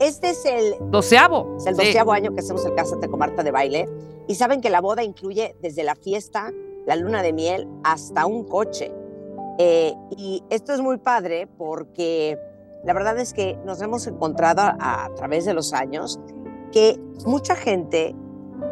Este es el doceavo. Es el doceavo año que hacemos el Cásate con Marta de Baile. Y saben que la boda incluye desde la fiesta, la luna de miel, hasta un coche. Eh, y esto es muy padre porque la verdad es que nos hemos encontrado a, través de los años que mucha gente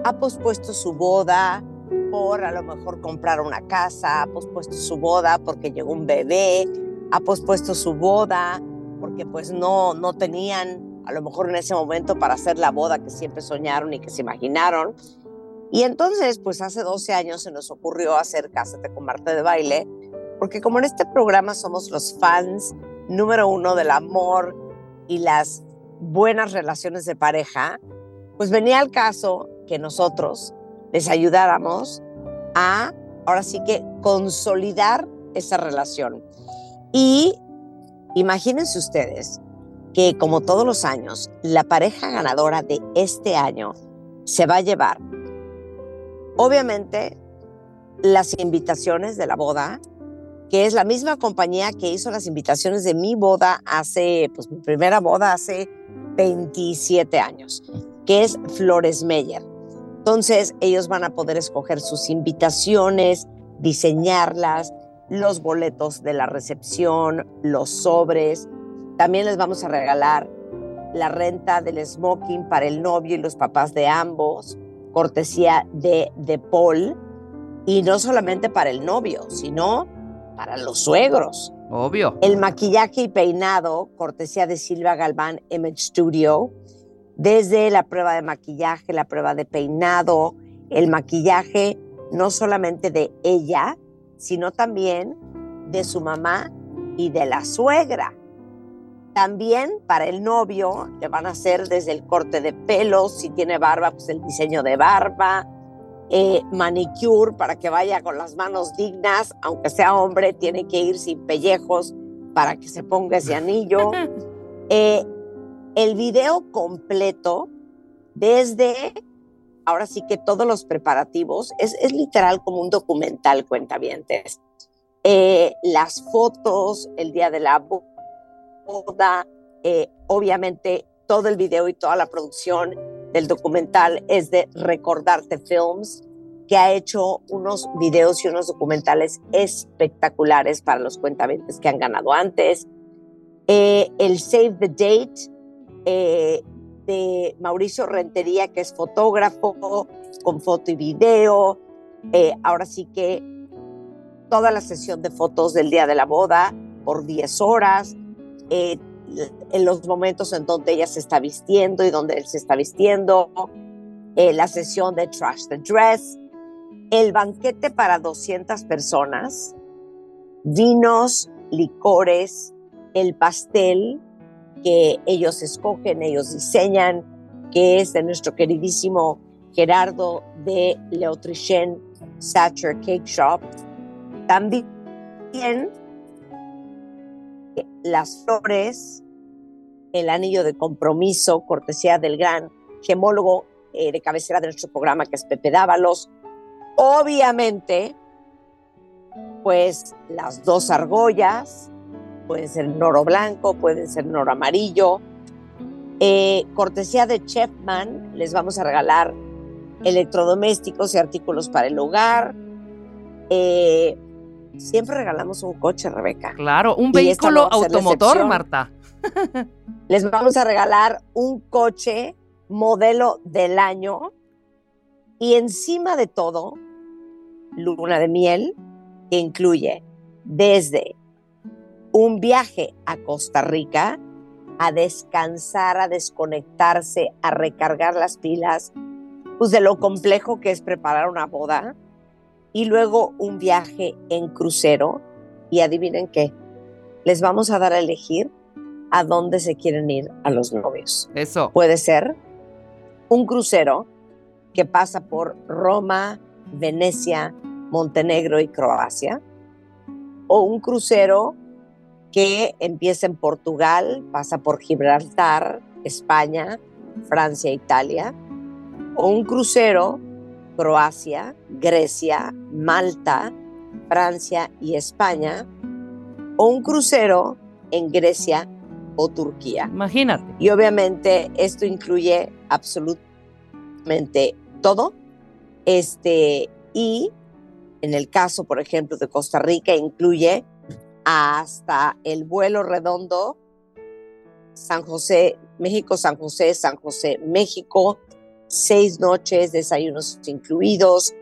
ha pospuesto su boda por a lo mejor comprar una casa, ha pospuesto su boda porque llegó un bebé, ha pospuesto su boda porque pues no, no tenían a lo mejor en ese momento para hacer la boda que siempre soñaron y que se imaginaron. Y entonces, pues hace 12 años se nos ocurrió hacer Cásate con Marta de Baile, porque como en este programa somos los fans número uno del amor y las buenas relaciones de pareja, pues venía al caso que nosotros les ayudáramos a, ahora sí que, consolidar esa relación. Y imagínense ustedes que como todos los años, la pareja ganadora de este año se va a llevar Obviamente, las invitaciones de la boda, que es la misma compañía que hizo las invitaciones de mi boda hace, pues mi primera boda hace 27 años, que es Flores Meyer. Entonces, ellos van a poder escoger sus invitaciones, diseñarlas, los boletos de la recepción, los sobres. También les vamos a regalar la renta del smoking para el novio y los papás de ambos cortesía de, de Paul, y no solamente para el novio, sino para los suegros. Obvio. El maquillaje y peinado, cortesía de Silvia Galván Image Studio, desde la prueba de maquillaje, la prueba de peinado, el maquillaje no solamente de ella, sino también de su mamá y de la suegra. También para el novio le van a hacer desde el corte de pelo, si tiene barba, pues el diseño de barba, eh, manicure para que vaya con las manos dignas, aunque sea hombre, tiene que ir sin pellejos para que se ponga ese anillo. Eh, el video completo, desde, ahora sí que todos los preparativos, es, es literal como un documental, cuentavientes. Eh, las fotos, el día de la boda, eh, obviamente todo el video y toda la producción del documental es de Recordarte Films, que ha hecho unos videos y unos documentales espectaculares para los cuentavientes que han ganado antes. Eh, el Save the Date eh, de Mauricio Rentería, que es fotógrafo con foto y video. ahora sí que toda la sesión de fotos del día de la boda por 10 horas eh, en los momentos en donde ella se está vistiendo y donde él se está vistiendo, eh, la sesión de Trash the Dress, el banquete para 200 personas, vinos, licores, el pastel que ellos escogen, ellos diseñan, que es de nuestro queridísimo Gerardo de Leotrichen Satcher Cake Shop. También las flores, el anillo de compromiso, cortesía del gran gemólogo eh, de cabecera de nuestro programa, que es Pepe Dávalos. Obviamente, pues las dos argollas, pueden ser noro blanco, pueden ser noro amarillo. Eh, cortesía de Chefman, les vamos a regalar electrodomésticos y artículos para el hogar. Eh, siempre regalamos un coche, Rebeca. Claro, un vehículo automotor, Marta. Les vamos a regalar un coche modelo del año y encima de todo, luna de miel que incluye desde un viaje a Costa Rica a descansar, a desconectarse, a recargar las pilas, pues de lo complejo que es preparar una boda y luego un viaje en crucero y adivinen qué, les vamos a dar a elegir a dónde se quieren ir a los novios. Eso. Puede ser un crucero que pasa por Roma, Venecia, Montenegro y Croacia, o un crucero que empieza en Portugal, pasa por Gibraltar, España, Francia, Italia, o un crucero Croacia, Grecia, Malta, Francia y España, o un crucero en Grecia o Turquía. Imagínate. Y obviamente esto incluye absolutamente todo. Este, y en el caso, por ejemplo, de Costa Rica, incluye hasta el vuelo redondo San José, México, San José, San José, México, seis noches, desayunos incluidos,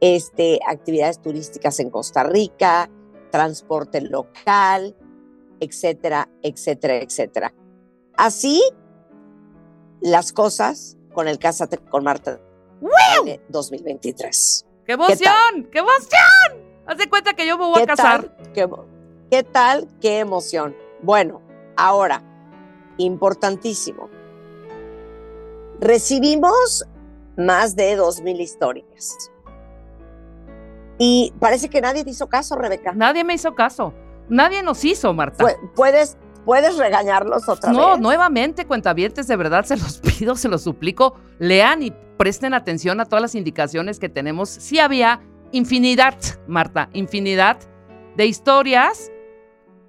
este, actividades turísticas en Costa Rica, transporte local, etcétera, etcétera, etcétera. Así las cosas con el Cásate con Marta 2023. ¡Qué emoción! ¿Qué, emoción! Haz de cuenta que yo me voy a casar. ¿Qué, ¿Qué tal? ¡Qué emoción! Bueno, ahora, importantísimo. Recibimos más de 2.000 historias. Y parece que nadie te hizo caso, Rebeca. Nadie me hizo caso. Nadie nos hizo, Marta. ¿Puedes, puedes regañarlos otra vez? No, nuevamente, cuentavientes, de verdad se los pido, se los suplico. Lean y presten atención a todas las indicaciones que tenemos. Sí había infinidad, Marta, infinidad de historias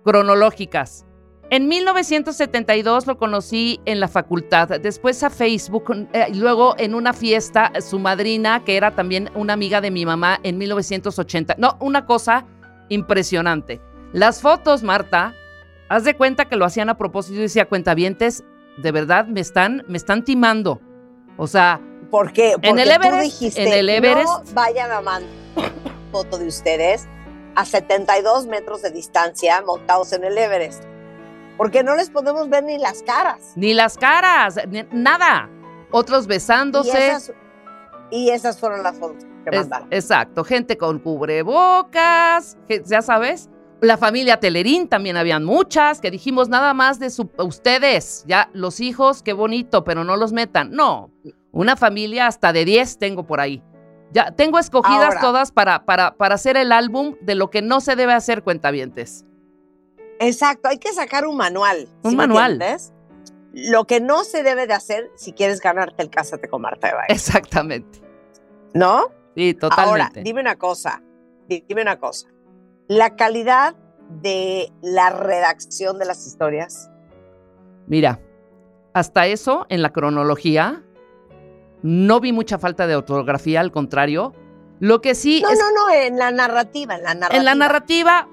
cronológicas en 1972 lo conocí en la facultad, después a Facebook, eh, y luego en una fiesta, su madrina, que era también una amiga de mi mamá, en 1980. No, una cosa impresionante. Las fotos, Marta, haz de cuenta que lo hacían a propósito y decía, cuentavientes, de verdad me están, me están timando. O sea, ¿por qué? Porque en el Everest, dijiste, en el Everest, no vayan a mandar foto de ustedes a 72 metros de distancia montados en el Everest porque no les podemos ver ni las caras. Ni las caras, nada. Otros besándose. Y esas, fueron las fotos que mandaron. Exacto, gente con cubrebocas, ya sabes. La familia Telerín también habían muchas, que dijimos nada más de ustedes, ya los hijos, qué bonito, pero no los metan. No, una familia hasta de 10 tengo por ahí. Ya tengo escogidas todas para, para, para hacer el álbum de lo que no se debe hacer cuentavientes. Exacto, hay que sacar un manual. Un manual. Lo que no se debe de hacer si quieres ganarte el Cásate con Marta de Baile. Exactamente. ¿No? Sí, totalmente. Ahora, dime una cosa, dime una cosa. La calidad de la redacción de las historias. Mira, hasta eso, en la cronología, no vi mucha falta de ortografía, al contrario. Lo que sí. No, no, no, en la narrativa, en la narrativa. En la narrativa,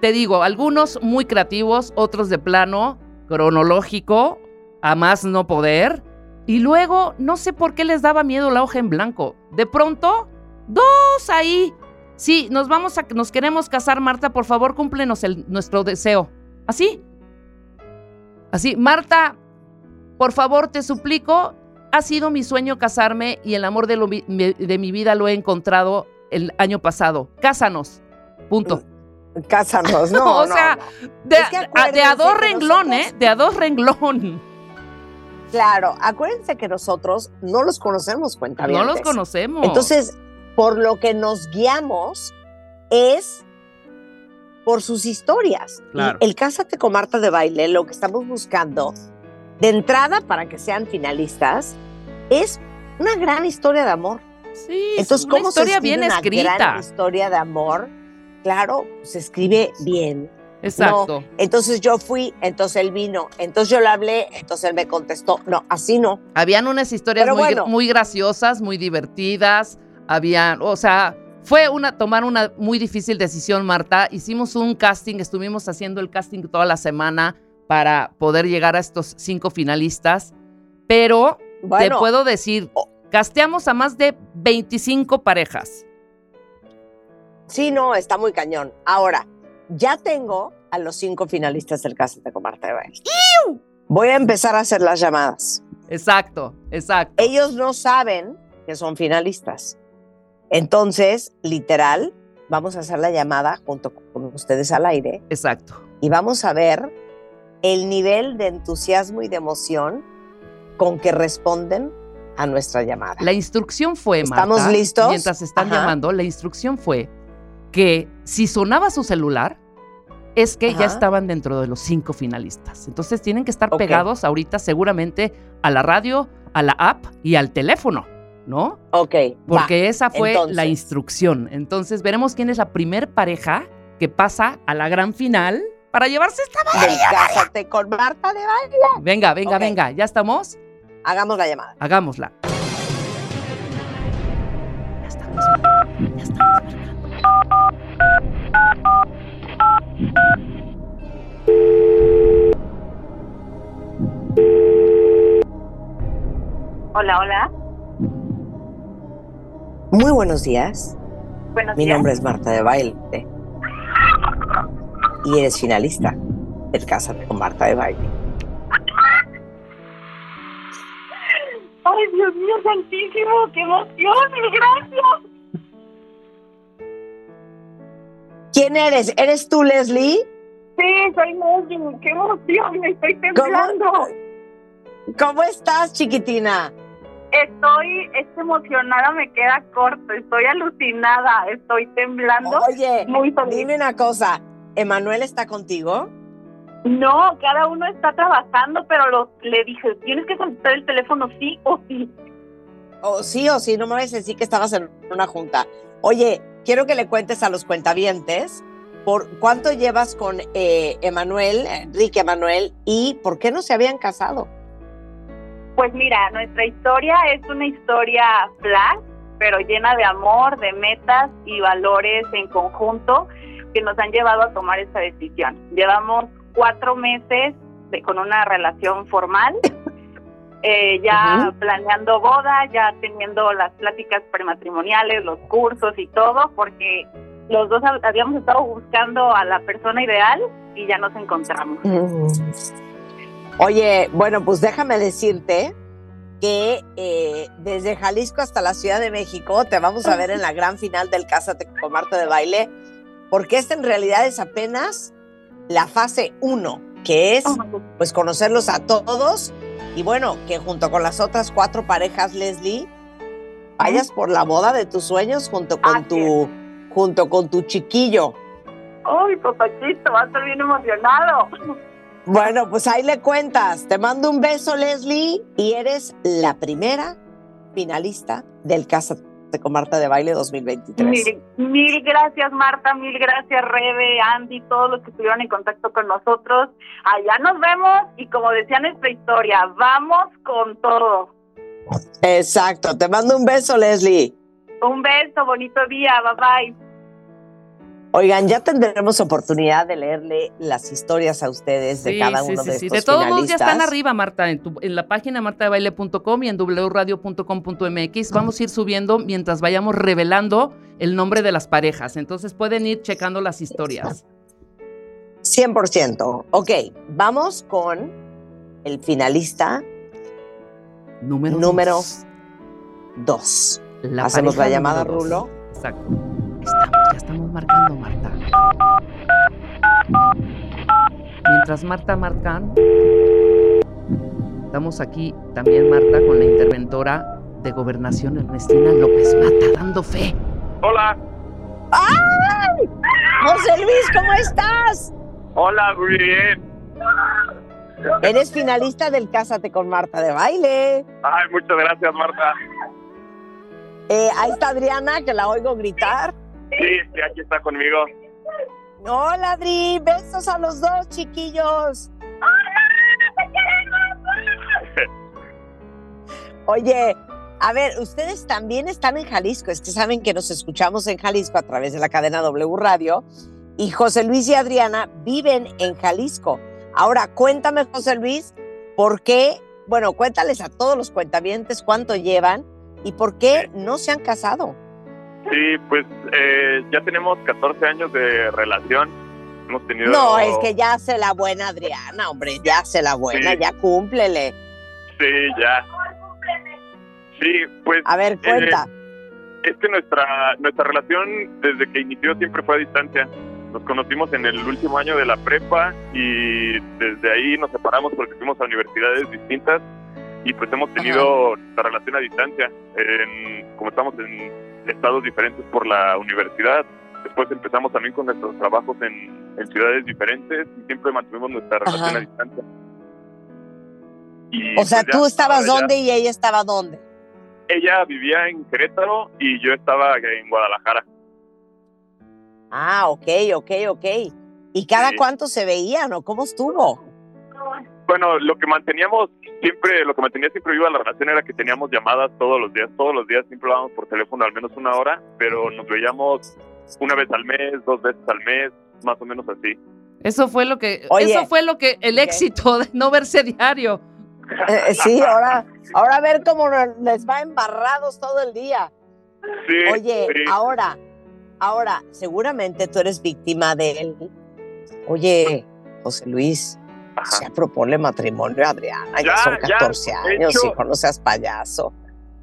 te digo, algunos muy creativos, otros de plano cronológico, a más no poder. Y luego, no sé por qué les daba miedo la hoja en blanco. De pronto, dos ahí. Sí, nos vamos a, nos queremos casar, Marta, por favor, cúmplenos nuestro deseo. Así. Así, Marta, por favor, te suplico, ha sido mi sueño casarme y el amor de, de mi vida lo he encontrado el año pasado. Cásanos. Punto. Cásanos, no. o sea, De, a, dos renglón, ¿eh? De a dos renglón. Claro, acuérdense que nosotros no los conocemos, cuenta No los conocemos. Entonces, por lo que nos guiamos es por sus historias. el Cásate con Marta de Baile, lo que estamos buscando, de entrada para que sean finalistas, es una gran historia de amor. Sí, Entonces, una historia bien escrita. Una gran historia de amor claro, se escribe bien. Exacto. entonces yo fui, entonces él vino, entonces yo le hablé, entonces él me contestó. No, así no. Habían unas historias muy, graciosas, muy divertidas. Habían, o sea, fue una, tomar una muy difícil decisión, Marta. Hicimos un casting, estuvimos haciendo el casting toda la semana para poder llegar a estos cinco finalistas. Pero te puedo decir, casteamos a más de 25 parejas. Sí, no, está muy cañón. Ahora, ya tengo a los cinco finalistas del Cásate con Marta de Baile. Voy a empezar a hacer las llamadas. Exacto, exacto. Ellos no saben que son finalistas. Entonces, literal, vamos a hacer la llamada junto con ustedes al aire. Exacto. Y vamos a ver el nivel de entusiasmo y de emoción con que responden a nuestra llamada. La instrucción fue, Marta, ¿Estamos listos? Mientras están Ajá. llamando, la instrucción fue que si sonaba su celular, es que ya estaban dentro de los cinco finalistas. Entonces tienen que estar pegados ahorita seguramente a la radio, a la app y al teléfono, ¿no? Ok, va. Porque esa fue la instrucción. Entonces veremos quién es la primer pareja que pasa a la gran final para llevarse esta... Del Cásate con Marta de Baile. Venga, venga, venga, ¿ya estamos? Hagamos la llamada. Hagámosla. Hola, hola. Muy buenos días. Buenos Mi días. nombre es Marta de Baile. Y eres finalista del Cásate con Marta de Baile. Ay, Dios mío, santísimo, qué emoción, gracias. ¿Quién eres? ¿Eres tú, Leslie? Sí, soy Leslie, qué emoción, me estoy temblando. ¿Cómo estás, chiquitina? Estoy, estoy emocionada, me queda corto, estoy alucinada, estoy temblando. Oye, Muy feliz. dime una cosa. ¿Emanuel está contigo? No, cada uno está trabajando, pero lo- le dije, tienes que contestar el teléfono sí o sí. O sí o sí, no me vas a decir que estabas en una junta. Oye, quiero que le cuentes a los cuentavientes por cuánto llevas con eh, Emanuel, Enrique Emanuel, y por qué no se habían casado. Pues mira, nuestra historia es una historia flash, pero llena de amor, de metas y valores en conjunto que nos han llevado a tomar esta decisión. Llevamos cuatro meses de- con una relación formal, eh, ya planeando boda, ya teniendo las pláticas prematrimoniales, los cursos y todo, porque los dos hab- habíamos estado buscando a la persona ideal y ya nos encontramos. Oye, bueno, pues déjame decirte que eh, desde Jalisco hasta la Ciudad de México te vamos a ver en la gran final del Cásate con Marta de Baile, porque esta en realidad es apenas la fase 1, que es pues conocerlos a todos y bueno, que junto con las otras cuatro parejas, Leslie, vayas por la boda de tus sueños junto con Así tu junto con tu chiquillo. ¡Ay, papachito! Va a estar bien emocionado. Bueno, pues ahí le cuentas. Te mando un beso, Leslie, y eres la primera finalista del Cásate con Marta de Baile 2023. Mil, mil gracias, Marta, mil gracias, Rebe, Andy, todos los que estuvieron en contacto con nosotros. Allá nos vemos y como decía nuestra historia, vamos con todo. Exacto. Te mando un beso, Leslie. Un beso, bonito día, bye bye. Oigan, ya tendremos oportunidad de leerle las historias a ustedes de cada uno sí, de sí. estos De todos modos ya están arriba, Marta, en, tu- en la página martadebaile.com y en wradio.com.mx. Vamos a ir subiendo mientras vayamos revelando el nombre de las parejas. Entonces pueden ir checando las historias. 100%. Ok, vamos con el finalista Número, Número dos. 2. La Hacemos la llamada. Rulo. Exacto. Ahí estamos, ya estamos marcando, Marta. Mientras Marta marcan, estamos aquí también, Marta, con la interventora de Gobernación, Ernestina López Mata, dando fe. Hola, ¡Ay! José Luis, ¿cómo estás? hola, muy bien. Eres finalista del Cásate con Marta de Baile. Ay, muchas gracias, Marta. Eh, ahí está Adriana, que la oigo gritar. Sí, sí, aquí está conmigo. Hola, Adri. Besos a los dos, chiquillos. Oye, a ver, ustedes también están en Jalisco. Es que saben que nos escuchamos en Jalisco a través de la cadena W Radio. Y José Luis y Adriana viven en Jalisco. Ahora, cuéntame, José Luis, ¿por qué? Bueno, cuéntales a todos los cuentavientes cuánto llevan y por qué no se han casado. Sí, pues eh, ya tenemos 14 años de relación. Hemos tenido. No, es que ya hace la buena Adriana, hombre, ya hace la buena, Sí. ya cúmplele. Sí, ya. Sí, pues A ver, cuenta. es que nuestra, nuestra relación desde que inició siempre fue a distancia. Nos conocimos en el último año de la prepa y desde ahí nos separamos porque fuimos a universidades distintas. y pues hemos tenido la relación a distancia, en, como estamos en estados diferentes por la universidad. Después empezamos también con nuestros trabajos en, en ciudades diferentes y siempre mantuvimos nuestra relación a distancia. Y, O sea, pues, ya, tú estabas dónde y ella estaba dónde. Ella vivía en Querétaro y yo estaba en Guadalajara. Ah, ok, ok, ok. ¿Y cada Sí. cuánto se veían o cómo estuvo? Bueno, lo que manteníamos siempre, lo que mantenía siempre viva la relación era que teníamos llamadas todos los días, todos los días siempre hablábamos por teléfono al menos una hora, pero nos veíamos una vez al mes, dos veces al mes, más o menos así. Eso fue lo que, Oye. eso fue lo que, el éxito de no verse diario. Eh, sí, ahora, ahora a ver cómo nos- les va embarrados todo el día. Sí, Oye, sí. ahora, ahora, seguramente tú eres víctima de él. Oye, José Luis, Ajá. ya propone matrimonio a Adriana, ya, Ya, son ya, 14 de años, hecho- hijo, no seas payaso.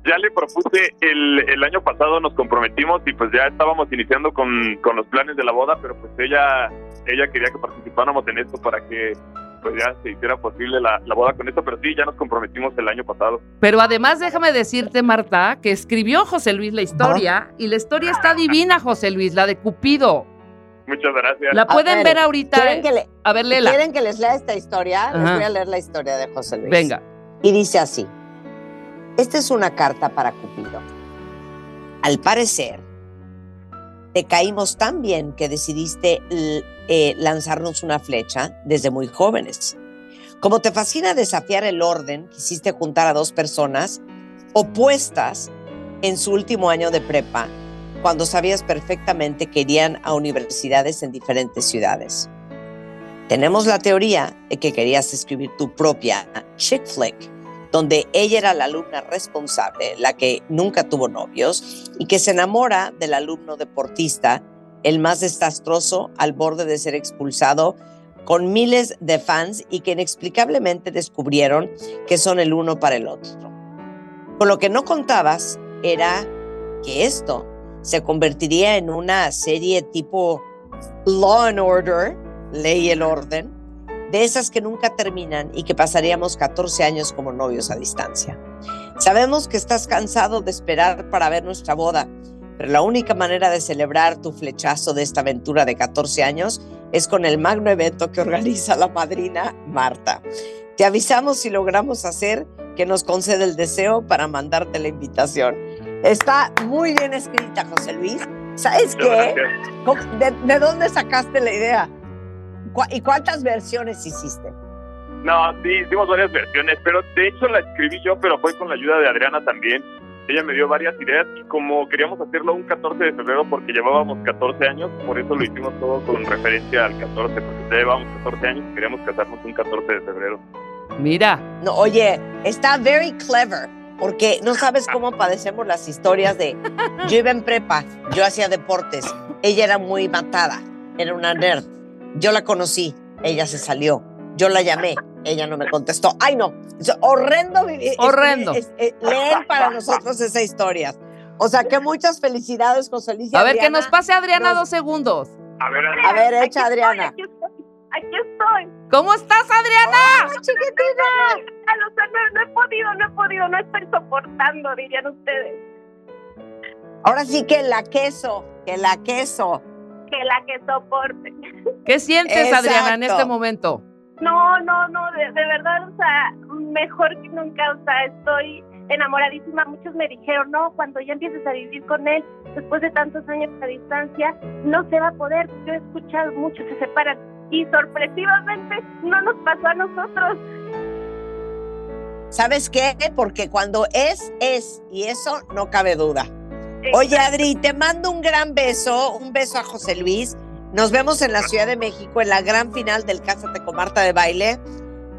Ya le propuse, el, el año pasado nos comprometimos y pues ya estábamos iniciando con, con los planes de la boda, pero pues ella ella quería que participáramos en esto para que pues ya se hiciera posible la, la boda con esto, pero sí, ya nos comprometimos el año pasado. Pero además déjame decirte, Marta, que escribió José Luis la historia y la historia está divina, José Luis, la de Cupido. Muchas gracias. La pueden ver, ver, ahorita. ¿Quieren que, le- A ver, léela. ¿Quieren que les lea esta historia? Les voy a leer la historia de José Luis. Venga. Y dice así, esta es una carta para Cupido. Al parecer, te caímos tan bien que decidiste eh, lanzarnos una flecha desde muy jóvenes. Como te fascina desafiar el orden, quisiste juntar a dos personas opuestas en su último año de prepa, cuando sabías perfectamente que irían a universidades en diferentes ciudades. Tenemos la teoría de que querías escribir tu propia chick flick, donde ella era la alumna responsable, la que nunca tuvo novios y que se enamora del alumno deportista, el más desastroso, al borde de ser expulsado, con miles de fans y que inexplicablemente descubrieron que son el uno para el otro. Con lo que no contabas era que esto se convertiría en una serie tipo Law and Order, Ley y el Orden, de esas que nunca terminan y que pasaríamos 14 años como novios a distancia. Sabemos que estás cansado de esperar para ver nuestra boda, pero la única manera de celebrar tu flechazo de esta aventura de 14 años es con el magno evento que organiza la madrina Marta. Te avisamos si logramos hacer que nos conceda el deseo para mandarte la invitación. Está muy bien escrita, José Luis. ¿Sabes qué? gracias. ¿Cómo- ¿De, de dónde sacaste la idea? ¿Cu- ¿Y cuántas versiones hiciste? No, sí, hicimos varias versiones, pero de hecho la escribí yo, pero fue con la ayuda de Adriana también. Ella me dio varias ideas y como queríamos hacerlo un 14 de febrero porque llevábamos 14 años, por eso lo hicimos todo con referencia al 14, porque ya llevábamos 14 años y queríamos casarnos un 14 de febrero. Mira, No, oye, está very clever, porque no sabes cómo padecemos las historias de yo iba en prepa, yo hacía deportes, ella era muy matada, era una nerd, yo la conocí, ella se salió, yo la llamé, ella no me contestó. Ay, no, es horrendo vivir. Horrendo. es- es- leer para nosotros esa historia. O sea, que muchas felicidades, José Luis. y a ver, que Adriana. nos pase Adriana nos- dos segundos. A ver, A ver, echa, Adriana. Aquí estoy, aquí estoy. ¿Cómo estás, Adriana? ¡Ah, chiquitina! O sea, no, no he podido, no he podido, no estoy soportando, dirían ustedes. Ahora sí que la queso, que la queso. Que la que soporte. ¿Qué sientes, Adriana, en este momento? No, no, no, de, de verdad, o sea, mejor que nunca, o sea, estoy enamoradísima. Muchos me dijeron, no, cuando ya empieces a vivir con él, después de tantos años a distancia, no se va a poder. Yo he escuchado muchos se separan y sorpresivamente no nos pasó a nosotros. ¿Sabes qué? Porque cuando es, es, y eso no cabe duda. Oye, Adri, te mando un gran beso, un beso a José Luis. Nos vemos en la Ciudad de México en la gran final del Cásate con Marta de baile.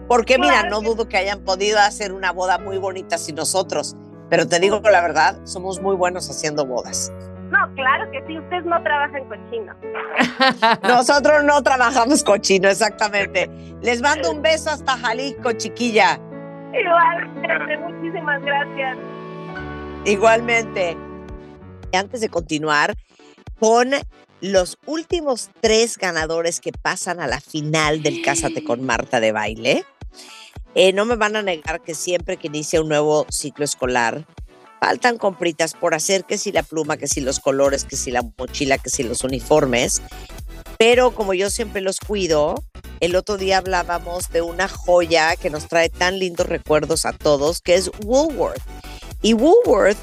Porque mira, no dudo que hayan podido hacer una boda muy bonita sin nosotros. Pero te digo la verdad, somos muy buenos haciendo bodas. No, claro que sí, ustedes no trabajan cochino. Nosotros no trabajamos cochino, exactamente. Les mando un beso hasta Jalisco, chiquilla. Igual, muchísimas gracias. Igualmente. Antes de continuar con los últimos tres ganadores que pasan a la final del Cásate con Marta de baile, Eh, no me van a negar que siempre que inicia un nuevo ciclo escolar, faltan compritas por hacer, que si la pluma, que si los colores, que si la mochila, que si los uniformes. Pero como yo siempre los cuido, el otro día hablábamos de una joya que nos trae tan lindos recuerdos a todos, que es Woolworth. Y Woolworth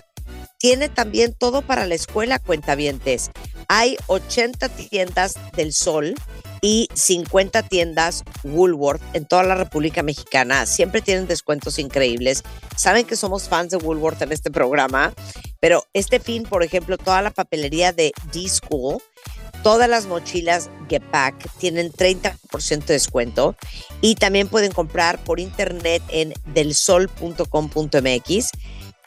tiene también todo para la escuela, cuentavientes. Hay 80 tiendas del sol y 50 tiendas Woolworth en toda la República Mexicana. Siempre tienen descuentos increíbles. Saben que somos fans de Woolworth en este programa, pero este fin, por ejemplo, toda la papelería de D-School, todas las mochilas Get Back tienen 30% de descuento y también pueden comprar por internet en delsol.com.mx.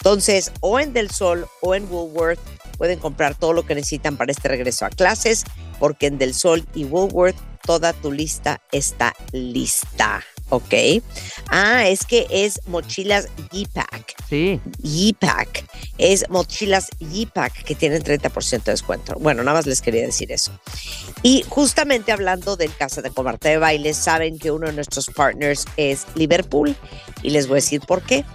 Entonces, o en Del Sol o en Woolworth pueden comprar todo lo que necesitan para este regreso a clases, porque en Del Sol y Woolworth toda tu lista está lista. ¿Ok? Ah, es que es mochilas G-Pack. Sí. G-Pack. Es mochilas G-Pack que tienen 30% de descuento. Bueno, nada más les quería decir eso. Y justamente hablando del Casa de Comarta de Baile, saben que uno de nuestros partners es Liverpool y les voy a decir por qué.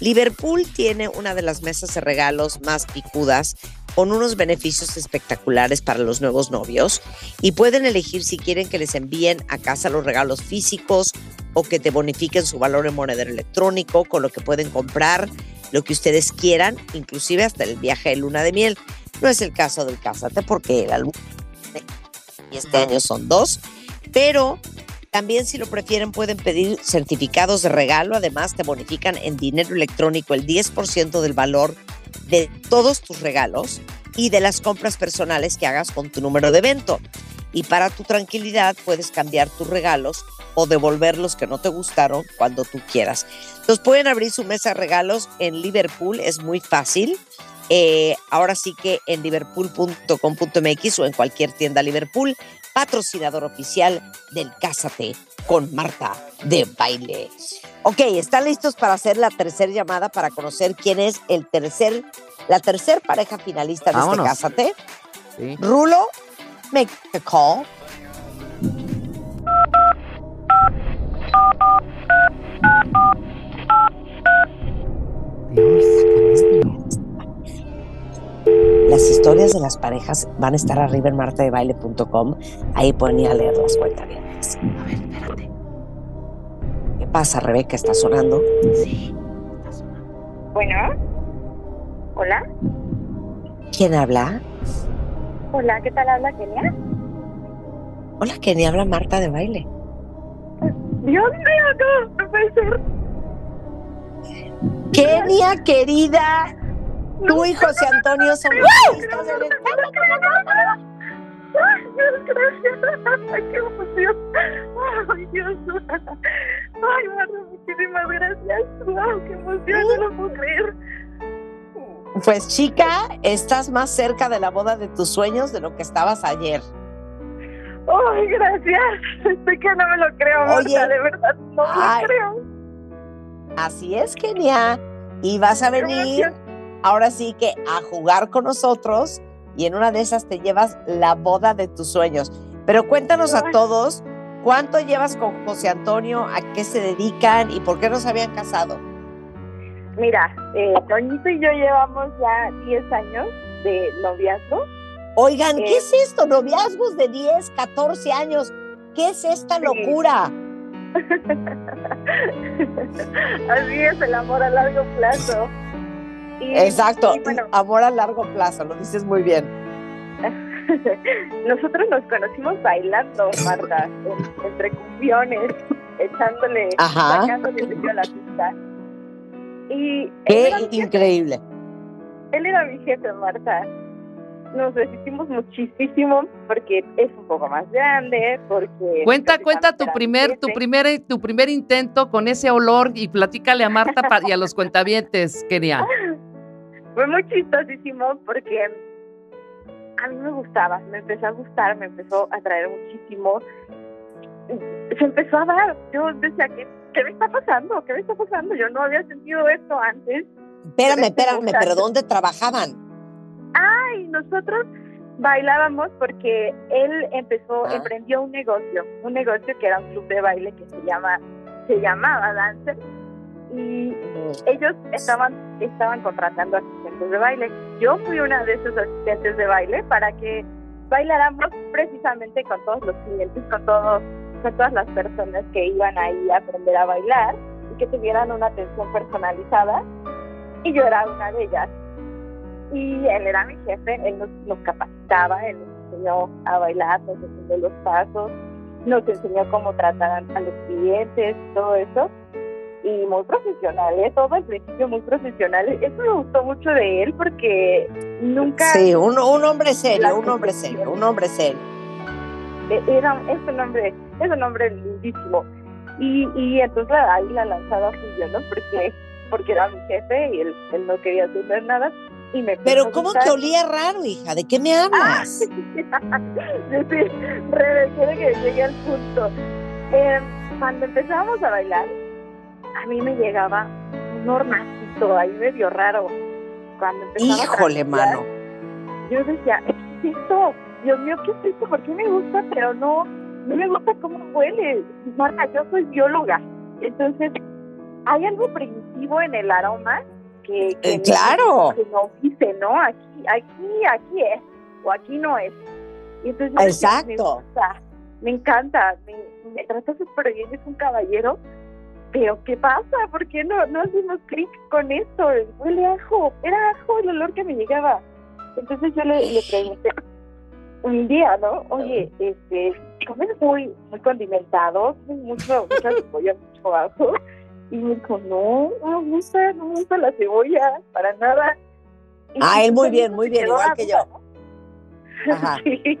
Liverpool tiene una de las mesas de regalos más picudas con unos beneficios espectaculares para los nuevos novios y pueden elegir si quieren que les envíen a casa los regalos físicos o que te bonifiquen su valor en monedero electrónico, con lo que pueden comprar lo que ustedes quieran, inclusive hasta el viaje de luna de miel. No es el caso del Cásate porque la luna y este año son dos, pero también si lo prefieren pueden pedir certificados de regalo, además te bonifican en dinero electrónico el 10% del valor de todos tus regalos y de las compras personales que hagas con tu número de evento. Y para tu tranquilidad puedes cambiar tus regalos o devolver los que no te gustaron cuando tú quieras. Entonces pueden abrir su mesa de regalos en Liverpool, es muy fácil. Eh, ahora sí que en liverpool.com.mx o en cualquier tienda Liverpool, patrocinador oficial del Cásate con Marta de Baile. Ok, ¿están listos para hacer la tercera llamada para conocer quién es el tercer, la tercer pareja finalista de Vámonos. este Cásate? Sí. Rulo, make the call. Dios. Las historias de las parejas van a estar arriba en martadebaile.com. Ahí pueden ir a leer las cuentas. A ver, espérate. ¿Qué pasa, Rebeca? ¿Está sonando? Sí. está sonando. Bueno. Hola. ¿Quién habla? Hola, ¿qué tal habla Kenia? Hola, Kenny, habla Marta de Baile. Dios mío, no, no puede ser. Kenia, querida, tú y José Antonio son finalistas del gracias. Ay, qué emoción. Ay, Dios. Ay, Marta, muchísimas gracias. Wow, qué emoción, no lo puedo creer. Pues chica, estás más cerca de la boda de tus sueños de lo que estabas ayer. Ay, gracias. Estoy que no me lo creo, Marta, Oye. de verdad, no me lo creo. Así es, Kenia. Y vas a venir ahora sí que a jugar con nosotros y en una de esas te llevas la boda de tus sueños. Pero cuéntanos a todos, ¿cuánto llevas con José Antonio? ¿A qué se dedican y por qué no se habían casado? Mira, eh, Toñito y yo llevamos ya 10 años de noviazgo. Oigan, ¿qué Eh. es esto? Noviazgos de 10, 14 años. ¿Qué es esta Sí. locura? Así es el amor a largo plazo. Y, Exacto, y bueno, amor a largo plazo, lo dices muy bien. nosotros nos conocimos bailando, Marta, en- entre cumbiones, echándole, Ajá. sacándole brillo a la pista. Y Qué era, mi jefe, increíble. él era mi jefe, Marta. Nos resistimos muchísimo porque es un poco más grande, porque... Cuenta, cuenta tu primer, tu primer, tu primer intento con ese olor y platícale a Marta y a los cuentavientes, Kenia. Fue muy chistosísimo porque a mí me gustaba, me empezó a gustar, me empezó a atraer muchísimo. Se empezó a dar. Yo decía, ¿qué, ¿qué me está pasando? ¿Qué me está pasando? Yo no había sentido esto antes. Espérame, este espérame, pero. ¿dónde trabajaban? Ay, nosotros bailábamos porque él empezó, Ah. emprendió un negocio, un negocio que era un club de baile que se llama se llamaba Dancer, y ellos estaban, estaban contratando asistentes de baile. Yo fui una de esos asistentes de baile para que bailáramos precisamente con todos los clientes, con todos, con todas las personas que iban ahí a aprender a bailar y que tuvieran una atención personalizada. Y yo era una de ellas. Y él era mi jefe, él nos, nos capacitaba, él nos enseñó a bailar, nos enseñó los pasos, nos enseñó cómo tratar a los clientes, todo eso y muy profesional, ¿eh? todo al principio muy profesional. Eso me gustó mucho de él porque nunca... Sí, un, un hombre serio, un hombre serio, un hombre serio. E, era, es un hombre, es un hombre lindísimo. Y, y entonces ahí la lanzada fui ¿no? Porque, porque era mi jefe y él, él no quería hacer nada. Y me Pero ¿cómo que olía raro, hija? ¿De qué me hablas? sí, Rebe, quiere que llegue al punto. Eh, cuando empezamos a bailar, a mí me llegaba un hornacito ahí medio raro. Cuando empezaba Híjole, a mano. Yo decía, ¿qué es esto? Dios mío, ¿qué es esto? ¿Por qué me gusta? Pero no, no me gusta cómo huele. Marta, yo soy bióloga. Entonces, hay algo primitivo en el aroma que, que Eh, claro. que nos dice, ¿no? Aquí, aquí, aquí es, o aquí no es. Y entonces decía, me Exacto. gusta, me encanta, me, me trata súper bien, es un caballero, pero ¿qué pasa? ¿Por qué no, no hacemos clic con esto? Huele ajo, era ajo el olor que me llegaba. Entonces yo le, le pregunté un día, ¿no? Oye, este, comes muy, muy condimentado, mucho, mucha cebolla, mucho ajo. Y me dijo, no, no me gusta, no me gusta la cebolla, para nada. Y Ah, él muy bien, muy bien, igual que yo. Ajá. Sí,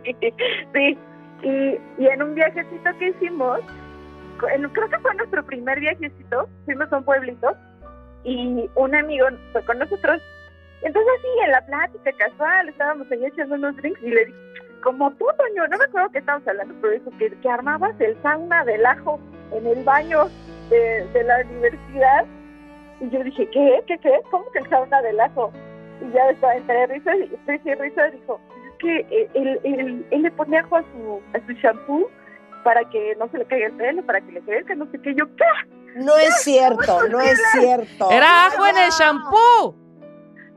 sí. Y, y en un viajecito que hicimos, creo que fue nuestro primer viajecito, fuimos a un pueblito y un amigo fue con nosotros. Entonces sí, en la plática casual, estábamos ahí echando unos drinks y le dije, como tú, Toño, no me acuerdo que estábamos hablando, pero dijo que, que armabas el sauna del ajo en el baño de, de la universidad. Y yo dije, ¿qué? ¿Qué? ¿Qué? ¿Cómo que el sauna del ajo? Y ya estaba entre risas y risa dijo, es que eh, él, él, él le pone ajo a su, a su shampoo para que no se le caiga el pelo, para que le crezca, no sé qué. Yo, ¿qué? No es cierto, no es cierto. Era ajo en el shampoo.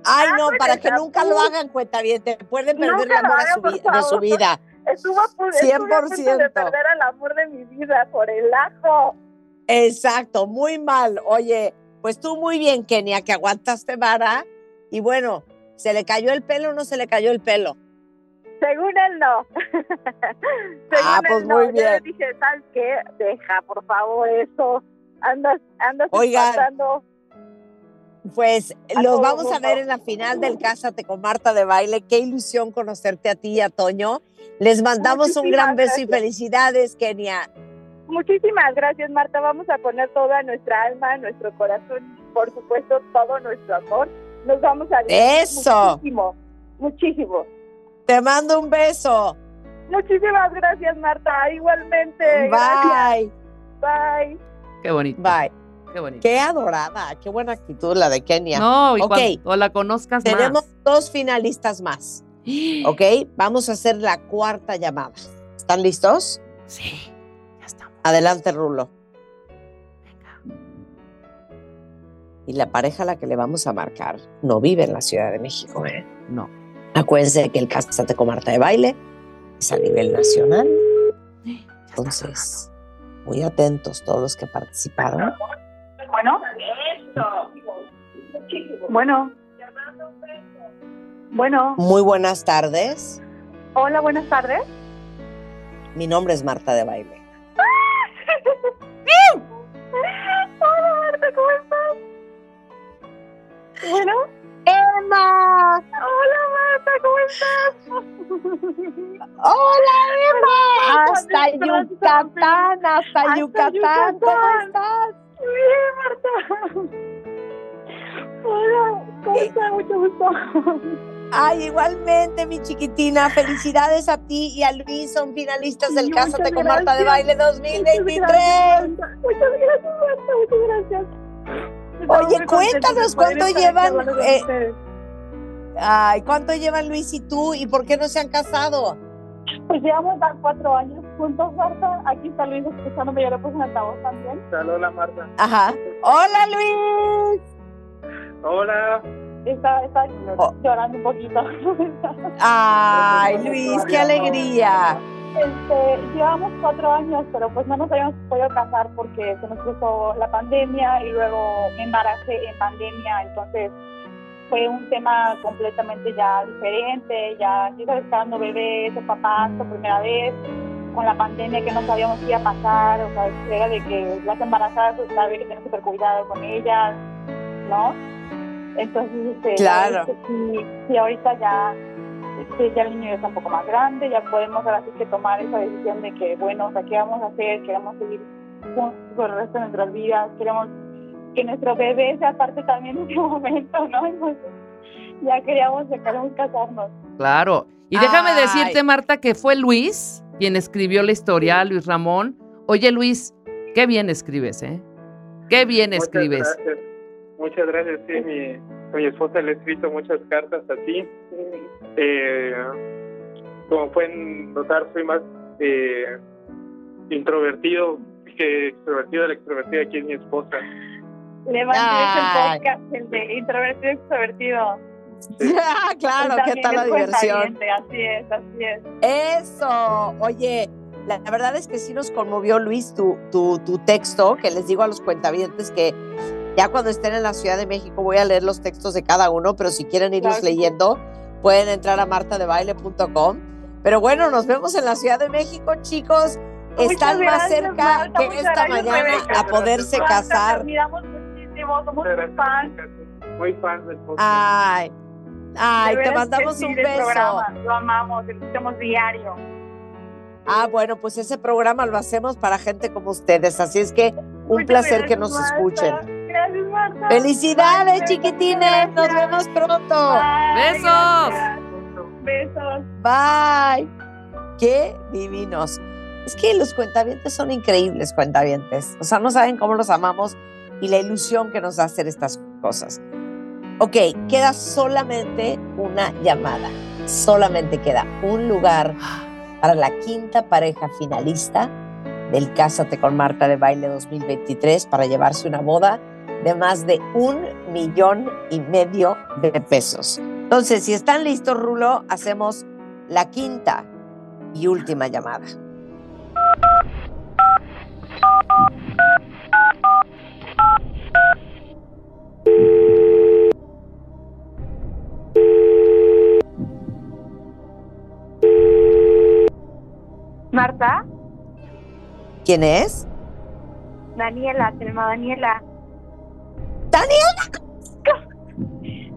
Ay, no, para que nunca lo hagan cuenta bien, te pueden perder Nunca el amor a su de su vida. Estuvo estuve a punto de 100%. perder el amor de mi vida por el ajo. Exacto, muy mal. Oye, pues tú muy bien, Kenia, que aguantaste vara. Y bueno, ¿se le cayó el pelo o no se le cayó el pelo? Según él, no. Según Ah, pues él, no. muy Yo bien. le dije, ¿sabes qué? Deja, por favor, eso. Andas, andas espantando. Pues A los vamos a ver en la final del Cásate con Marta de Baile. Qué ilusión conocerte a ti y a Toño. Les mandamos un gran beso y felicidades, Kenia. Muchísimas gracias, Marta. Vamos a poner toda nuestra alma, nuestro corazón, por supuesto, todo nuestro amor. Nos vamos a Eso. muchísimo, muchísimo. Te mando un beso. Muchísimas gracias, Marta. Igualmente. Gracias. Bye. Bye. Qué bonito. Bye. Qué bonito. Qué adorada, qué buena actitud la de Kenia. No, y Ok. cuando la conozcas Tenemos más. dos finalistas más, ¿ok? Vamos a hacer la cuarta llamada. ¿Están listos? Sí, ya estamos. Adelante, Rulo. Y la pareja a la que le vamos a marcar no vive en la Ciudad de México, ¿eh? No. Acuérdense que el Cásate con Marta de Baile es a nivel nacional. Entonces, muy atentos todos los que participaron. Bueno. Bueno. Bueno. Muy buenas tardes. Hola, buenas tardes. Mi nombre es Marta de Baile. Hola, Marta, ¿cómo estás? Bueno. ¡Emma! Hola, Marta, ¿cómo estás? ¡Hola, Emma! Hasta Gracias, Yucatán, hasta Hasta Yucatán. ¿Cómo estás? Bien, Marta. Hola, ¿cómo estás? Mucho gusto. Ay, igualmente, mi chiquitina. Felicidades a ti y a Luis. Son finalistas del Cásate muchas con Marta de gracias. Baile Muchas 2023. gracias, Marta. Muchas gracias, Marta. Muchas gracias. Oye, cuéntanos cuánto llevan, eh. Ay, ¿cuánto llevan Luis y tú y por qué no se han casado? Pues llevamos ya cuatro años juntos, Marta. Aquí está Luis escuchándome, yo lo puse en altavoz también. Hola, Marta. Ajá. Hola, Luis. Hola. Está, está Oh. llorando un poquito. Ay, Luis, qué alegría. Este, llevamos cuatro años, pero pues no nos habíamos podido casar porque se nos cruzó la pandemia y luego me embaracé en pandemia, entonces fue un tema completamente ya diferente, ya yo estaba esperando bebés o papás por primera vez, con la pandemia que no sabíamos qué iba a pasar, o sea, era de que las embarazadas pues, había que tener súper cuidado con ellas, ¿no? Entonces, este, Claro. sí, sí, ahorita ya ya el niño ya está un poco más grande, ya podemos ahora sí que tomar esa decisión de que, bueno, o sea, ¿qué vamos a hacer? Queremos seguir juntos por el resto de nuestras vidas, queremos que nuestro bebé sea parte también de ese momento, ¿no? Entonces, ya queríamos, ya queremos casarnos. Claro. Y déjame Ay. decirte, Marta, que fue Luis quien escribió la historia, Luis Ramón. Oye, Luis, qué bien escribes, ¿eh? Qué bien Muchas escribes. gracias. Muchas gracias. Sí, mi, mi esposa le ha escrito muchas cartas a ti. Eh, como pueden notar, soy más eh, introvertido que extrovertido. La extrovertida aquí es mi esposa. Le mandé Ay. ese podcast, el de introvertido extrovertido. Ah, claro, ¿qué tal la diversión? Así es, así es. Eso. Oye, la, la verdad es que sí nos conmovió, Luis, tu, tu, tu texto, que les digo a los cuentavientes que ya cuando estén en la Ciudad de México voy a leer los textos de cada uno, pero si quieren irlos Claro leyendo, pueden entrar a martadebaile.com. Pero bueno, nos vemos en la Ciudad de México, chicos. Muchas Están más cerca Marta, que esta gracias, mañana Rebeca. a poderse Marta, casar. Te admiramos muchísimo, somos tus fans. Muy fan del podcast. Ay, ay, te mandamos sí, un beso. programa, Lo amamos, lo escuchamos diario. Ah, bueno, pues ese programa lo hacemos para gente como ustedes, así es que un Muchas placer que nos Marta. escuchen. Gracias, Marta. Felicidades, chiquitines, nos vemos pronto. Bye, Besos. gracias. Besos. Bye. Qué divinos. Es que los cuentavientes son increíbles cuentavientes. O sea, no saben cómo los amamos y la ilusión que nos da hacer estas cosas. Ok, queda solamente una llamada. Solamente queda un lugar para la quinta pareja finalista del Cásate con Marta de Baile 2023 para llevarse una boda de más de un millón y medio de pesos. Entonces, si están listos, Rulo, hacemos la quinta y última llamada. Marta, ¿Quién es? Daniela, se llama Daniela. ¡Daniela!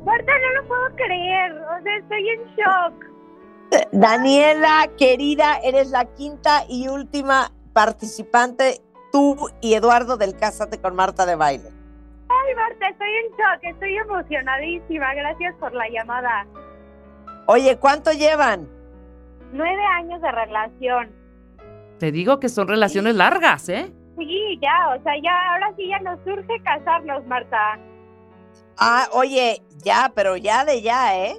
Marta, no lo puedo creer. O sea, estoy en shock. Daniela, querida, eres la quinta y última participante, tú y Eduardo del Cásate con Marta de Baile. Ay, Marta, estoy en shock. Estoy emocionadísima. Gracias por la llamada. Oye, ¿cuánto llevan? Nueve años de relación. Te digo que son relaciones largas, ¿eh? Sí, ya, o sea, ya, ahora sí ya nos surge casarnos, Marta. Ah, oye, ya, pero ya de ya, ¿eh?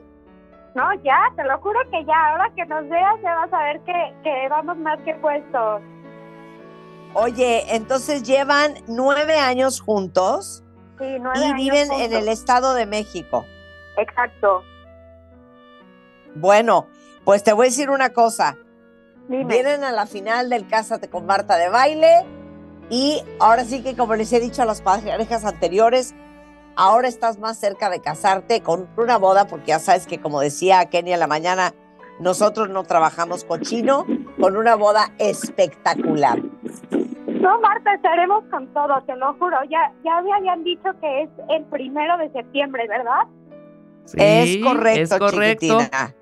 No, ya, te lo juro que ya, ahora que nos veas ya vas a ver que, que vamos más que puestos. Oye, entonces llevan nueve años juntos Sí, nueve y años viven en el Estado de México. Exacto. Bueno, pues te voy a decir una cosa. Dime. Vienen a la final del Cásate con Marta de Baile y ahora sí que como les he dicho a las parejas anteriores, ahora estás más cerca de casarte con una boda porque ya sabes que como decía Kenny a la mañana, nosotros no trabajamos cochino, con una boda espectacular. No, Marta, estaremos con todo, te lo juro. Ya, ya me habían dicho que es el primero de septiembre, ¿verdad? Sí, es correcto, es correcto. chiquitina.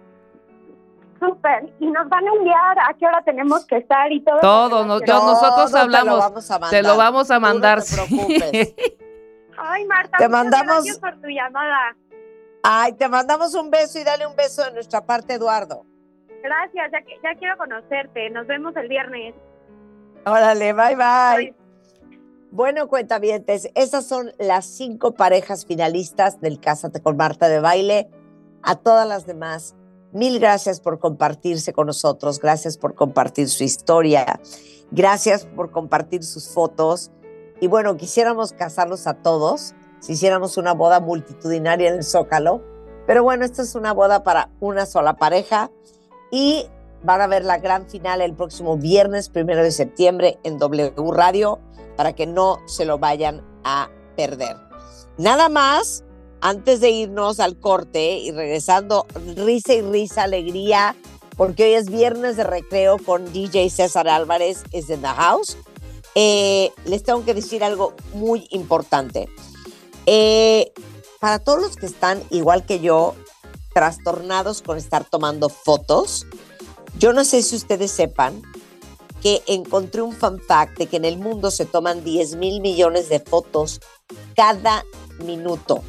Súper. Y nos van a enviar a qué hora tenemos que estar y todo. Todo, no- yo- Todo nosotros te lo hablamos, vamos a Te lo mandar. vamos a Tú no te mandar. preocupes. Ay, Marta, Te mandamos- gracias por tu llamada. Ay, te mandamos un beso y dale un beso de nuestra parte, Eduardo. Gracias, ya, que- ya quiero conocerte. Nos vemos el viernes. Órale, bye bye. Bye. Bueno, cuentavientes, esas son las cinco parejas finalistas del Cásate con Marta de Baile. A todas las demás, Mil gracias por compartirse con nosotros, gracias por compartir su historia, gracias por compartir sus fotos. Y bueno, quisiéramos casarlos a todos, si hiciéramos una boda multitudinaria en el Zócalo. Pero bueno, esta es una boda para una sola pareja y van a ver la gran final el próximo viernes, primero de septiembre, en W Radio, para que no se lo vayan a perder. Nada más, antes de irnos al corte y regresando, risa y risa, alegría, porque hoy es viernes de recreo con DJ César Álvarez, es in the house. Eh, les tengo que decir algo muy importante. Eh, para todos los que están igual que yo, trastornados con estar tomando fotos, yo no sé si ustedes sepan que encontré un fun fact de que en el mundo se toman 10 mil millones de fotos cada minuto.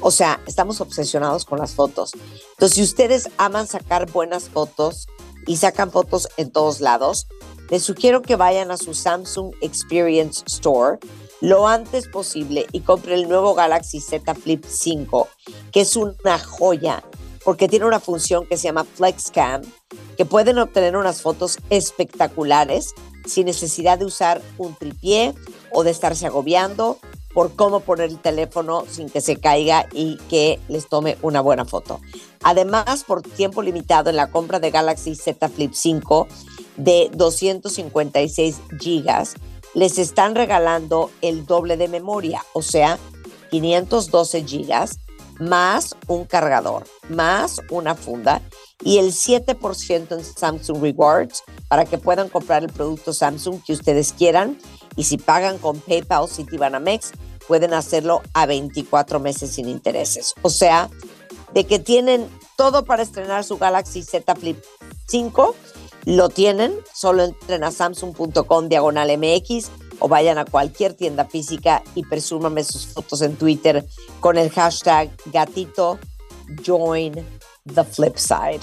O sea, estamos obsesionados con las fotos. Entonces, si ustedes aman sacar buenas fotos y sacan fotos en todos lados, les sugiero que vayan a su Samsung Experience Store lo antes posible y compren el nuevo Galaxy Z Flip 5, que es una joya porque tiene una función que se llama FlexCam, que pueden obtener unas fotos espectaculares sin necesidad de usar un tripié o de estarse agobiando por cómo poner el teléfono sin que se caiga y que les tome una buena foto. Además, por tiempo limitado en la compra de Galaxy Z Flip 5 de 256 gigas, les están regalando el doble de memoria, o sea, 512 gigas más un cargador, más una funda y el 7% en Samsung Rewards para que puedan comprar el producto Samsung que ustedes quieran. Y si pagan con PayPal, Citibanamex, pueden hacerlo a 24 meses sin intereses. O sea, de que tienen todo para estrenar su Galaxy Z Flip 5, lo tienen. Solo entren a samsung.com diagonal MX o vayan a cualquier tienda física y presúmame sus fotos en Twitter con el hashtag gatito join the flip side.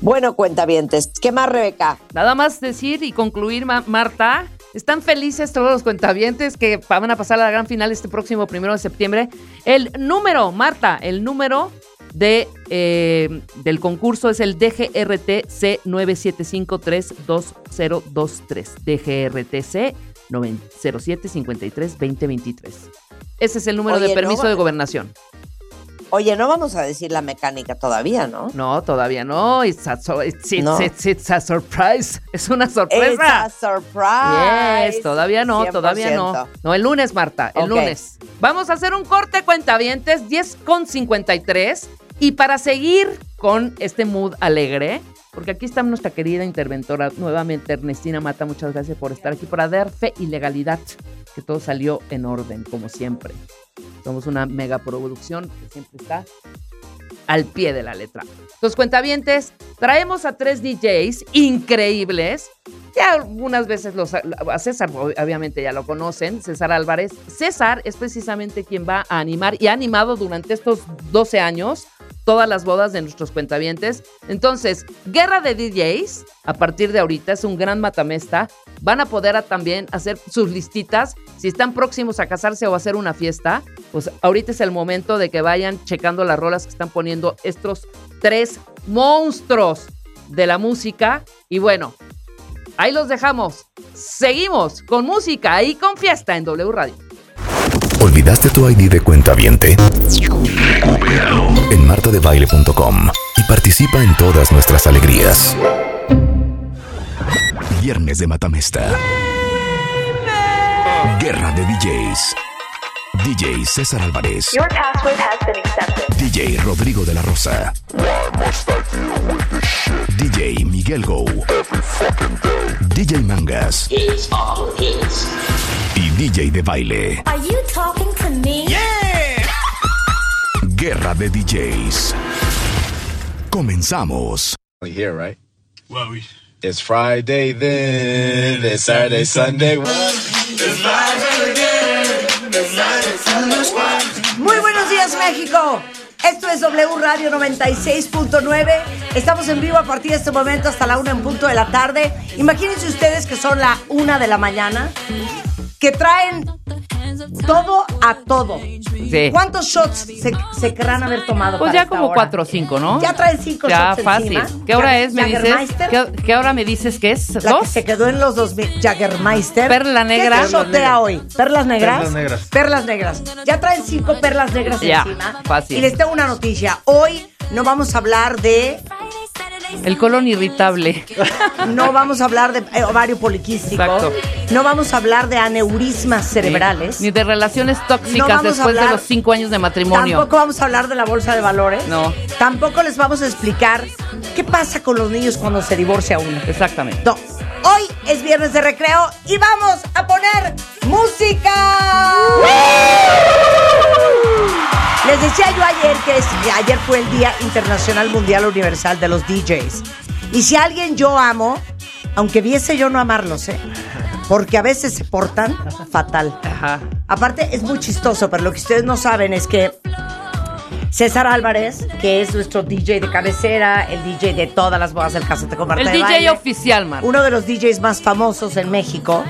Bueno, cuentavientes, ¿qué más, Rebeca? Nada más decir y concluir, Marta. Están felices todos los cuentavientes que van a pasar a la gran final este próximo primero de septiembre. El número, Marta, el número de, eh, del concurso es el DGRT C97532023. DGRTC 07 53 2023. Ese es el número de permiso de gobernación. Oye, no vamos a decir la mecánica todavía, ¿no? No, todavía no. It's a, surprise. Es una sorpresa. It's a surprise. Yes, todavía no, todavía no. No, el lunes, Marta, el lunes. Vamos a hacer un corte cuentavientes 10 con 53. Y para seguir con este mood alegre, porque aquí está nuestra querida interventora, nuevamente Ernestina Mata, muchas gracias por estar aquí, por dar fe y legalidad, que todo salió en orden, como siempre. Somos una mega producción que siempre está al pie de la letra. Entonces, cuentavientes, traemos a tres DJs increíbles. Ya algunas veces los, a César, obviamente ya lo conocen, César Álvarez. César es precisamente quien va a animar y ha animado durante estos 12 años todas las bodas de nuestros cuentavientes. Entonces, Guerra de DJs, a partir de ahorita, es un gran matamesta. Van a poder también hacer sus listitas. Si están próximos a casarse o a hacer una fiesta, pues ahorita es el momento de que vayan checando las rolas que están poniendo estos tres monstruos de la música. Y bueno, ahí los dejamos. Seguimos con música y con fiesta en W Radio. ¿Olvidaste tu ID de cuenta viente? En martadebaile.com y participa en todas nuestras alegrías. Viernes de Matamesta. Guerra de DJs. DJ César Álvarez. DJ Rodrigo de la Rosa. DJ Miguel Go. DJ Mangas. Y DJ de baile. Are you talking to me? Yeah. Guerra de DJs. Comenzamos. Here, right? Well, we... It's Friday then. It's Saturday, Sunday. It's Friday Muy buenos días, México. Esto es W Radio 96.9. Estamos en vivo a partir de este momento hasta la una en punto de la tarde. Imagínense ustedes que son la una de la mañana, que traen todo a todo. Sí. ¿Cuántos shots se, se querrán haber tomado? Pues para ya esta como hora? cuatro o cinco, ¿no? Ya traen cinco Ya, shots fácil. encima. ¿Qué hora es, me dices? ¿Qué, qué hora me dices que es? La que ¿Dos? se quedó en los 2000, Jaggermeister. Perla negra. ¿Qué se shotea hoy? ¿Perlas negras? Perlas negras. Perlas negras. Ya traen cinco perlas negras Ya, encima. fácil. Y les tengo una noticia. Hoy no vamos a hablar de... El colon irritable. No vamos a hablar de eh, ovario poliquístico. Exacto. No vamos a hablar de aneurismas cerebrales. Ni de relaciones tóxicas después de los cinco años de matrimonio. Tampoco vamos a hablar de la bolsa de valores. No. Tampoco les vamos a explicar qué pasa con los niños cuando se divorcia uno. Exactamente. No. Hoy es viernes de recreo y vamos a poner música. Les decía yo ayer que es- ayer fue el Día Internacional Mundial Universal de los DJs. Y si a alguien yo amo, aunque viese yo no amarlos, ¿eh? Porque a veces se portan fatal. Ajá. Aparte, es muy chistoso, pero lo que ustedes no saben es que César Álvarez, que es nuestro DJ de cabecera, el DJ de todas las bodas del Casete con Marta El de DJ Baile, oficial, Marta. uno de los DJs más famosos en México,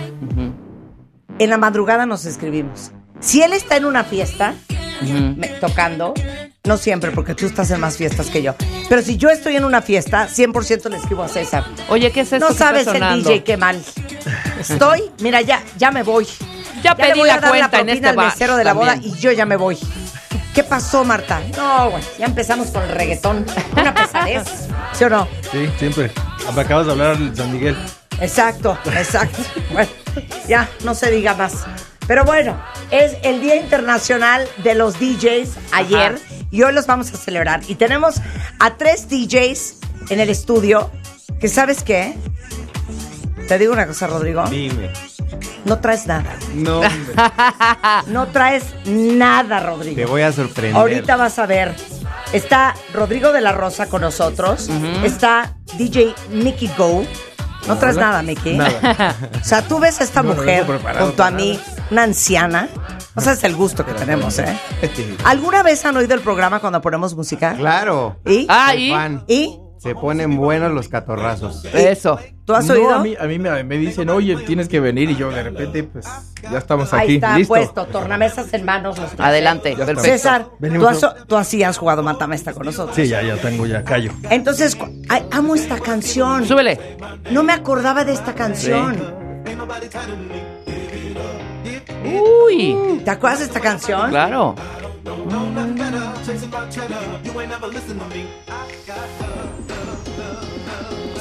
en la madrugada nos escribimos. Si él está en una fiesta, me- tocando, no siempre, porque tú estás en más fiestas que yo, pero si yo estoy en una fiesta, 100% le escribo a César. Oye, ¿qué es esto No que está sabes el? DJ qué mal. Estoy, mira, ya, ya me voy. Ya le pedí voy a la dar cuenta en propina este al mesero de la boda y yo ya me voy. ¿Qué pasó, Marta? No, güey, ya empezamos con el reggaetón. Una pesadez. ¿Sí o no? Sí, siempre. Me acabas de hablar de San Miguel. Exacto, exacto. Bueno, ya, no se diga más. Pero bueno, es el Día Internacional de los DJs ayer y hoy los vamos a celebrar. Y tenemos a tres DJs en el estudio que, ¿sabes qué? Te digo una cosa, Rodrigo. Dime. No traes nada. No, hombre. No traes nada, Rodrigo. Te voy a sorprender. Ahorita vas a ver. Está Rodrigo de la Rosa con nosotros. Está DJ Mickey Go. No traes nada, Mickey. Nada. O sea, tú ves a esta No, mujer junto a mí, una anciana. O sea, es el gusto que tenemos, ¿eh? ¿Alguna vez han oído el programa cuando ponemos música? Claro. ¿Y? Ah, ¿y? Se ponen buenos los catorrazos. Eso. ¿Tú has No, oído? a mí, a mí me, me dicen, oye, tienes que venir. Y yo de repente, pues, ya estamos Ahí aquí. está Listo. puesto, tornamesas en manos. los. Adelante. César, tú, Venimos has, tú así has jugado matamesta con nosotros. Sí, ya, ya tengo, ya callo. Entonces, ay, amo esta canción. Súbele. No me acordaba de esta canción. Uy. ¿Te acuerdas de esta canción? Claro.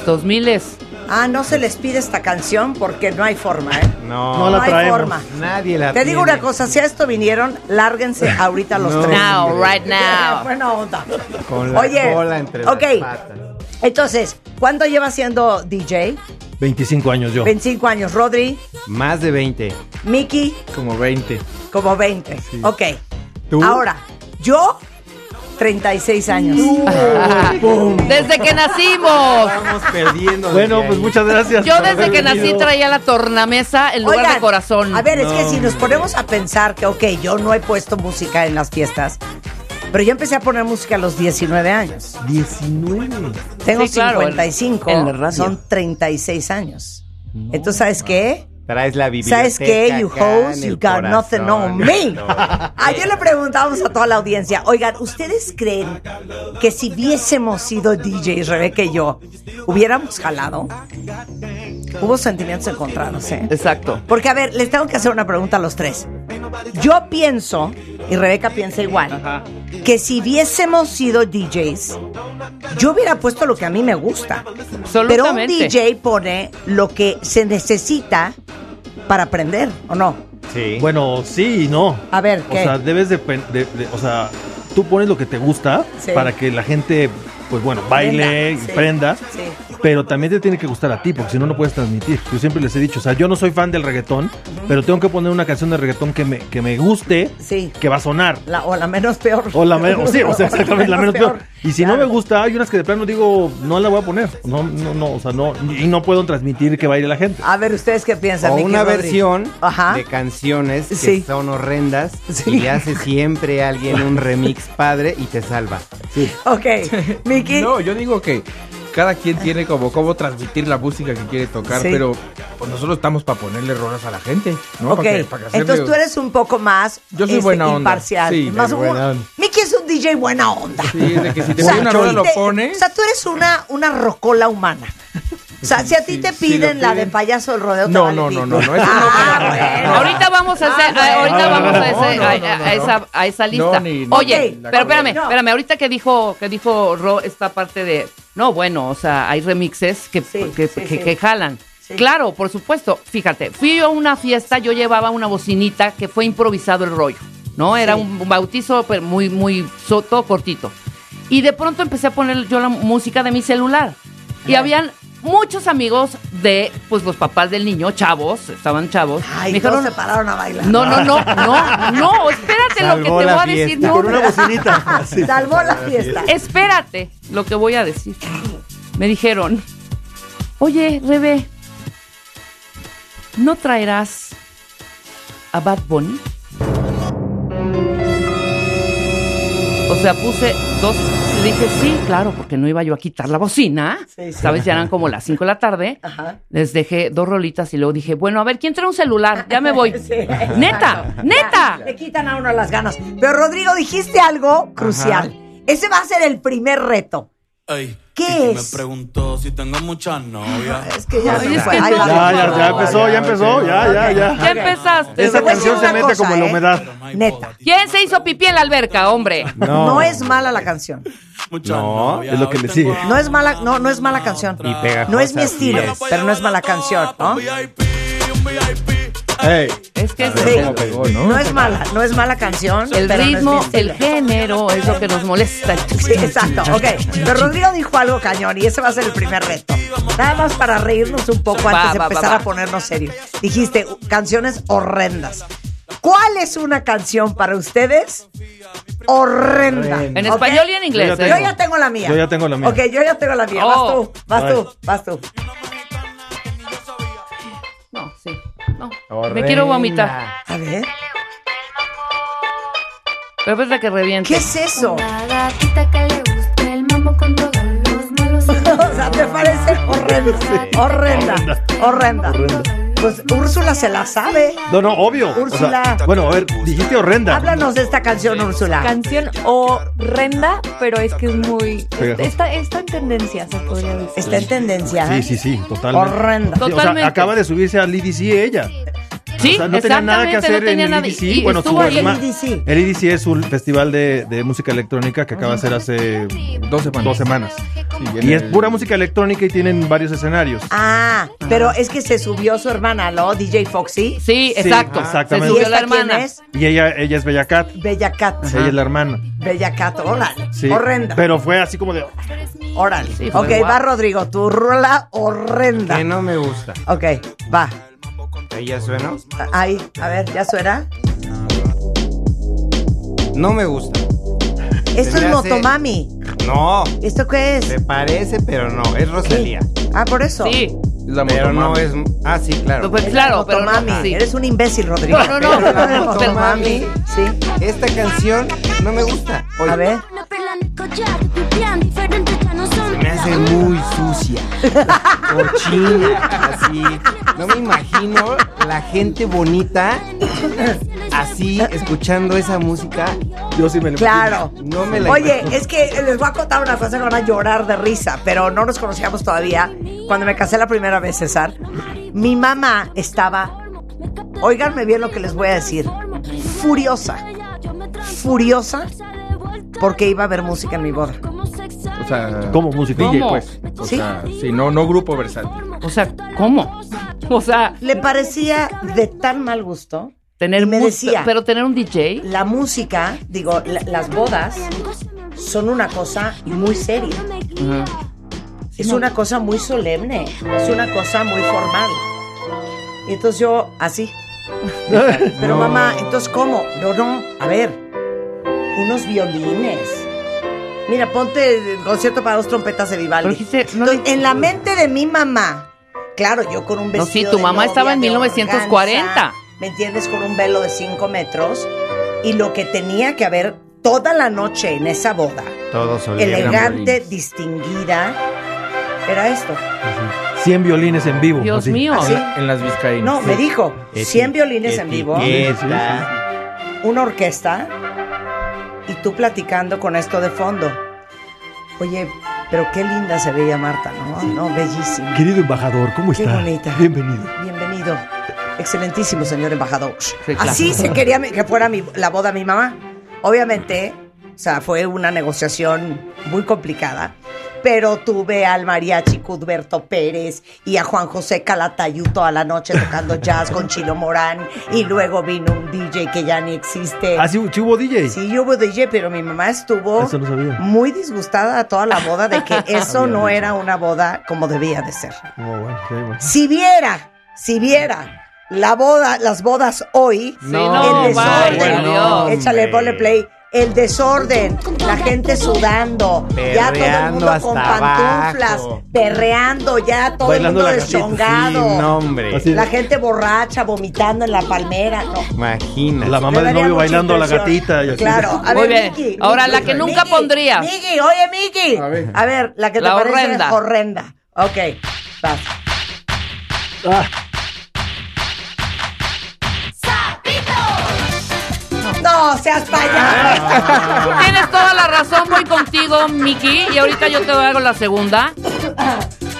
Dos miles. Ah, no se les pide esta canción porque no hay forma, ¿eh? No, No la hay traemos. forma. nadie la Te digo una cosa, si a esto vinieron, lárguense ahorita los No. tres. Now, right now. Buena onda. Con la Oye, cola entre ok. las patas. Entonces, ¿cuánto llevas siendo DJ? 25 años yo. 25 años. Rodri, Más de 20. Miki, Como 20. como 20. Ok. ¿Tú? Ahora, yo, 36 años. Desde que nacimos. Estamos perdiendo. Bueno, pues ahí. muchas gracias. Yo por desde haber que nací venido. traía la tornamesa en lugar Oigan, de corazón. A ver, es que No, si nos ponemos a pensar que, ok, yo no he puesto música en las fiestas, pero yo empecé a poner música a los 19 años. 19. Tengo Sí, claro, en- 55, en la radio. son 36 años. Entonces, ¿sabes qué? Traes la biblioteca. ¿Sabes qué, you hoes? You got nothing corazón. on me. Ayer le preguntamos a toda la audiencia, oigan, ¿ustedes creen que si hubiésemos sido DJs, Rebeca y yo, hubiéramos jalado? Hubo sentimientos encontrados, ¿eh? Exacto. Porque, a ver, les tengo que hacer una pregunta a los tres. Yo pienso, y Rebeca piensa igual, que si hubiésemos sido DJs, yo hubiera puesto lo que a mí me gusta. Pero un. DJ pone lo que se necesita para aprender, ¿o no? Sí. Bueno, sí y no. A ver, O ¿qué? sea, debes de, de- de- O sea, tú pones lo que te gusta Sí. para que la gente, pues bueno, baile y sí, prenda. Sí. Pero también te tiene que gustar a ti, porque si no, no puedes transmitir. Yo siempre les he dicho, o sea, yo no soy fan del reggaetón, pero tengo que poner una canción de reggaetón que me, que me guste, Sí. que va a sonar. La- o la menos peor. O la menos, sí, o sea, exactamente la menos peor. Y si no me gusta, hay unas que de plano digo, no la voy a poner. No, no, no, o sea, no, y no puedo transmitir que baile la gente. A ver, ¿ustedes qué piensan? O Miki una Rodri? versión Ajá. de canciones que Sí. son horrendas Sí. y le hace siempre a alguien un remix padre y te salva. Ok, No, yo digo que cada quien tiene como cómo transmitir la música que quiere tocar, Sí. pero pues nosotros estamos para ponerle rolas a la gente, ¿no? ok, Para que- para que hacerle- entonces tú eres un poco más Yo soy este, buena onda. imparcial. Sí, más buena onda. Miki es un DJ buena onda. Sí, de que si te O sea, una rola lo pones. O sea, tú eres una, una rocola humana. O sea, si a ti Sí, te piden la de payaso del rodeo, te No, no, no, no, no, eso no, Ah, no. Ahorita vamos a, hacer, Ah, ahorita vamos a, esa, a esa lista. No, ni- ni- Oye, pero espérame, no. espérame, ahorita que dijo, que dijo Ro esta parte de, no, bueno, o sea, hay remixes que, Sí, que, sí, que- sí. que jalan. Sí. Claro, por supuesto. Fíjate, fui a una fiesta, yo llevaba una bocinita que fue improvisado el rollo, ¿no? Era Sí. un bautizo pero muy, muy, todo cortito. Y de pronto empecé a poner yo la música de mi celular. Y habían muchos amigos de, pues, los papás del niño, chavos, estaban chavos. Ay, me dijeron, se pararon a bailar. no, no, no, no, no, espérate lo que te voy a decir. No, Con una bocinita. así. Salvó la fiesta. espérate lo que voy a decir. Me dijeron, oye, Rebe, ¿no traerás a Bad Bunny? O sea, puse dos, dije sí, claro, porque no iba yo a quitar la bocina. Sí, sí. ¿Sabes? Ya eran como las 5 de la tarde. Ajá. Les dejé dos rolitas y luego dije, bueno, a ver, ¿quién trae un celular? Ya me voy. Sí. Neta, neta. Le quitan a uno las ganas. Pero Rodrigo, dijiste algo crucial. Ese va a ser el primer reto. ¿Qué es? preguntó si tengo muchas novias. Es que ya Ay, se es que no. Ya, ya, ya empezó, ya empezó, ya, ya, ya. Ya empezaste. Esa canción se mete cosa, como la ¿eh? humedad. Neta. ¿Quién se hizo pipí en la alberca, hombre? No. es mala la canción. No, es lo que le sigue. No es mala, no, no es mala canción. Y pegajosa, No es mi estilo, es. pero no es mala canción, ¿no? Ey, Es que es Sí. pegó, ¿no? No es mala, no es mala canción. el no ritmo, el género es lo que nos molesta. Sí, exacto, ok. Pero Rodrigo dijo algo cañón y ese va a ser el primer reto. Nada más para reírnos un poco Va, antes de va, empezar va. a ponernos serios. Dijiste canciones horrendas. ¿Cuál es una canción para ustedes horrenda? En español y en inglés. Yo ya ¿eh? Yo ya tengo la mía. Yo ya tengo la mía. Ok, yo ya tengo la mía. Oh. Vas tú, vas tú, vas tú. No. Me Horrenda. quiero vomitar. A ver, Pero es de que reviente. ¿qué es eso? Una gatita que le gusta el mambo con todos los malos. o sea, te parece horrenda. Horrenda, horrenda. Pues Úrsula se la sabe. No, no, obvio. O sea, Úrsula. bueno, a ver, dijiste horrenda. Háblanos de esta canción, Úrsula. Canción horrenda, pero es que es muy. Está, está en tendencia, se podría decir. Está en tendencia. Sí, ¿eh? sí, sí, totalmente. Horrenda. Sí, o sea, Totalmente. acaba de subirse al EDC ella. Sí, O sea, no tenía nada que hacer no tenía en el. EDC. Y bueno, estuvo su ahí. herma- El EDC. El EDC es un festival de, de música electrónica que acaba de ser hace Dos semanas. dos semanas. Sí, Y es pura música electrónica y tienen varios escenarios. Ah, pero es que se subió su hermana, ¿no? DJ Foxy. Sí, exacto. exactamente. Se ¿Y subió la hermana. es? Y ella, ella es Bella Cat. Bella Cat. Ella es la hermana. Bella Cat, órale. Sí. Horrenda. Pero fue así como de. Órale. Ok, va Rodrigo, tu rola horrenda. Que no me gusta. Ok, va. Ahí ya suena. Ahí, a ver, ¿ya suena? No me gusta. Esto es hace- Motomami. No. ¿Esto qué es? Se parece, pero no. Es Rosalía. Ah, por eso. Sí. La Pero no es. Ah, sí, claro. Pues Es claro, pero no, Motomami. sí. Eres un imbécil, Rodrigo. No, no, no. Pero la Motomami, sí. Esta canción no me gusta. Oye, A ver. Se me hace muy sucia. Cochina. Así. No me imagino la gente bonita así escuchando esa música. Yo sí me lo Claro. No me la Oye, imagino. es que les voy a contar una cosa que van a llorar de risa, pero no nos conocíamos todavía. Cuando me casé la primera vez, César, mi mamá estaba, óiganme bien lo que les voy a decir, furiosa, furiosa porque iba a haber música en mi boda. O sea, ¿Cómo música? DJ, ¿Cómo? pues. O Sí. sea, sí, no, no grupo versátil. O sea, ¿cómo? O sea, Le parecía de tan mal gusto. tener me decía- pero tener un DJ. La música, digo, la- las bodas son una cosa muy seria. Es una cosa muy solemne, es una cosa muy formal. Y entonces yo, así. Pero mamá, entonces ¿cómo? No, no, a ver, unos violines. Mira, ponte el concierto para dos trompetas de Vivaldi. Pero dijiste, no Entonces, le- en la mente de mi mamá, claro, yo con un No, vestido sí, tu de mamá novia estaba en de 1940. organza, ¿Me entiendes? Con un velo de 5 metros. Y lo que tenía que haber toda la noche en esa boda, a elegante, violines. distinguida, era esto. 100 violines en vivo. Dios así. mío. En las vizcaínas. No, me dijo, Eti- 100 violines en vivo, una orquesta y tú platicando con esto de fondo. Oye, pero qué linda se veía Marta, ¿no? No, bellísima. Querido embajador, ¿cómo Qué está? bonita. Bienvenido. Bienvenido. Excelentísimo, señor embajador. Así se quería que fuera mi- la boda de mi mamá. Obviamente, o sea, fue una negociación muy complicada. Pero tuve al mariachi Cudberto Pérez y a Juan José Calatayud toda la noche tocando jazz con Chilo Morán. Y luego vino un DJ que ya ni existe. Ah, sí, sí hubo DJ. Sí, yo hubo DJ, pero mi mamá estuvo Eso no sabía. muy disgustada a toda la boda de que eso no era una boda como debía de ser. Oh, bueno, sí, bueno. Si viera, si viera la boda, las bodas hoy, no, el desorden, échale ponle play, el desorden, la gente sudando, ya todo el Perreando mundo con pantuflas, abajo. perreando, ya todo Bailando el mundo deschongado. Sí, no, hombre. Así. La gente borracha, vomitando en la palmera. No. Imagina. La mamá del novio bailando a la gatita. y así. Claro. A Muy ver, bien. Miki, Ahora, Miki, la que nunca Miki, pondrías. Miki, oye, Miki. A ver. A ver, la que te La parece horrenda. horrenda. Ok, vas. Ah, No, seas payaso. Tienes toda la razón, voy contigo, Miki. Y ahorita yo te hago la segunda.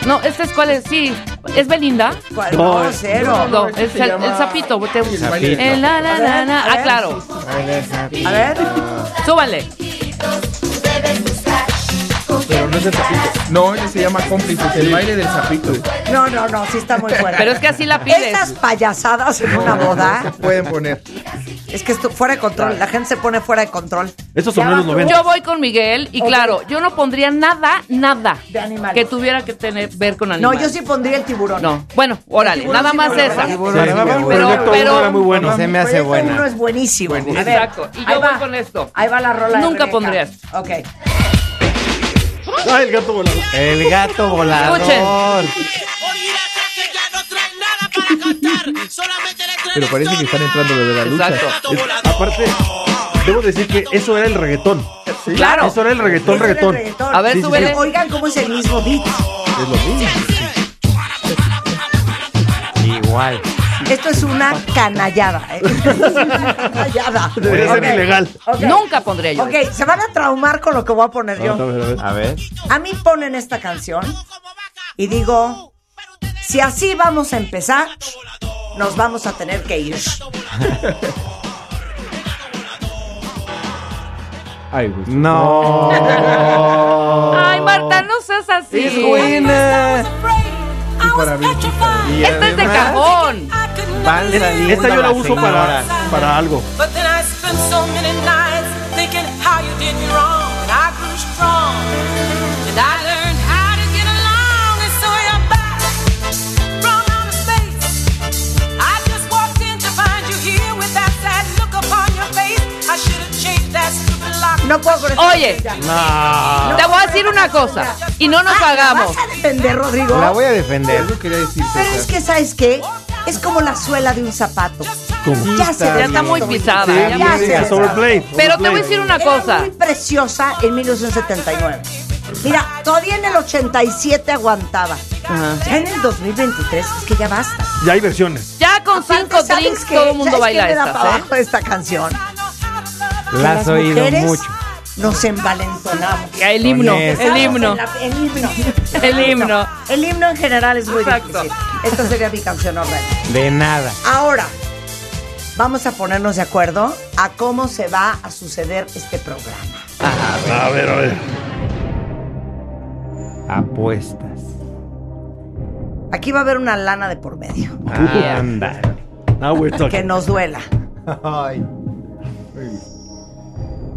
No, ¿este es cuál es? Sí, ¿es Belinda? ¿Cuál? No, No, cero. No, es el, llama- el sapito. te- Sapito. El la, la, la, Ah, claro. A ver. Súbanle. Pero no es el sapito. No, ese se llama cómplices. El baile del sapito. No, no, no, sí está muy fuera. Pero es que así la pides. Esas payasadas en una Se boda, pueden poner. es que esto fuera de control. La gente se pone fuera de control. Estos son los vas tú. 90. Yo voy con Miguel y claro, yo no pondría nada, nada De animales. que tuviera que tener ver con No, animales. yo sí pondría el tiburón. No, bueno, órale, nada sí más esa. pero- pero- muy bueno. Se me hace buena. uno es buenísimo. A ver, Exacto, y yo va. voy con esto. Ahí va la rola de Nunca pondrías. Ok. Ah, el gato volador. El gato volador. Pero parece que están entrando lo de la lucha. Exacto. Es- aparte, debo decir que eso era el reggaetón. Claro. Eso era el reggaetón, Ese era el reggaetón. reggaetón. A ver, Sí, sí, súbele. sí. Oigan cómo es el mismo beat. Es lo mismo. Igual. Esto es una canallada. ¿eh? canallada. Debería ser Ok, ilegal. Nunca pondría yo. Ok, se van a traumar con lo que voy a poner yo. A ver, a ver. A ver. A mí ponen esta canción y digo, si así vamos a empezar, nos vamos a tener que ir. Ay. No. Ay, Marta, no seas así. Es. Y para mí. Es de cajón. Van saliendo Esta yo la uso para, para algo. No puedo con. Oye, No. te voy a decir una cosa. Y no nos Ah, ¿la hagamos. ¿Vas a defender, Rodrigo? La voy a defender. Eso quería decir. Pero es que, ¿sabes qué? Es como la suela de un zapato. ¿Cómo? Ya se Ya está muy pisada. Sí, ya se pisada. es overplayed. Pero te voy a decir una Era cosa. muy preciosa en 1979. Mira, todavía en el 87 aguantaba. Ya en el 2023 es que ya basta. Ya hay versiones. Ya con Aparte, cinco ¿sabes drinks qué? todo el mundo ¿Sabes baila esta. ¿eh? esta canción? Que La has oído mucho. Nos envalentonamos. El himno, el himno. La- El himno. El himno. El himno en general es muy Exacto. difícil. Esta sería mi canción horrenda. De nada. Ahora, vamos a ponernos de acuerdo a cómo se va a suceder este programa. A ver, a ver. Apuestas. Aquí va a haber una lana de por medio. Anda. Now we're Que talking. nos duela. Ay.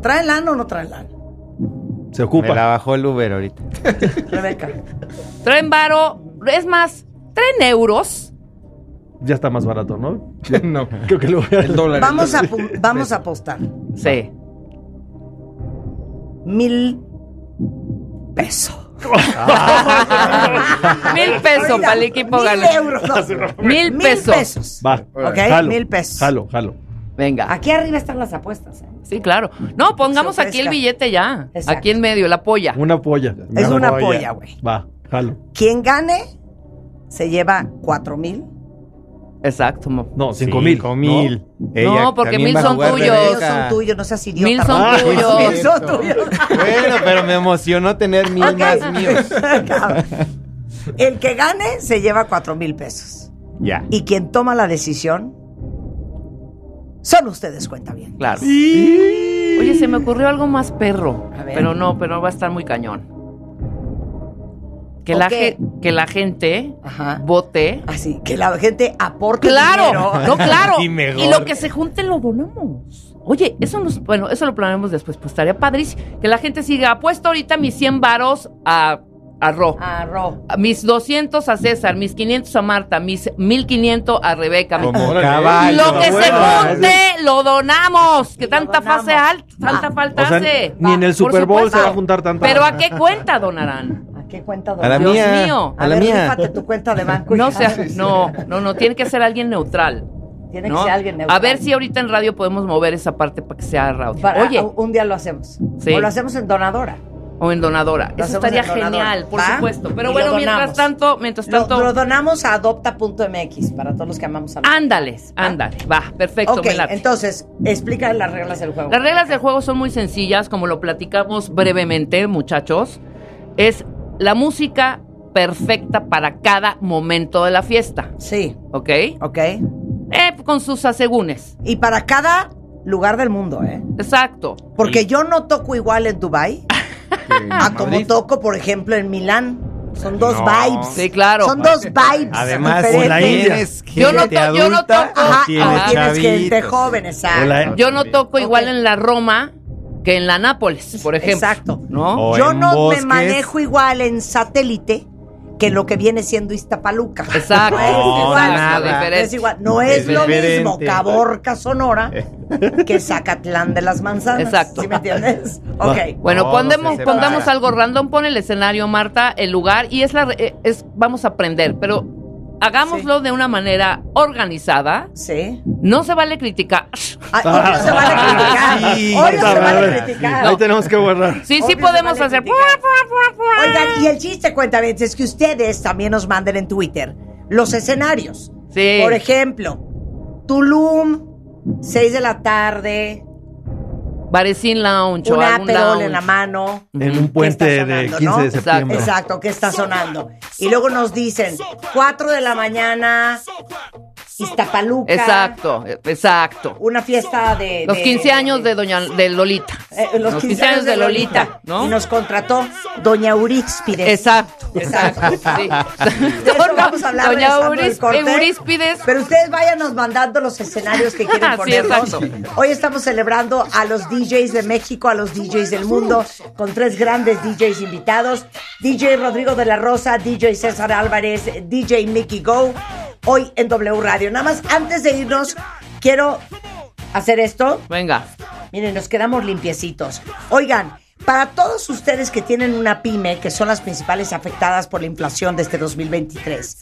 ¿Traen lana o no traen lana? Se Me la ocupa. bajó el Uber ahorita. Rebeca. Traen varo. Es más, traen euros. Ya está más barato, ¿no? No. Creo que voy a... El dólar. Vamos a, vamos a apostar. Sí. Mil pesos. Mil pesos para el equipo Mil ganar. euros. no. Mil Mil pesos. pesos. Va. Ok, Jalo, mil pesos. Jalo, jalo. Venga. Aquí arriba están las apuestas. ¿eh? Sí, claro. No, pongamos aquí el billete ya. Exacto. Aquí en medio, la polla. Una polla. Es una polla. polla, güey. Va, Jalo. Quien gane se lleva cuatro mil. Exacto. mo. No, cinco mil. Cinco mil. No, Ella porque mil son tuyos. Rebeca. son tuyos, no seas idiota. Mil son papá. tuyos. Mil son tuyos. Bueno, pero me emocionó tener mil más míos. El que gane se lleva cuatro mil pesos. Ya. Y quien toma la decisión son ustedes, cuenta bien. Claro. Oye, se me ocurrió algo más perro. A ver. Pero no, pero va a estar muy cañón. Que, la, ge- que la gente vote. Así, que la gente aporte Claro, dinero. no, claro. Y mejor. Y lo que se junte lo donamos. Oye, eso nos, bueno, eso lo planeamos después, pues estaría padrísimo. Que la gente siga, apuesto ahorita mis 100 varos a, a Ro. Ah, Ro. A Mis 200 a César, mis 500 a Marta, mis 1500 a Rebeca. Como caballo. lo que se junte, lo donamos. Que tanta donamos. fase alta, tanta falta O sea, hace. ni en el Super Bowl se va a juntar tanta. Pero ¿a qué cuenta donarán? ¿A qué cuenta A la Dios mía. mío. A A la ver, mía. tu cuenta de banco. No sea, no, no, no, tiene que ser alguien neutral. Tiene ¿no? que ser alguien neutral. A ver si ahorita en radio podemos mover esa parte para que sea radio. Para- Oye, un día lo hacemos. Sí. O lo hacemos en donadora. O en donadora. Lo Eso estaría genial, por ¿Va? supuesto. Pero Y bueno, mientras tanto, mientras Lo, tanto. lo donamos a adopta.mx para todos los que amamos a la Ándales, ándale. Va, perfecto, Ok, me late. entonces, explica las reglas del juego. Las reglas del juego son muy sencillas, como lo platicamos brevemente, muchachos. Es la música perfecta para cada momento de la fiesta, Sí, ¿ok? ok. Eh, con sus asegúnes. Y para cada lugar del mundo, ¿eh? Exacto. Porque yo no toco igual en Dubai a como toco, por ejemplo, en Milán. Son dos No. vibes. Sí, claro. Son dos vibes. Además, diferentes. la India. tienes gente Yo no to- yo no toco- o Ajá, tienes ahora tienes gente joven, exacto. Yo no toco igual en la Roma que en la Nápoles, por ejemplo. Exacto. ¿No? O Yo no bosques. me manejo igual en satélite que lo que viene siendo Iztapaluca. Exacto. No es No, igual. nada. Es igual. No Es es, lo mismo Caborca, Sonora, que Zacatlán de las Manzanas. Exacto. ¿Sí me entiendes? Ok. Bueno, pondemos, pongamos algo random, pon el escenario, Marta, el lugar, y es la re- eh, es, vamos a aprender, pero hagámoslo de una manera organizada. Sí. No se vale criticar. Ay, no se vale criticar. sí. Hoy no se vale criticar. Ahí tenemos que borrar. Sí, sí Obvio podemos vale hacer. Oigan, y el chiste, cuenta es que ustedes también nos manden en Twitter los escenarios. Sí. Por ejemplo, Tulum, 6 de la tarde, Barecín Lounge o un algún Aperol lounge. en la mano. En un ¿Qué puente está de sonando, 15 de no? septiembre. Exacto, ¿qué está sonando? Y luego nos dicen, 4 de la mañana, Iztapaluca. Exacto, exacto. Una fiesta de... Los de- 15 años de Doña de Lolita. eh, los 15 años de Lolita, ¿no? Y nos contrató Doña Euríspides. Exacto. Exacto. Sí. De eso vamos a hablar Doña Euris- corte. Euríspides. Pero ustedes váyanos mandando los escenarios que quieren Sí, ponernos. Hoy estamos celebrando a los DJs de México, a los DJs del mundo, con tres grandes DJs invitados. DJ Rodrigo de la Rosa, DJ César Álvarez, DJ Mickey Go. Hoy en W Radio. Nada más, antes de irnos, quiero hacer esto. Venga. Miren, nos quedamos limpiecitos. Oigan, para todos ustedes que tienen una pyme, que son las principales afectadas por la inflación de este 2023,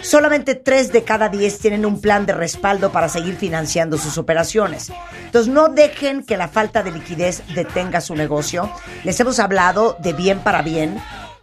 solamente 3 de cada 10 tienen un plan de respaldo para seguir financiando sus operaciones. Entonces, no dejen que la falta de liquidez detenga su negocio. Les hemos hablado de bien para bien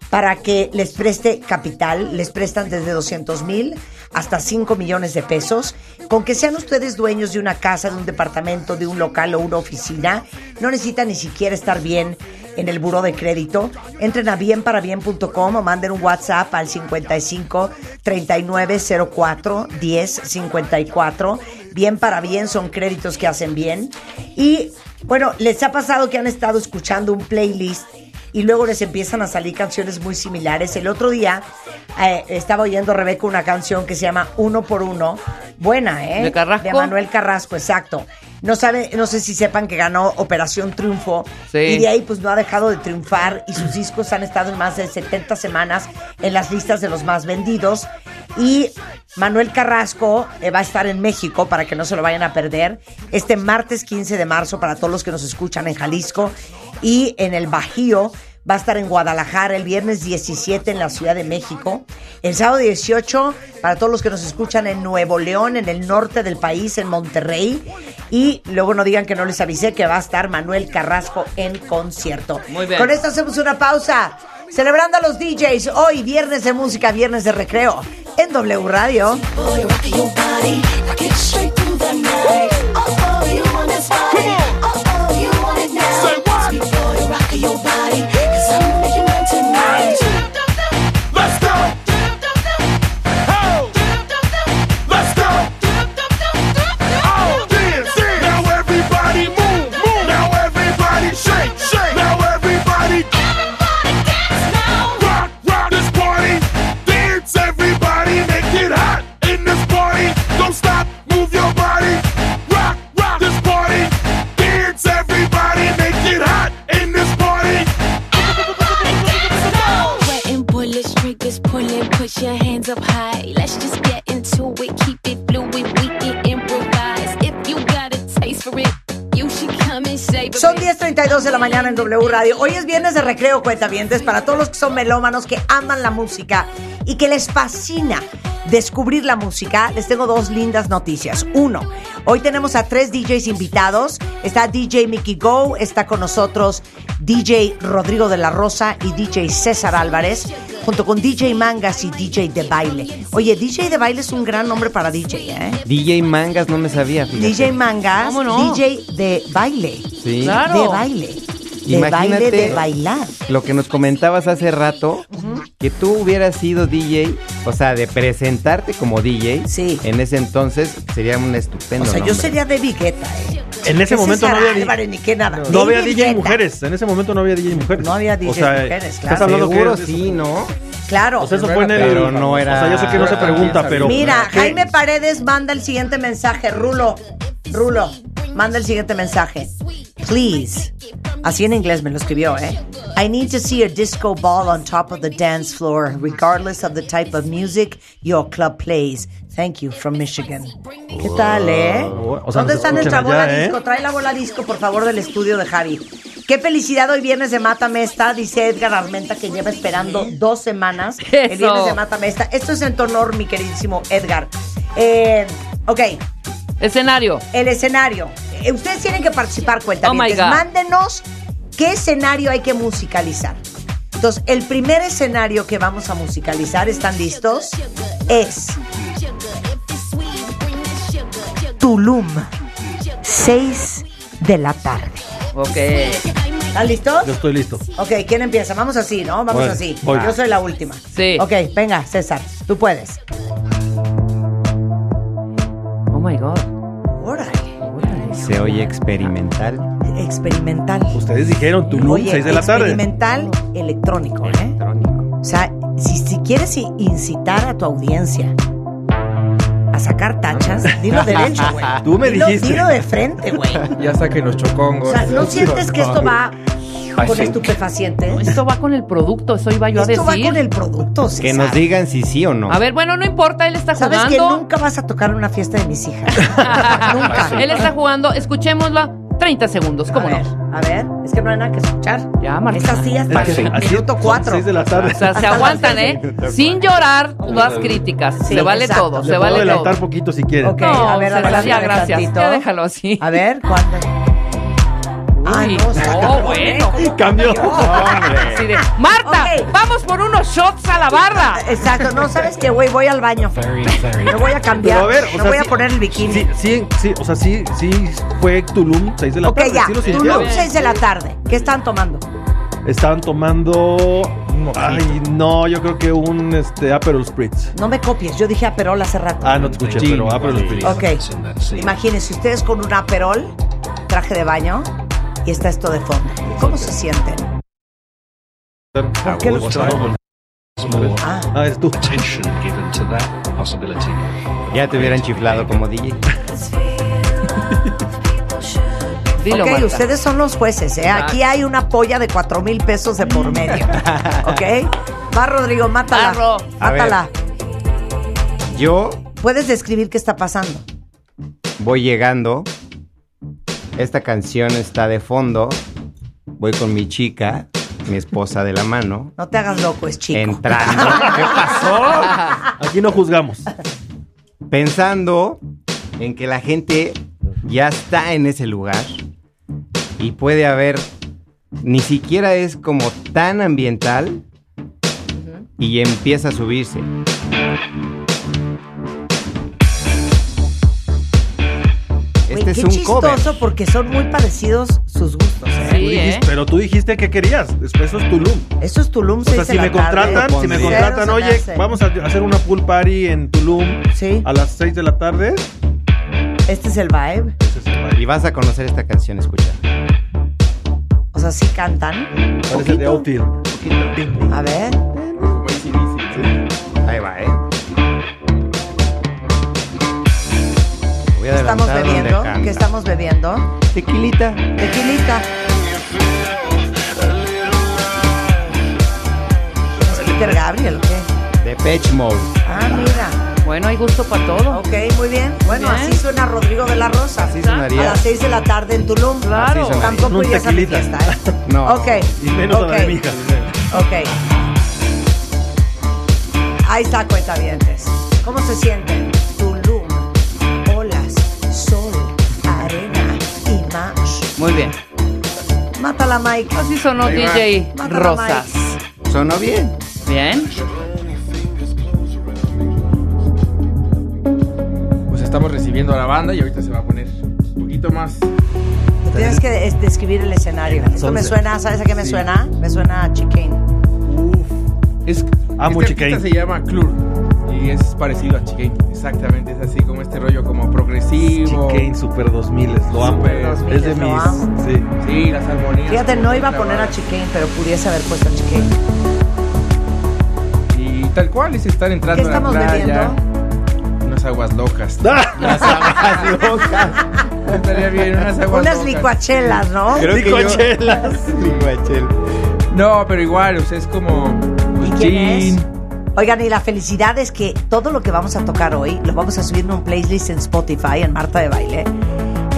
para que les preste capital, les prestan desde 200 mil hasta 5 millones de pesos. Con que sean ustedes dueños de una casa, de un departamento, de un local o una oficina, no necesitan ni siquiera estar bien en el buro de crédito. Entren a bienparabien.com o manden un WhatsApp al 55 39 04 10 54. Bien para bien son créditos que hacen bien. Y bueno, les ha pasado que han estado escuchando un playlist y luego les empiezan a salir canciones muy similares. El otro día eh, estaba oyendo Rebeca una canción que se llama Uno por Uno. Buena, ¿eh? ¿De Carrasco? De Manuel Carrasco, exacto. No sabe, no sé si sepan que ganó Operación Triunfo. Sí. Y de ahí pues no ha dejado de triunfar y sus discos han estado en más de 70 semanas en las listas de los más vendidos. Y Manuel Carrasco eh, va a estar en México para que no se lo vayan a perder. Este martes 15 de marzo para todos los que nos escuchan en Jalisco y en el Bajío. Va a estar en Guadalajara el viernes 17 en la Ciudad de México. El sábado 18 para todos los que nos escuchan en Nuevo León, en el norte del país, en Monterrey. Y luego no digan que no les avisé que va a estar Manuel Carrasco en concierto. Muy bien. Con esto hacemos una pausa. celebrando a los DJs hoy, viernes de música, viernes de recreo, en W Radio. Push your hands up high. Let's just Son 10.32 de la mañana en W Radio. Hoy es viernes de recreo, cuentavientes, para todos los que son melómanos, que aman la música y que les fascina descubrir la música. Les tengo dos lindas noticias. Uno, hoy tenemos a tres DJs invitados. Está DJ Mickey Go, está con nosotros DJ Rodrigo de la Rosa y DJ César Álvarez, junto con DJ Mangas y DJ de Baile. Oye, DJ de Baile es un gran nombre para DJ, ¿eh? DJ Mangas no me sabía, fíjate. DJ Mangas, ¿Cómo no? DJ de Baile. Sí. Claro. De baile. De baile, Imagínate de bailar. lo que nos comentabas hace rato, que tú hubieras sido DJ, o sea, de presentarte como DJ, Sí. en ese entonces sería un estupendo O sea, yo nombre. sería de Guetta, ¿eh? En ese ¿Qué momento no había, Álvarez ni qué nada. no había David DJ mujeres. En ese momento no había DJ mujeres. No había DJ o sea, mujeres, Estás claro. hablando Seguro que sí, ¿no? Claro. O sea, eso fue en el. Pero no era- O sea, yo sé que no se pregunta, pero. Mira, ¿qué? Jaime Paredes manda el siguiente mensaje. Rulo, Rulo, manda el siguiente mensaje. Please. Así en inglés me lo escribió, ¿eh? I need to see a disco ball on top of the dance floor, regardless of the type of music your club plays. Thank you from Michigan. ¿Qué tal, eh? O sea, ¿Dónde está nuestra bola allá, ¿eh? disco? Trae la bola disco, por favor, del estudio de Javi. Qué felicidad hoy viernes de Mátame Esta, dice Edgar Armenta, que lleva esperando dos semanas el Eso. viernes de Mátame Esta. Esto es en tu honor, mi queridísimo Edgar. Eh, ok, Escenario. el escenario. Eh, ustedes tienen que participar, cuenta Oh. Mándenos qué escenario hay que musicalizar. Entonces, el primer escenario que vamos a musicalizar, ¿están listos? Es Tulum, 6 de la tarde. Ok. ¿Están listos? Yo estoy listo. Ok, ¿quién empieza? Vamos así, ¿no? Vamos Bueno, así. voy. Yo soy la última. Sí. Ok, venga, César, tú puedes. Oh my God. Órale, Se oye experimental. experimental. Ustedes dijeron Tulum, Oye, 6 de la tarde. experimental electrónico, ¿eh? Electrónico. O sea, si, si quieres incitar a tu audiencia a sacar tachas, dilo derecho, güey. Tú me Dilo- dijiste. Dilo de frente, güey. Ya saquen los chocongos. O sea, ¿no sientes que esto va con estupefacientes? Esto va con el producto, eso iba yo a Esto va decir. con el producto, Que César. nos digan si sí o no. A ver, bueno, no importa, él está Sabes que jugando. nunca vas a tocar una fiesta de mis hijas. nunca. Él está jugando, escuchémoslo. 30 segundos, ¿cómo a ver, no? a ver, es que no hay nada que escuchar. Ya, Marta. Es así hasta Es que el así minuto son 4. 6 de la tarde. O sea, se aguantan, ¿eh? Sin llorar las críticas. Sí, se vale exacto. todo, Le se puedo vale todo. adelantar poquito si quieren. Ok, No, a ver, adelántame ya, gracias. Ya déjalo así. A ver, ¿cuándo? Uy, no, no, bueno. Cambió. Así de, Marta, Ok. vamos por unos shots a la barra. Exacto, no, ¿sabes qué, güey? Voy al baño. Me voy a cambiar. Pero a ver, o me sea, voy a sí- poner el bikini. Sí, sí, sí, o sea, sí, sí fue Tulum, 6 de la ok, tarde. ya. sí lo Tulum, sintieron. 6 de la tarde. ¿Qué están tomando? Estaban tomando. Ay, no, yo creo que un este, Aperol Spritz. No me copies, yo dije Aperol hace rato. Ah, no te escuché, pero Aperol Spritz. Ok. Imagínense ustedes con un Aperol, traje de baño, y está esto de fondo. ¿Cómo se sienten? ¿Por qué lo Ah, Ah, es tú. Ya te hubieran chiflado como DJ. Dilo, ok, Marta. ustedes son los jueces, ¿eh? Aquí hay una polla de 4 mil pesos de por medio. ¿Ok? Va, Rodrigo, mátala. Barro. Mátala. Yo ¿Puedes describir qué está pasando? voy llegando. Esta canción está de fondo. Voy con mi chica, mi esposa de la mano. No te hagas loco, es chico. Entrando. ¿Qué pasó? Aquí no juzgamos. Pensando en que la gente ya está en ese lugar y puede haber, ni siquiera es como tan ambiental, y empieza a subirse. Este es un chistoso cover. porque son muy parecidos sus gustos. ¿eh? Tú dijiste- Pero tú dijiste que querías. Después eso es Tulum. Eso es Tulum, O sea, si me contratan, si me contratan, oye, vamos a hacer una pool party en Tulum a las 6 de la tarde. Este es el vibe. Y vas a conocer esta canción, escucha. O sea, sí cantan. Parece de Outfield. A ver. Ahí va, ¿eh? Voy a ¿Qué estamos bebiendo? ¿Qué estamos bebiendo? Tequilita. Tequilita. ¿Es Peter Gabriel o qué? Depeche Mode. Ah, mira. Bueno, hay gusto para todo. Ok, muy bien. Bueno, Bien. así suena Rodrigo de la Rosa. Así sonaría. A las 6 de la tarde en Tulum. Claro. Tampoco irías a mi fiesta, ¿eh? No. Ok. Y menos a la de mi hija. Ok. Ahí está, cuentavientes. ¿Cómo se sienten? Muy bien. Mátala, Mike. Así sonó Ahí va. DJ Mátala, Rosas. Sonó bien. Bien. Pues estamos recibiendo a la banda y ahorita se va a poner un poquito más. Tienes que des- describir el escenario. Esto me Entonces- suena, ¿sabes a qué me Sí. suena? Me suena a Chicane. Es, Amo este Chicane. artista se llama Clur y es parecido a Chicane. Exactamente, es así como este rollo como progresivo. Chicane Super 2000, lo amo. Super 2000, es de lo mis. amo. Sí. Sí, las armonías. Fíjate, no iba a poner a. Chicane, pero pudiese haber puesto a Chicane. Y tal cual es estar entrando ¿Qué a la playa. bebiendo? Unas aguas locas. Unas aguas locas. Estaría bien, unas aguas Unas locas. licuachelas, ¿no? Creo que yo- Licuachelas. Licuachel. No, pero igual, o sea, es como. ¿Y pues, quién gin. es? Oigan, y la felicidad es que todo lo que vamos a tocar hoy lo vamos a subir en un playlist en Spotify, en Marta de Baile.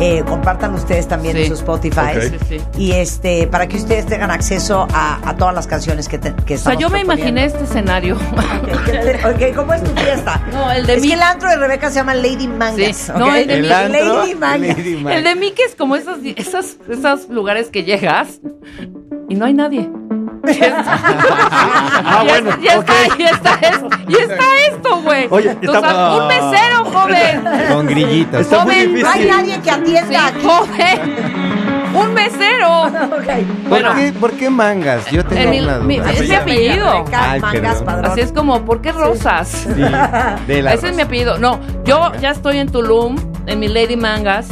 Eh, compartan ustedes también Sí. en su Spotify. Sí, sí. Y este, para que ustedes tengan acceso a, a todas las canciones que, te, que O sea, yo me imaginé este escenario. Ok, ¿qué te- ok, ¿cómo es tu fiesta? No, el de es mí. que el antro de Rebeca se llama Lady Mangas. No, el de El mí. antro, Lady Mangas. Lady Mangas. El de Mickey es como esos, esos, esos lugares que llegas y no hay nadie. Ah, bueno. ok. está, esto, ya está esto, güey. Oye, O sea, está- un mesero, joven. Con grillitos. Está muy Joven, No hay nadie que atienda Sí, aquí. joven. Un mesero. Ok. ¿Por, Bueno. qué, ¿Por qué mangas? Yo tengo En mi- una mi- es mi apellido. Ay, Mangas. Así es como, ¿por qué rosas? Sí, de la Ese es mi apellido. No, yo ya estoy en Tulum, en mi Lady Mangas,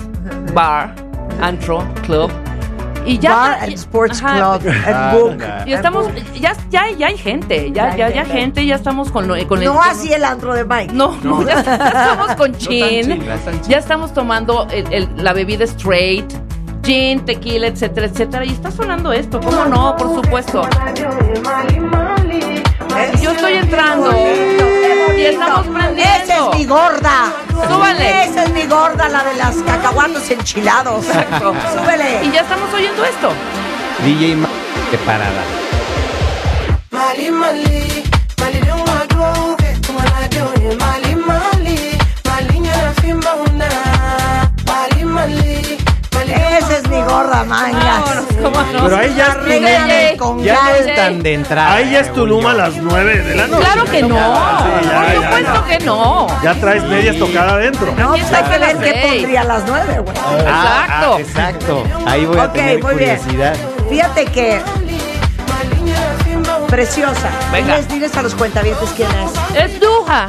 bar, antro, club. Y ya. Bar and Sports Ajá. Club and Ah, Book. anda. Y estamos, ya, ya, ya hay gente, ya, Ya ya, gente. ya estamos con, lo- con el. No así el antro de Mike. No, no, ya, ya estamos con no chill. ya estamos tomando el- el- la bebida straight, gin, tequila, etcétera, etcétera. Y está sonando esto, ¿cómo no? Por supuesto. Es Yo estoy entrando. Y estamos prendiendo. Esa es mi gorda. Súbale. Esa es mi gorda, la de las cacahuatos enchilados. Súbele. Y ya estamos oyendo esto. DJ Ma- de parada. Mali Mali, Mali don't want to get to my doing Mali Mali, Cómo no. Pero ahí ya es Arréglame Tulum. con Ya no ganas. es tan de entrada. Ahí ya es según Tulum yo. a las 9 de la noche. Claro que no. Sí, ya, Por supuesto ya. que no. Ya traes medias tocadas adentro. No, pues hay que ver qué pondría a las nueve, güey. Ah, Exacto. ah, exacto. Ahí voy a Ok, tener muy bien. curiosidad. Fíjate que preciosa. Venga. Diles, diles a los cuentavientes quién es. Es Duja.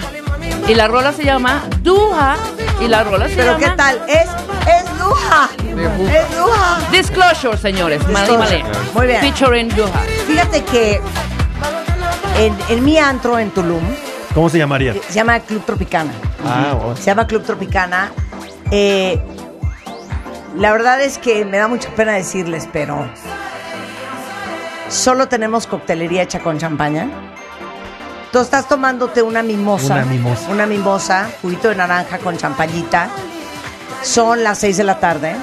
Y la rola se llama Duja. Y la rola se Pero llama. qué tal, es, es Duja. Es Duja. Disclosure, señores. Muy bien. Featuring Duja. Fíjate que en, en mi antro en Tulum, ¿Cómo se llamaría? eh, se llama Club Tropicana. Ah, bueno. Se llama Club Tropicana. Eh, la verdad es que me da mucha pena decirles, pero solo tenemos coctelería hecha con champaña. Tú estás tomándote una mimosa. Una mimosa. Una mimosa, juguito de naranja con champañita. Son las 6 de la tarde.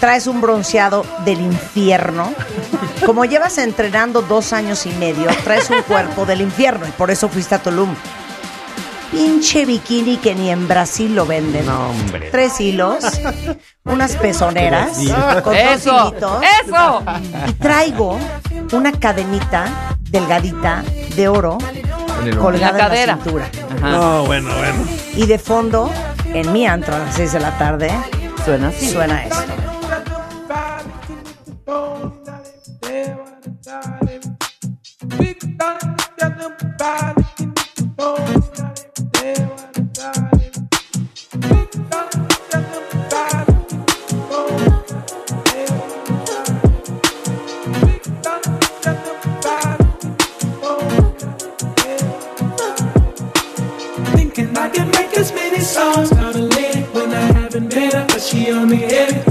Traes un bronceado del infierno. Como llevas entrenando dos años y medio, traes un cuerpo del infierno y por eso fuiste a Tulum. Pinche bikini que ni en Brasil lo venden. No, hombre. Tres hilos, unas pezoneras con dos Eso. hilitos. Eso. Y traigo una cadenita delgadita de oro colgada En la cadera. en la cintura. No, bueno, bueno. Y de fondo, en mi antro a las 6 de la tarde, suena así. Suena esto. songs, gonna lit when I haven't been up, but she on me every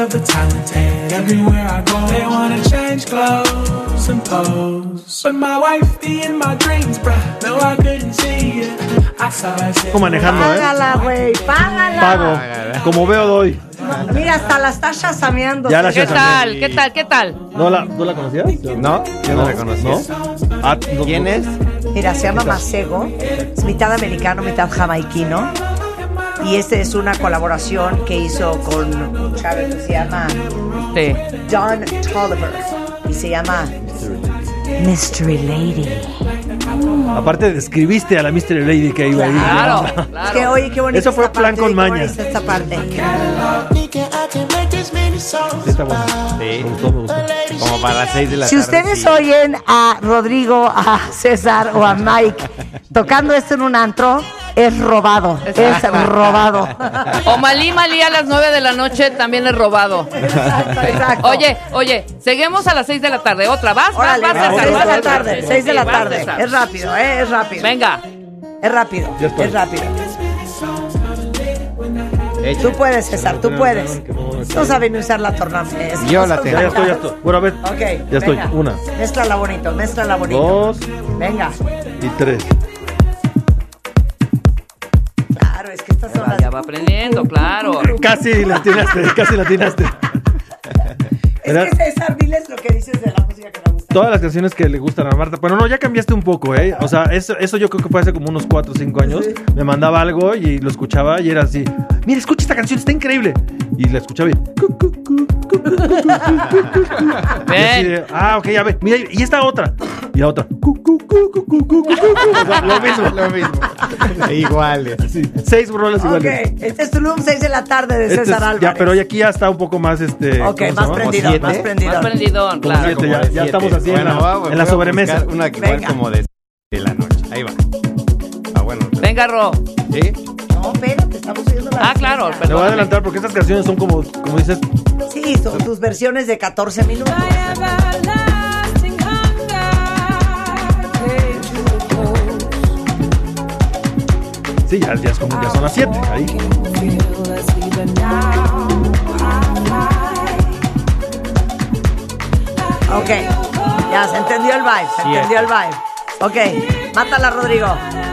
of the talented. Everywhere I go, they wanna change clothes and pose. But my wife be in my dreams, bruh. No, I couldn't see it. I saw Como manejando, ¿eh? Págala, güey, págala. Pago. Como veo, doy. Mira, hasta la estás chasameando. Ya la ¿Qué tal? ¿Qué tal? ¿Qué tal? ¿No la, ¿tú la conocías? No, yo no la conocía. ¿No? Ah, no- ¿Quién es? Mira, se llama Macego, es mitad americano, mitad jamaiquino. Y esta es una colaboración que hizo con un chavo que se llama Sí. Don Tolliver. Y se llama Mystery Lady. Aparte, describiste a la Mystery Lady que iba ahí. Claro, Es que, oye, qué bonita Eso fue esta plan parte, con maña. esta parte. Sí, está bueno. Sí. Me gustó, me gustó. Como para las 6 de la Si tarde. ustedes sí. oyen a Rodrigo, a César o a Mike tocando esto en un antro, es robado. Es robado. O Malí Malí a las 9 de la noche también es robado. Exacto, exacto. Oye, oye, seguimos a las 6 de la tarde. Otra, vas, vas, Órale, vas, vas, de la tarde, seis de Sí, la tarde. Es rápido, ¿eh? Es rápido. Venga. Es rápido. Es rápido. Echa. Tú puedes, César, tú puedes. No saben usar la tornamesa. Yo la tengo. Ya, estoy, ya estoy. Bueno, a ver. Ok. Ya estoy. Una, Mézclala bonito, mézclala bonito. dos Venga. y tres. Es que estas son las. Ya va aprendiendo, claro. Casi la atinaste, casi la atinaste. Es que César, diles lo que dices de la música que me gusta. Todas las canciones que le gustan a Marta. Pero no, ya cambiaste un poco, ¿eh? O sea, eso, eso yo creo que fue hace como unos 4 o 5 años. Me mandaba algo y lo escuchaba y era así. Mira, escucha esta canción, está increíble y la escuchaba y... ah, ok, ya ve. Mira, y esta otra. Y la otra. Lo mismo. Lo mismo. Iguales. Seis rolas iguales. Ok, este es Tulum, 6 de la tarde de César Álvarez. ya, pero hoy aquí ya está un poco más este. Ok, más prendido, más prendido. Más claro. ya, estamos así en la, sobremesa. Una que igual Venga. como de, de la noche. Ahí va. Ah, bueno. Venga, Ro. ¿Sí? No, espérate, estamos subiendo la Ah, claro, receta. Te voy a perdón. adelantar porque estas canciones son como, como dices, Sí, son tus versiones de 14 minutos. Sí, ya, ya, es como, ya son las 7. Ahí. Ok, ya se entendió el vibe, se entendió el vibe. Ok, mátala, Rodrigo.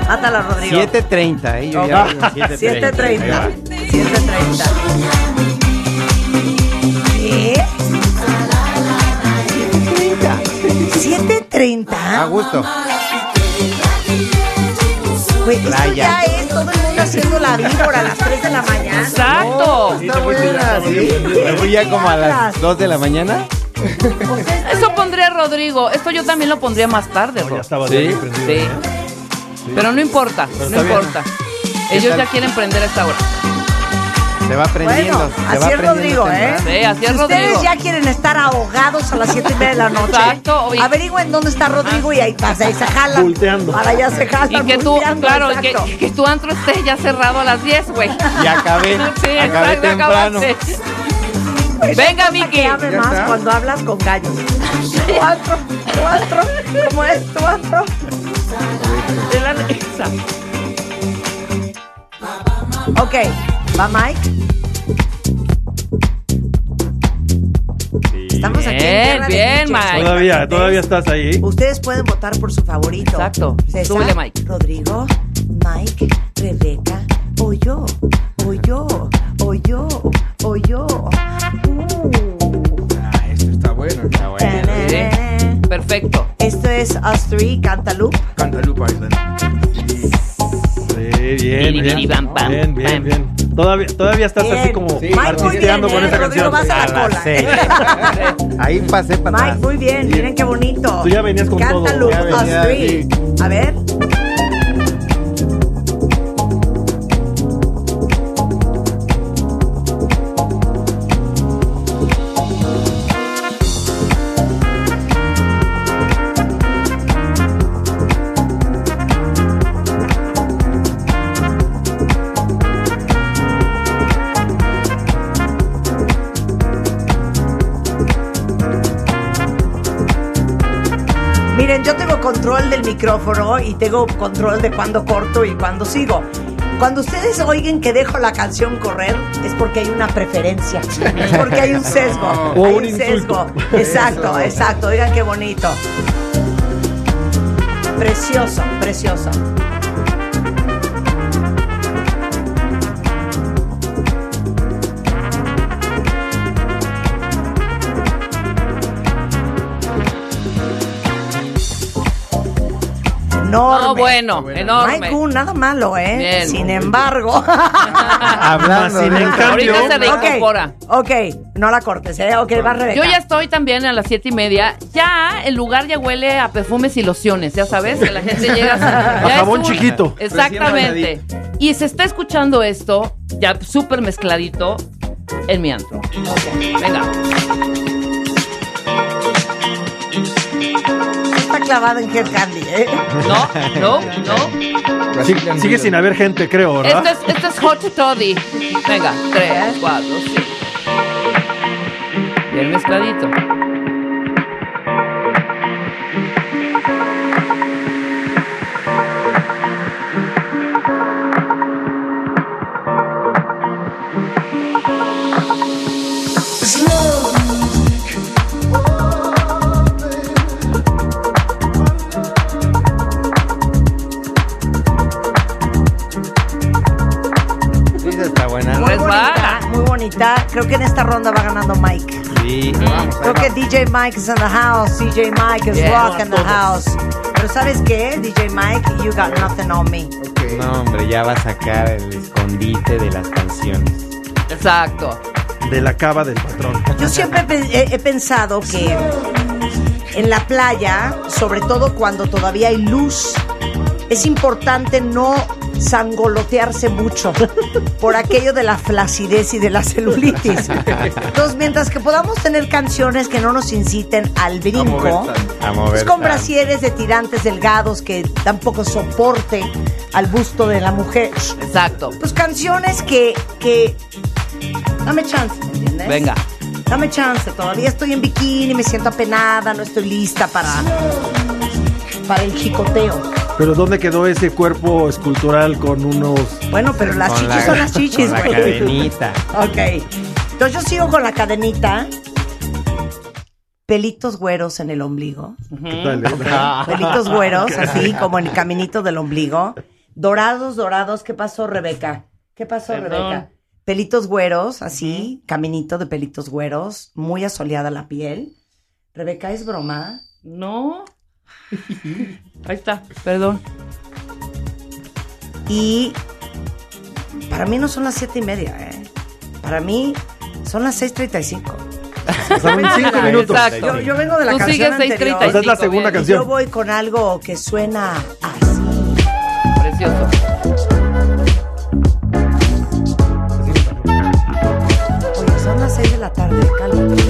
Mátala, Rodrigo. 7.30, ¿eh? Yo ya voy en 7.30. 7.30. Ahí va. 7.30. ¿Qué? 7.30. A gusto. Güey, esto Playa. ya es todo el mundo haciendo la víbora a las 3 de la mañana. Exacto. Está buena, ¿sí? Me fui ya como a las 2 de la mañana. Eso pondría Rodrigo. Esto yo también lo pondría más tarde, Ro. ya estaba ¿Sí? bien prendido. Sí. Pero no importa, Pero no bien. importa. Ellos ya quieren prender a esta hora. Se va aprendiendo. Bueno, se va así es aprendiendo Rodrigo, ¿eh? Sí, así es si Rodrigo. ustedes ya quieren estar ahogados a las 7 y media de la noche, Exacto, oye. averigüen dónde está Rodrigo y ahí pasa, ahí se jalan. Volteando. Para allá se jalan. Y que tú, claro, que, tu antro esté ya cerrado a las 10, güey. Y acabé. Sí, acabé exacto, temprano. acabaste. Esa Venga, ame Ya más está. cuando hablas con gallos. Cuatro, cuatro, ¿cómo es? Cuatro. Ok, va Mike. Estamos aquí en Bien, de bien. Mike. Todavía, todavía estás ahí. Ustedes pueden votar por su favorito. Exacto. César, Súbele, Mike. Rodrigo, Mike, Rebeca o yo, o yo, o yo, o yo. Esto está bueno. Está bueno. Perfecto. Esto es Us Three, Cantaloupe. Cantaloupe Island. Sí, bien, bien, bien, bien, bien. Todavía, todavía estás así Bien. como Mike, muy artisteando con ¿eh? esa Rodrigo, canción. vas a la cola. Ahí pasé para Mike, atrás. muy bien, miren qué bonito. Tú ya venías con todo. Us venía, Three. A ver. Micrófono y tengo control de cuándo corto y cuándo sigo. Cuando ustedes oigan que dejo la canción correr, es porque hay una preferencia, es porque hay un sesgo, O hay un un sesgo. Exacto, exacto. Oigan qué bonito. Precioso, precioso. Enorme. No, bueno, enorme. Mike Gu, nada malo, ¿eh? Bien. Sin embargo. Hablando Sin en cambio- Ahorita se reincorpora. ok, no la cortes, ¿eh? Ok, va Rebeca. Yo ya estoy también a las siete y media. Ya el lugar ya huele a perfumes y lociones, ya sabes, que la gente llega A jabón un- chiquito. Exactamente. Y se está escuchando esto, ya súper mezcladito, en mi antro. Venga. Clavada en Head Candy, ¿eh? No, no, no. Sí, sigue sin haber gente, creo, Esto ¿verdad? es, esto es Hot Toddy. Venga, tres, cuatro, cinco. Bien mezcladito. Creo que en esta ronda va ganando Mike. Sí. Creo que DJ Mike is in the house. DJ Mike is Bien. rock in the house. Pero ¿sabes qué? DJ Mike, you got nothing on me. No, hombre, ya va a sacar el escondite de las canciones. Exacto. De la cava del patrón. Yo siempre pe- he, he pensado que en la playa, sobre todo cuando todavía hay luz, es importante no sangolotearse mucho por aquello de la flacidez y de la celulitis. Entonces, mientras que podamos tener canciones que no nos inciten al brinco, A mover. es con tanto. brasieres de tirantes delgados que tampoco soporte al busto de la mujer. Exacto. Pues canciones que, que dame chance, ¿me entiendes? Venga. Dame chance, todavía estoy en bikini, me siento apenada, no estoy lista para, para el chicoteo. Pero ¿dónde quedó ese cuerpo escultural con unos... Bueno, pero las chichis la- son las chichis, con la cadenita. Ok. Entonces yo sigo con la cadenita. Pelitos güeros en el ombligo. ¿Qué tal, eh? Pelitos güeros, así como en el caminito del ombligo. Dorados, dorados. ¿Qué pasó, Rebeca? ¿Qué pasó, Perdón. Rebeca? Pelitos güeros, así, caminito de pelitos güeros, muy asoleada la piel. Rebeca, ¿es broma? No. Ahí está, perdón. Y para mí no son las siete y media, ¿eh? Para mí son las 6.35. Pasaron cinco minutos. Exacto. Yo, yo vengo de la Tú canción sigues anterior. 6:35, O sea, es la segunda bien. Y canción. yo voy con algo que suena así. Precioso. Oye, son las 6 de la tarde, cálmate.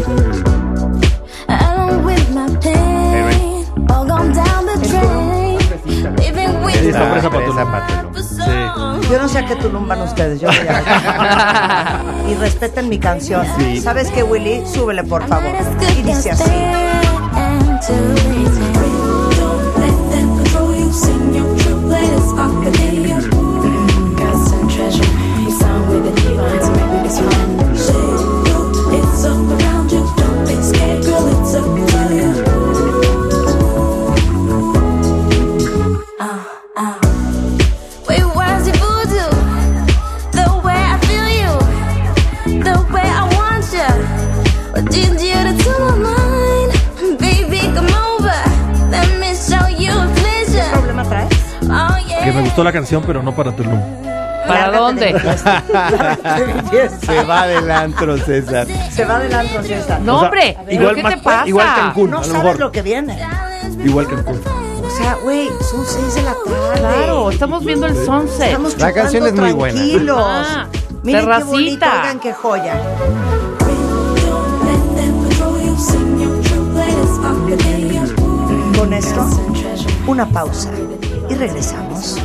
Sí, está presa para tu- presa para tu- for some. Yo no sé a qué tulumban ustedes, yo voy a Y respeten mi canción. ¿Sabes qué, Willy? Súbele, por favor. Y dice así. Que me yeah. gustó la canción, pero no para Tulum. ¿Para dónde? Se va del antro, César. Se va del antro, César. No, O sea, hombre, igual ¿pero ¿qué más- te pasa? igual Cancún, No a lo sabes mejor. lo que viene. Igual Cancún. O sea, güey, son seis de la tarde. Claro, estamos viendo el sunset. Estamos La canción es muy buena. tranquilos. Ah, Miren qué bonito, oigan qué joya. Con esto, una pausa y regresamos.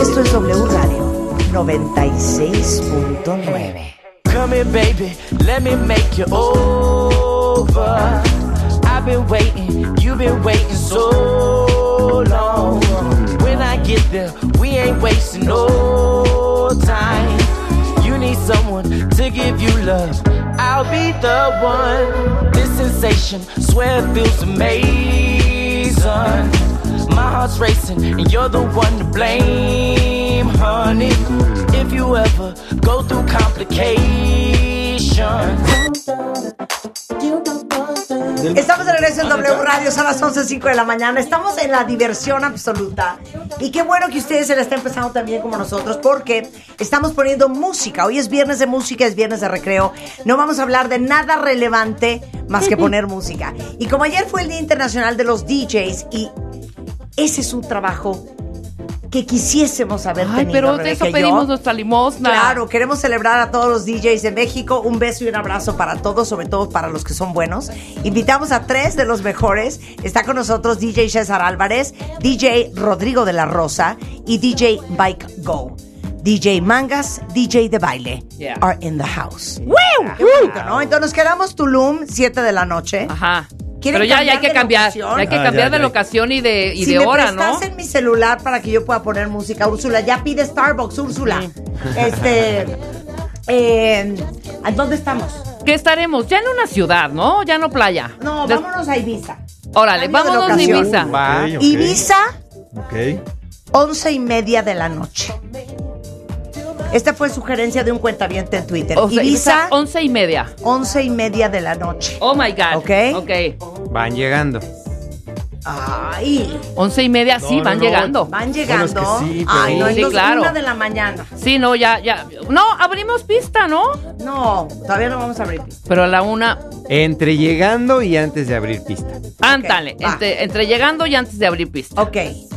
Esto es W Radio 96.9. Come here, baby, let me make you over. I've been waiting, you've been waiting so long. When I get there, we ain't wasting no time. You need someone to give you love. I'll be the one. This sensation, swear it feels amazing. My heart's racing, and you're the one to blame, honey. If you ever go through complications. Estamos de regreso en W Radio, son las 11.05 de la mañana. Estamos en la diversión absoluta. Y qué bueno que ustedes se la estén empezando también como nosotros, porque estamos poniendo música. Hoy es viernes de música, es viernes de recreo. No vamos a hablar de nada relevante más que poner música. Y como ayer fue el Día Internacional de los DJs, y ese es un trabajo que quisiésemos haber Ay, tenido. pero de eso y yo. pedimos nuestra limosna. Claro, queremos celebrar a todos los DJs de México. Un beso y un abrazo para todos, sobre todo para los que son buenos. Invitamos a tres de los mejores. Está con nosotros DJ César Álvarez, DJ Rodrigo de la Rosa y DJ Bike Go. DJ Mangas, DJ de baile Yeah. are in the house. Qué bonito, ¿no? Entonces nos quedamos Tulum, 7 de la noche. Ajá. ¿Quieren Pero ya, ya hay que de cambiar. Ya hay que Ah, cambiar ya, de locación y de, y si de me hora, ¿no? prestas en mi celular para que yo pueda poner música, Úrsula, ya pide Starbucks, Úrsula. Este, eh, ¿a ¿dónde estamos? Que estaremos ya en una ciudad, ¿no? Ya no playa. No, Des- vámonos a Ibiza. Órale, Cambio vámonos a. Ibiza. Va. Ok, ok. Ibiza, Ok. once y media de la noche. Esta fue sugerencia de un cuentaviente en Twitter. O sea, Ibiza, once y media. once y media de la noche. Oh my God. Ok. Ok. Van llegando. Ay, Once y media, sí, No, van no, no. llegando. van llegando. Bueno, es que sí, pero- Ay, no, Sí, entonces claro. una de la mañana. Sí, no, ya, ya. No, abrimos pista, ¿no? No, todavía no vamos a abrir. Pero a la una. Entre llegando y antes de abrir pista. Ándale, entre, entre llegando y antes de abrir pista. Ok,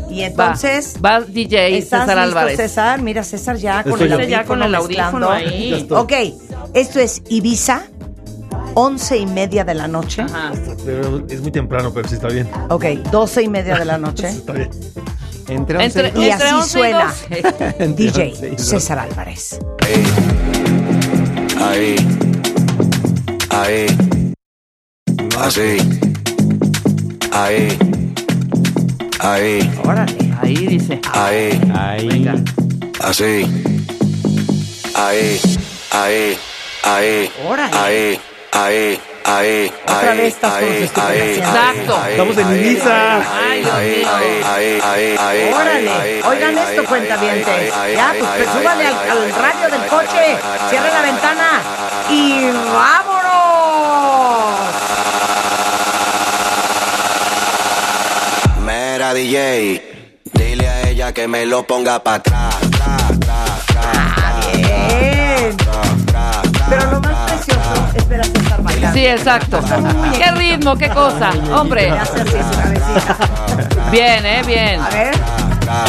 y entonces... Va, va DJ ¿Estás César listo, Álvarez. César? Mira, César ya con Estoy el audífono Ya con el audífono ahí. Ok, esto es Ibiza, once y media de la noche. Ajá. Es muy temprano, pero sí está bien. Ok, doce y media de la noche. Está bien. Entre once Entre, Y entre así 11 y suena. 12. Entre DJ once y doce. César Álvarez. Ahí, ahí, así, ahí, ahí, Órale. Ahí dice. ahí, Ahí. Venga. así, ahí, ahí, ahí, Órale. ahí, ahí, ahí, Otra ahí, vez estás con ahí, estúpidos ahí, haciendo. Exacto. ahí, Estamos en ahí, Ibiza. Ay, Dios ahí, mío. ahí, ahí, ahí, ahí, Órale. ahí, Oigan ahí, esto, ahí, cuentavientes. ahí, ahí, Ya, ahí, pues ahí, súbale ahí, al, ahí, al ahí, radio ahí, del ahí, coche, ahí, ahí, cierre la ahí, ventana ahí, y vámonos. DJ, dile a ella que me lo ponga para atrás. Tra, tra, tra, tra, Bien. tra, tra, tra, Pero lo más tra, precioso es ver a César bailando. Sí, exacto. Qué ritmo, qué cosa. Hombre. Así. Bien, eh, bien. A ver. tra,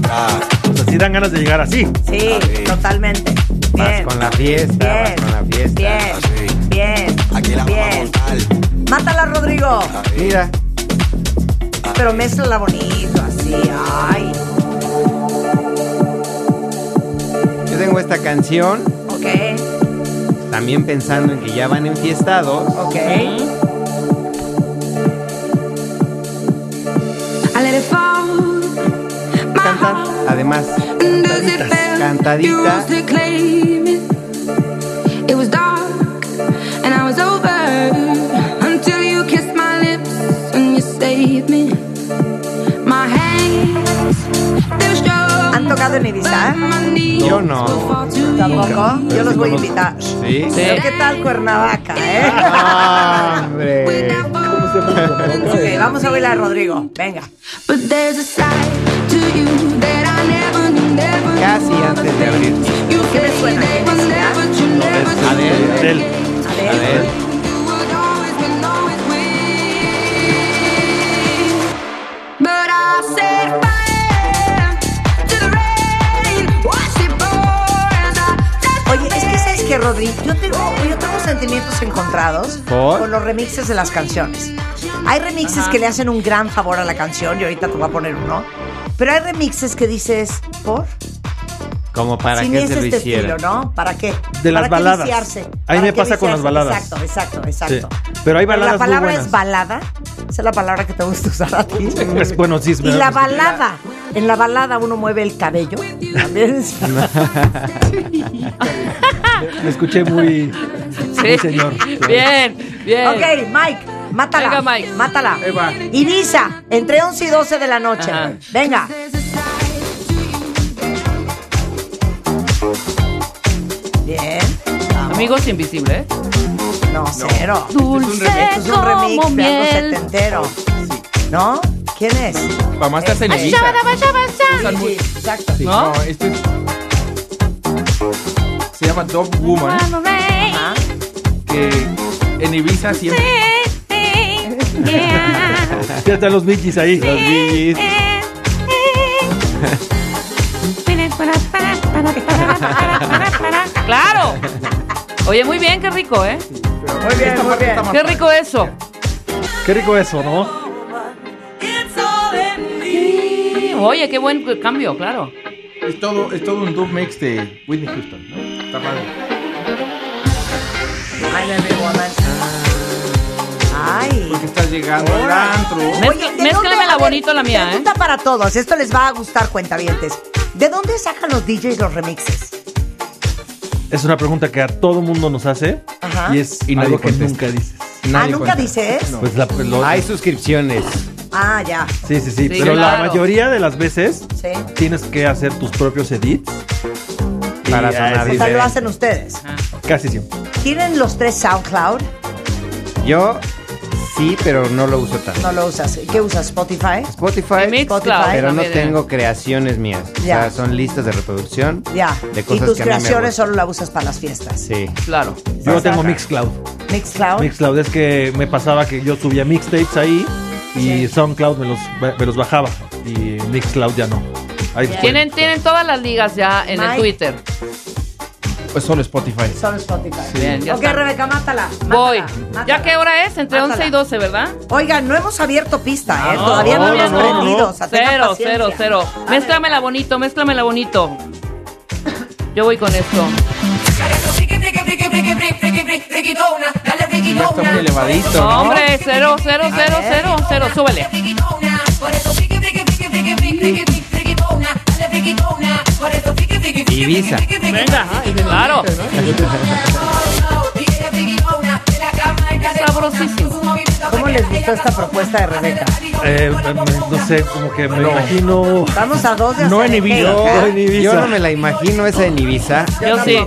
tra. O sea, sí dan ganas de llegar así. Sí, totalmente. Vas Bien. con la fiesta, vas Bien. con la fiesta. Bien. Así. Bien. Aquí la vamos a montar. Mátala, Rodrigo. Mira, Pero mézclala bonito, así. Ay. yo tengo esta canción Ok. también pensando en que ya van enfiestados. Ok. I let it fall. Cantan, además, cantaditas. Cantadita. to claim it. It was dark and I was over until you kissed my lips and you saved me. Han tocado en Ibiza? Yo no. ¿Tampoco? Yo los voy a invitar. ¿Sí? Pero ¿qué tal Cuernavaca, eh? Hombre. Ok, vamos a bailar, Rodrigo. Venga. A Casi antes de abrir. ¿Qué me suena? ¿Quién es? ¿Ya? Adel. Adel. But que Rodri, yo tengo, yo tengo sentimientos encontrados ¿Por? con los remixes de las canciones. Hay remixes Ajá. que le hacen un gran favor a la canción, y ahorita te voy a poner uno. Pero hay remixes que dices, ¿por? Como para si que se lo este hiciera. estilo, ¿no? ¿Para qué? De las ¿Para qué baladas. viciarse? Ahí ¿Para me qué pasa con las baladas. Exacto, exacto, exacto. Sí. Pero hay baladas la palabra muy buenas. es balada. Esa es la palabra que te gusta usar a ti. Es- bueno, sí, es Y la balada. En la balada uno mueve el cabello. También es... Me escuché muy, muy señor. Bien, bien. Ok, Mike, mátala. Venga, Mike. Mátala. Ahí va. Ibiza, entre 11 y 12 de la noche. Ajá. Venga. Amigos invisibles. ¿eh? No, cero. Dulce es un remix como de algo miel. setentero. ¿No? ¿Quién es? Mamá estás en Este. Ibiza. Sí, sí, exacto. Sí, ¿No? no, este es. Se llama Dog Woman. Ajá. Que en Ibiza siempre. Ya están los bichis ahí. Los Billys. Claro. Oye, muy bien, qué rico, ¿eh? Muy bien, muy bien. Qué rico eso. Qué rico eso, ¿no? Oye, qué buen cambio, claro. Es todo, es todo un dub mix de Whitney Houston, ¿no? Está padre. Ay. Porque estás llegando al antro. Mezcla- Oye, ¿de mézclamela dónde- a ver, bonito la mía, ¿eh? Pregunta para todos. Esto les va a gustar, cuentavientes. ¿De dónde sacan los DJs los remixes? Es una pregunta que a todo mundo nos hace Ajá. y es Y algo que nunca dices. ah, Nadie ¿nunca cuenta. dices? No. Pues la, lo- Hay suscripciones. Ah, ya. sí, sí, sí, Sí, Pero la mayoría de las veces Sí. tienes que hacer tus propios edits. Para ah, sonar O sea, lo hacen ustedes. Casi siempre. ¿Tienen los tres SoundCloud? Yo sí, pero no lo uso tanto. No lo usas. ¿Qué usas? ¿Spotify? Spotify, Mixcloud pero no tengo creaciones mías. O Ya. sea, son listas de reproducción. Ya. De y tus que a mí me creaciones solo la usas para las fiestas. Sí. Claro. Yo tengo Mixcloud. Mixcloud. Mixcloud es que me pasaba que yo subía mixtapes ahí y SoundCloud me los, me los bajaba y Mixcloud ya no. Ahí fue. Tienen, tienen todas las ligas ya en el. Twitter. Pues solo Spotify. Solo Spotify. Bien, ya ok, está. Rebeca, mátala. Voy. mátala. ¿Ya qué hora es? Entre Mátala. 11 y 12, ¿verdad? Oigan, no hemos abierto pista, ¿eh? No, Todavía no, no, hemos no, prendido. no. O sea, tengan Cero, cero, cero. Mézclamela bonito, mézclamela bonito. Yo voy con esto. Está muy elevadito, No, hombre, cero, cero, cero, cero, cero. Súbele. Ibiza. Venga, claro. Sabrosísimo. ¿Cómo les gustó esta propuesta de Rebeca? Eh, no sé, como que me imagino. Vamos a dos de No en hacer Ibiza. cake. No en Ibiza. Yo no me la imagino esa en Ibiza. Yo sí.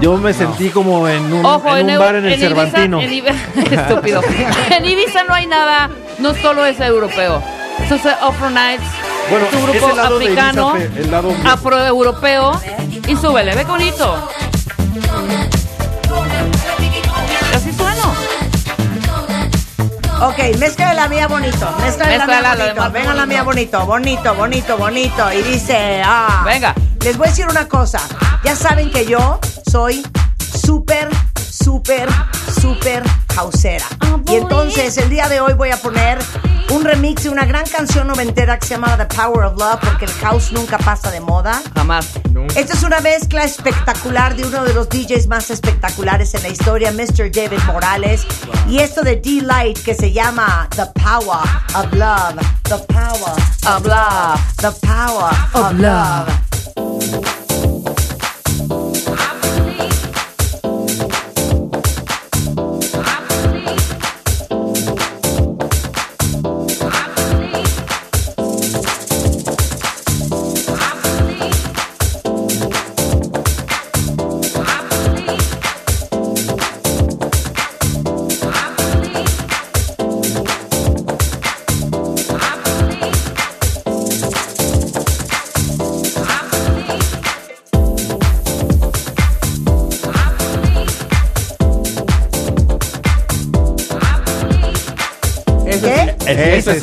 Yo me sentí como en un, Ojo, en un bar en el Ibiza- Cervantino. Estúpido. En Ibiza no hay nada, no solo es europeo. Eso es Afro Nights, Bueno, es un grupo lado de Ibiza, africano, fe- el lado- afroeuropeo. Y súbele, ve bonito. Así sueno. Ok, mezcla de la mía bonito. Mezcla de la mía la de bonito. Venga la mía bonito. Bonito, bonito, bonito. Y dice, ah. Venga. Les voy a decir una cosa. Ya saben que yo soy súper, súper, súper hausera. Y entonces el día de hoy voy a poner un remix de una gran canción noventera que se llama The Power of Love porque el house nunca pasa de moda. Jamás. Esta es una mezcla espectacular de uno de los DJs más espectaculares en la historia, Mr. David Morales. Y esto de D-Light que se llama The Power of Love. The Power of Love. The Power of Love.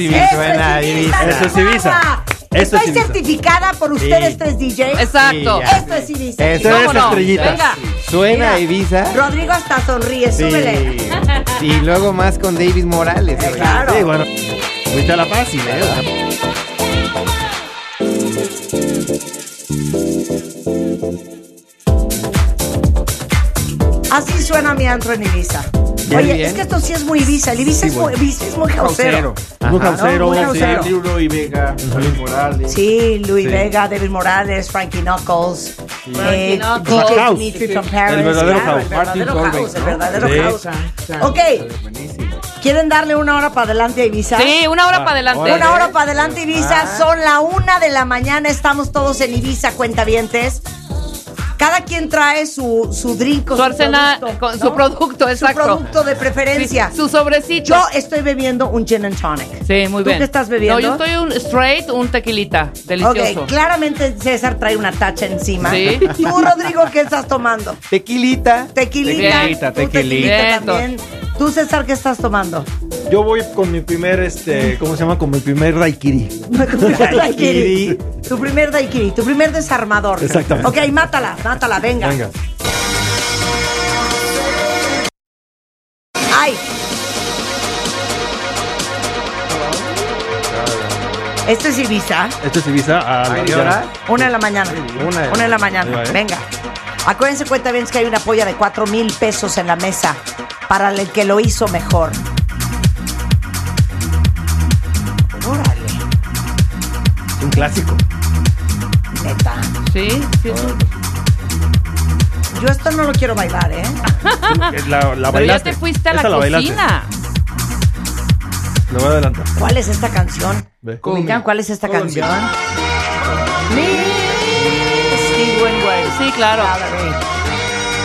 Es sí Ibiza. suena Ibiza. Eso es Ibiza. Eso es Estoy Ibiza. certificada por ustedes tres DJs. Exacto. Sí. Esto es Ibiza. Eso Tres es estrellitas. Venga. Suena Mira, Ibiza. Rodrigo hasta sonríe, súbele. Sí. Y luego más con David Morales. Eh, claro. Sí, bueno. Fuiste a la fácil, ¿eh? Así suena mi antro en Ibiza. Oye, bien. es que esto sí es muy Ibiza. El Ibiza, Sí, es, muy, bueno. Ibiza es muy jausero. Muy Ajá. jausero, No, muy sí. Sí, Vega, Luis Morales. Sí, Luis Sí. Vega, David Morales, Frankie Knuckles, eh, Knuckles. DJ House. Dimitri from Paris. El verdadero claro, house. El verdadero Martin house, Sí. Ok. ¿Quieren darle una hora para adelante a Ibiza? Sí, una hora Ah, para adelante. Una hora para adelante, Ibiza. Ah. Son la una de la mañana. Estamos todos en Ibiza, cuentavientes. Cada quien trae su, su drink, Su arsenal, producto, con ¿no? su producto, Su exacto. producto de preferencia. Sí, su sobrecito. Yo estoy bebiendo un gin and tonic. Sí, muy ¿Tú bien. qué estás bebiendo? No, yo estoy un straight, un tequilita. Delicioso. Ok, claramente César trae una tacha encima. Sí. Tú, Rodrigo, ¿qué estás tomando? Tequilita. Tequilita. Tequilita, Tú, tequilita. Bien, también. Tú, César, ¿qué estás tomando? Yo voy con mi primer, este, ¿cómo se llama? Con mi primer daiquiri. Tu primer daiquiri. Tu primer daiquiri, tu primer desarmador. Exactamente. Ok, mátala, mátala, venga. Venga. ¡Ay! Esto es Ibiza. Esto es Ibiza. A la ¿A qué ya- hora? Una de la mañana. Una de- Una de la mañana. Va, ¿eh? Venga. Acuérdense, cuenta bien que hay una polla de 4 mil pesos en la mesa para el que lo hizo mejor. Clásico. neta. Sí, sí. es un- Yo esto no lo quiero bailar, ¿eh? La, la Pero ya bailaste. te fuiste a la Esa bailaste. cocina. Me voy a adelantar. ¿Cuál es esta canción? Ve. ¿Ubican cuál es esta canción? Steve Winwood. Sí, claro.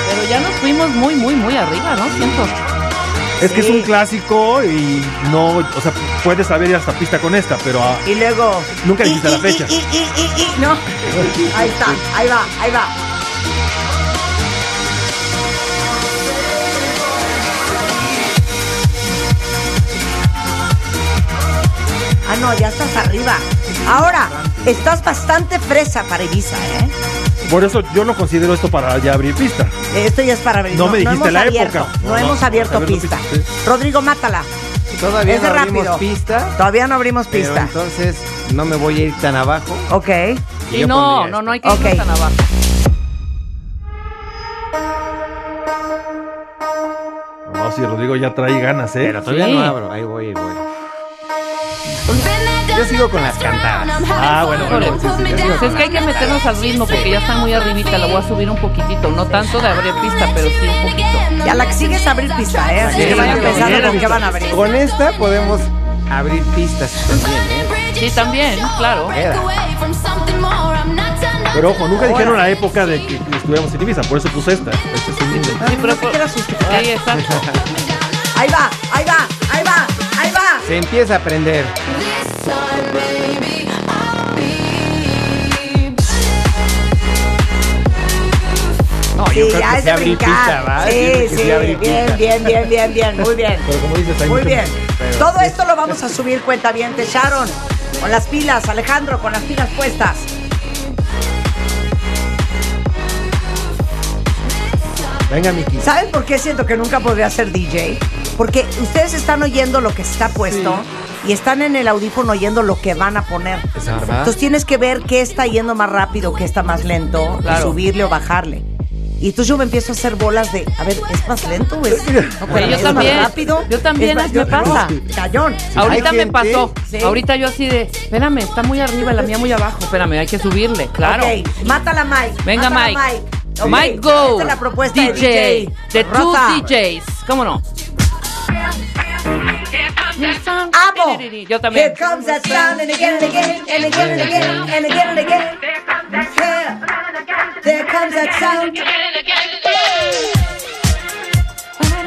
Pero ya nos fuimos muy, muy, muy arriba, ¿no? Siento. Es que es un clásico y no, o sea, puedes saber ir hasta pista con esta, pero ah, Y luego. Nunca dijiste la fecha. Y, y, y, y, no. Ahí está, ahí va, ahí va. Ah, no, ya estás arriba. Ahora, estás bastante fresa para Ibiza, ¿eh? Por eso yo no considero esto para ya abrir pista. Esto ya es para abrir. No me dijiste la abierto, época. No, No, no, hemos abierto abierto pista. pista, sí. Rodrigo, mátala. Todavía Es no abrimos rápido. pista. Todavía no abrimos Pero pista. entonces no me voy a ir tan abajo. Ok. Y no, no, no hay que irnos tan abajo. No, si Rodrigo ya trae ganas, ¿eh? Pero todavía Sí. no abro. Ahí voy, ahí voy. Yo sigo con las cantadas. Ah, bueno, bueno. Híjole, sí, sí, sí. Pues es que hay que meternos al ritmo porque ya están muy arribita. La voy a subir un poquitito. No tanto de abrir pista, pero sí un poquito. Y a la que sigue es abrir pista, ¿eh? Así Sí, que vayan pensando con qué van a abrir. Con esta podemos abrir pistas también, ¿eh? Sí, también, claro. Queda. Pero ojo, nunca dijeron la época de que estuviéramos en Ibiza, por eso puse esta. Este es un. Sí, pero No. Sí, exacto. Ahí va, ahí va, ahí va, ahí va. Se empieza a aprender. Sí, ya es sí Sí, bien, bien, bien, bien, bien, muy bien. Pero como dices, hay Muy bien. Todo esto lo vamos a subir cuenta bien, Sharon. Con las pilas, Alejandro, con las pilas puestas. Venga, Miki. ¿Saben por qué siento que nunca podría ser DJ? Porque ustedes están oyendo lo que está puesto y están en el audífono oyendo lo que van a poner. Entonces tienes que ver qué está yendo más rápido, qué está más lento, y Claro. subirle o bajarle. Y entonces yo me empiezo a hacer bolas de, a ver, ¿es más lento o es, no, espérame, yo ¿es también. más rápido? Yo también, Es más- me pasa. Callón. Ahorita me gente- pasó. Sí. Ahorita yo así de, espérame, está muy arriba y la mía muy abajo. Espérame, hay que subirle, claro. Ok, mátala Mike. Venga, mátala, Mike. Ok, Mike Go. Esta es la propuesta de DJ. DJ. De two Rosa. DJs. ¿Cómo no? ¡Amo! Yo también. Here comes that sound and again and again and again and again and again and again. There comes that sound.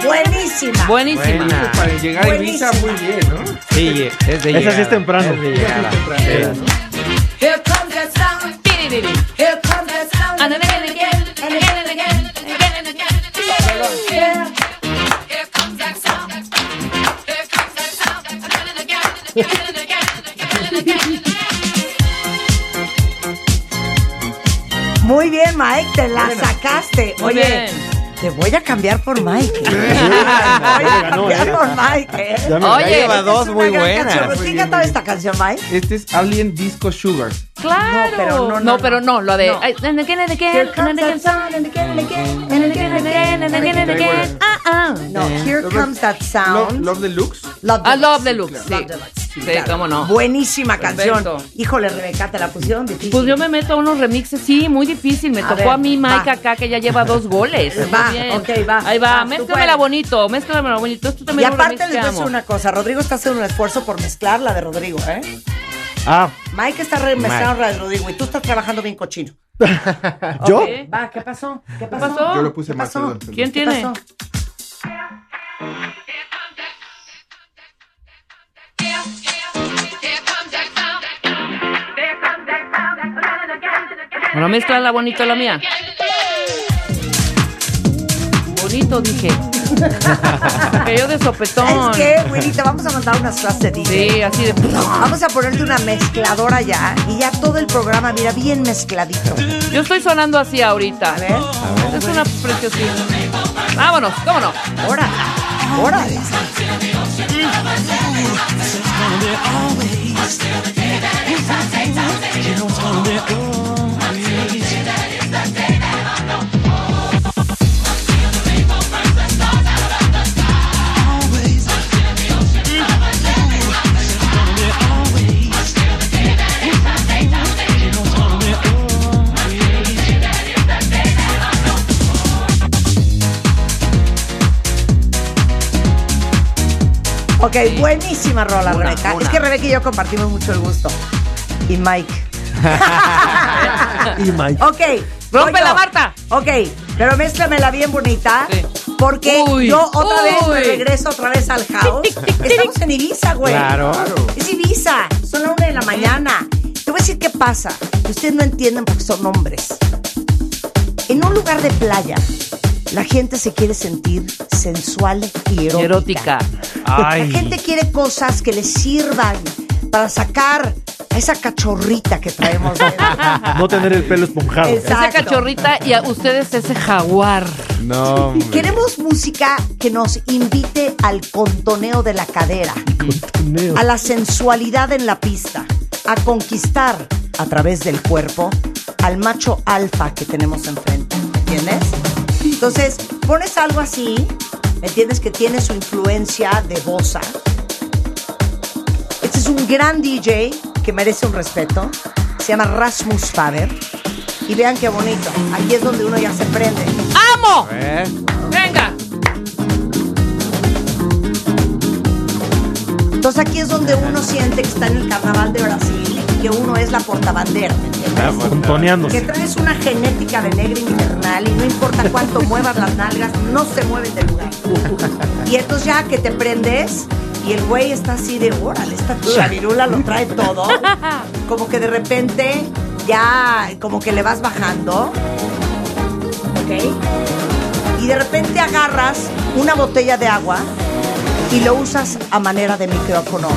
Buenísima. Buenísima. Buena. Para llegar a Ibiza muy bien, ¿no? Sí, es de Esa sí es temprano. Es de. Here comes that sound. Here comes that sound. And again and again and again and again and again and again. Muy bien, Mike, te la bueno, sacaste. Oye, bien. Te voy a cambiar por Mike. Te voy a cambiar por Mike. Ya me Oye, lleva dos muy buenas. ¿Quién cantaba esta canción, Mike? Este es Alien Disco Sugar. Claro. No, pero no, no, no pero no, lo de no. No, Here Comes That Sound. Love, love Deluxe. Love Deluxe. Ah, Love Deluxe. Sí. Love Deluxe. Sí, claro. cómo no. Buenísima canción. Híjole, Rebeca, te la pusieron difícil. Pues yo me meto a unos remixes, sí, muy difícil. Me A tocó ver, a mí Mike va. acá, que ya lleva dos goles. Va, bien. ok, va, Ahí va, va, mézclamela bonito, mézclamela bonito. Esto Y también un aparte les voy a decir una cosa. Rodrigo está haciendo un esfuerzo por mezclar la de Rodrigo, ¿eh? Ah, Mike está remezclando la de Rodrigo y tú estás trabajando bien cochino. ¿yo? Va, ¿qué pasó? ¿Qué ¿Qué pasó? Yo lo puse ¿Qué perdón. ¿Quién ¿Qué tiene? pasó? Bueno, mezclala bonito la mía. Bonito, dije. que yo de sopetón. ¿Sabes qué, Willy? Te vamos a mandar unas clases de DJ. Sí, así de. Vamos a ponerte una mezcladora ya y ya todo el programa, mira, bien mezcladito. Yo estoy sonando así ahorita. A ver, Es una preciosita. Vámonos, cómo no. ahora, ahora. Ok, buenísima rola, Una, Rebeca. una. Es que Rebeca y yo compartimos mucho el gusto. Y Mike. Y Mike. Ok. ¡Rompe la. Marta! Ok, pero mézclamela bien bonita. Sí. Porque Uy, yo otra vez me regreso otra vez al house. Estamos en Ibiza, güey. Claro. Es Ibiza. Son las una de la mañana. Te voy a decir qué pasa. Ustedes no entienden porque son hombres. En un lugar de playa, la gente se quiere sentir sensual y erótica. Erótica. La gente quiere cosas que les sirvan para sacar a esa cachorrita que traemos. No tener el pelo esponjado. Exacto. Esa cachorrita y a ustedes ese jaguar. No, hombre. Queremos música que nos invite al contoneo de la cadera, Contoneo. a la sensualidad en la pista, a conquistar a través del cuerpo al macho alfa que tenemos enfrente. ¿Me entiendes? Entonces, pones algo así, ¿me entiendes? Que tiene su influencia de bossa. Este es un gran DJ que merece un respeto. Se llama Rasmus Faber. Y vean qué bonito. Aquí es donde uno ya se prende. ¡Amo! ¡Venga! Entonces aquí es donde uno siente que está en el carnaval de Brasil y que uno es la portabandera, Contoneándose. Que traes una genética de negro infernal y no importa cuánto muevas las nalgas, no se mueven del lugar. Y entonces ya que te prendes y el güey está así de, órale, esta chavirula lo trae todo, como que de repente ya como que le vas bajando, ¿ok? Y de repente agarras una botella de agua y lo usas a manera de micrófono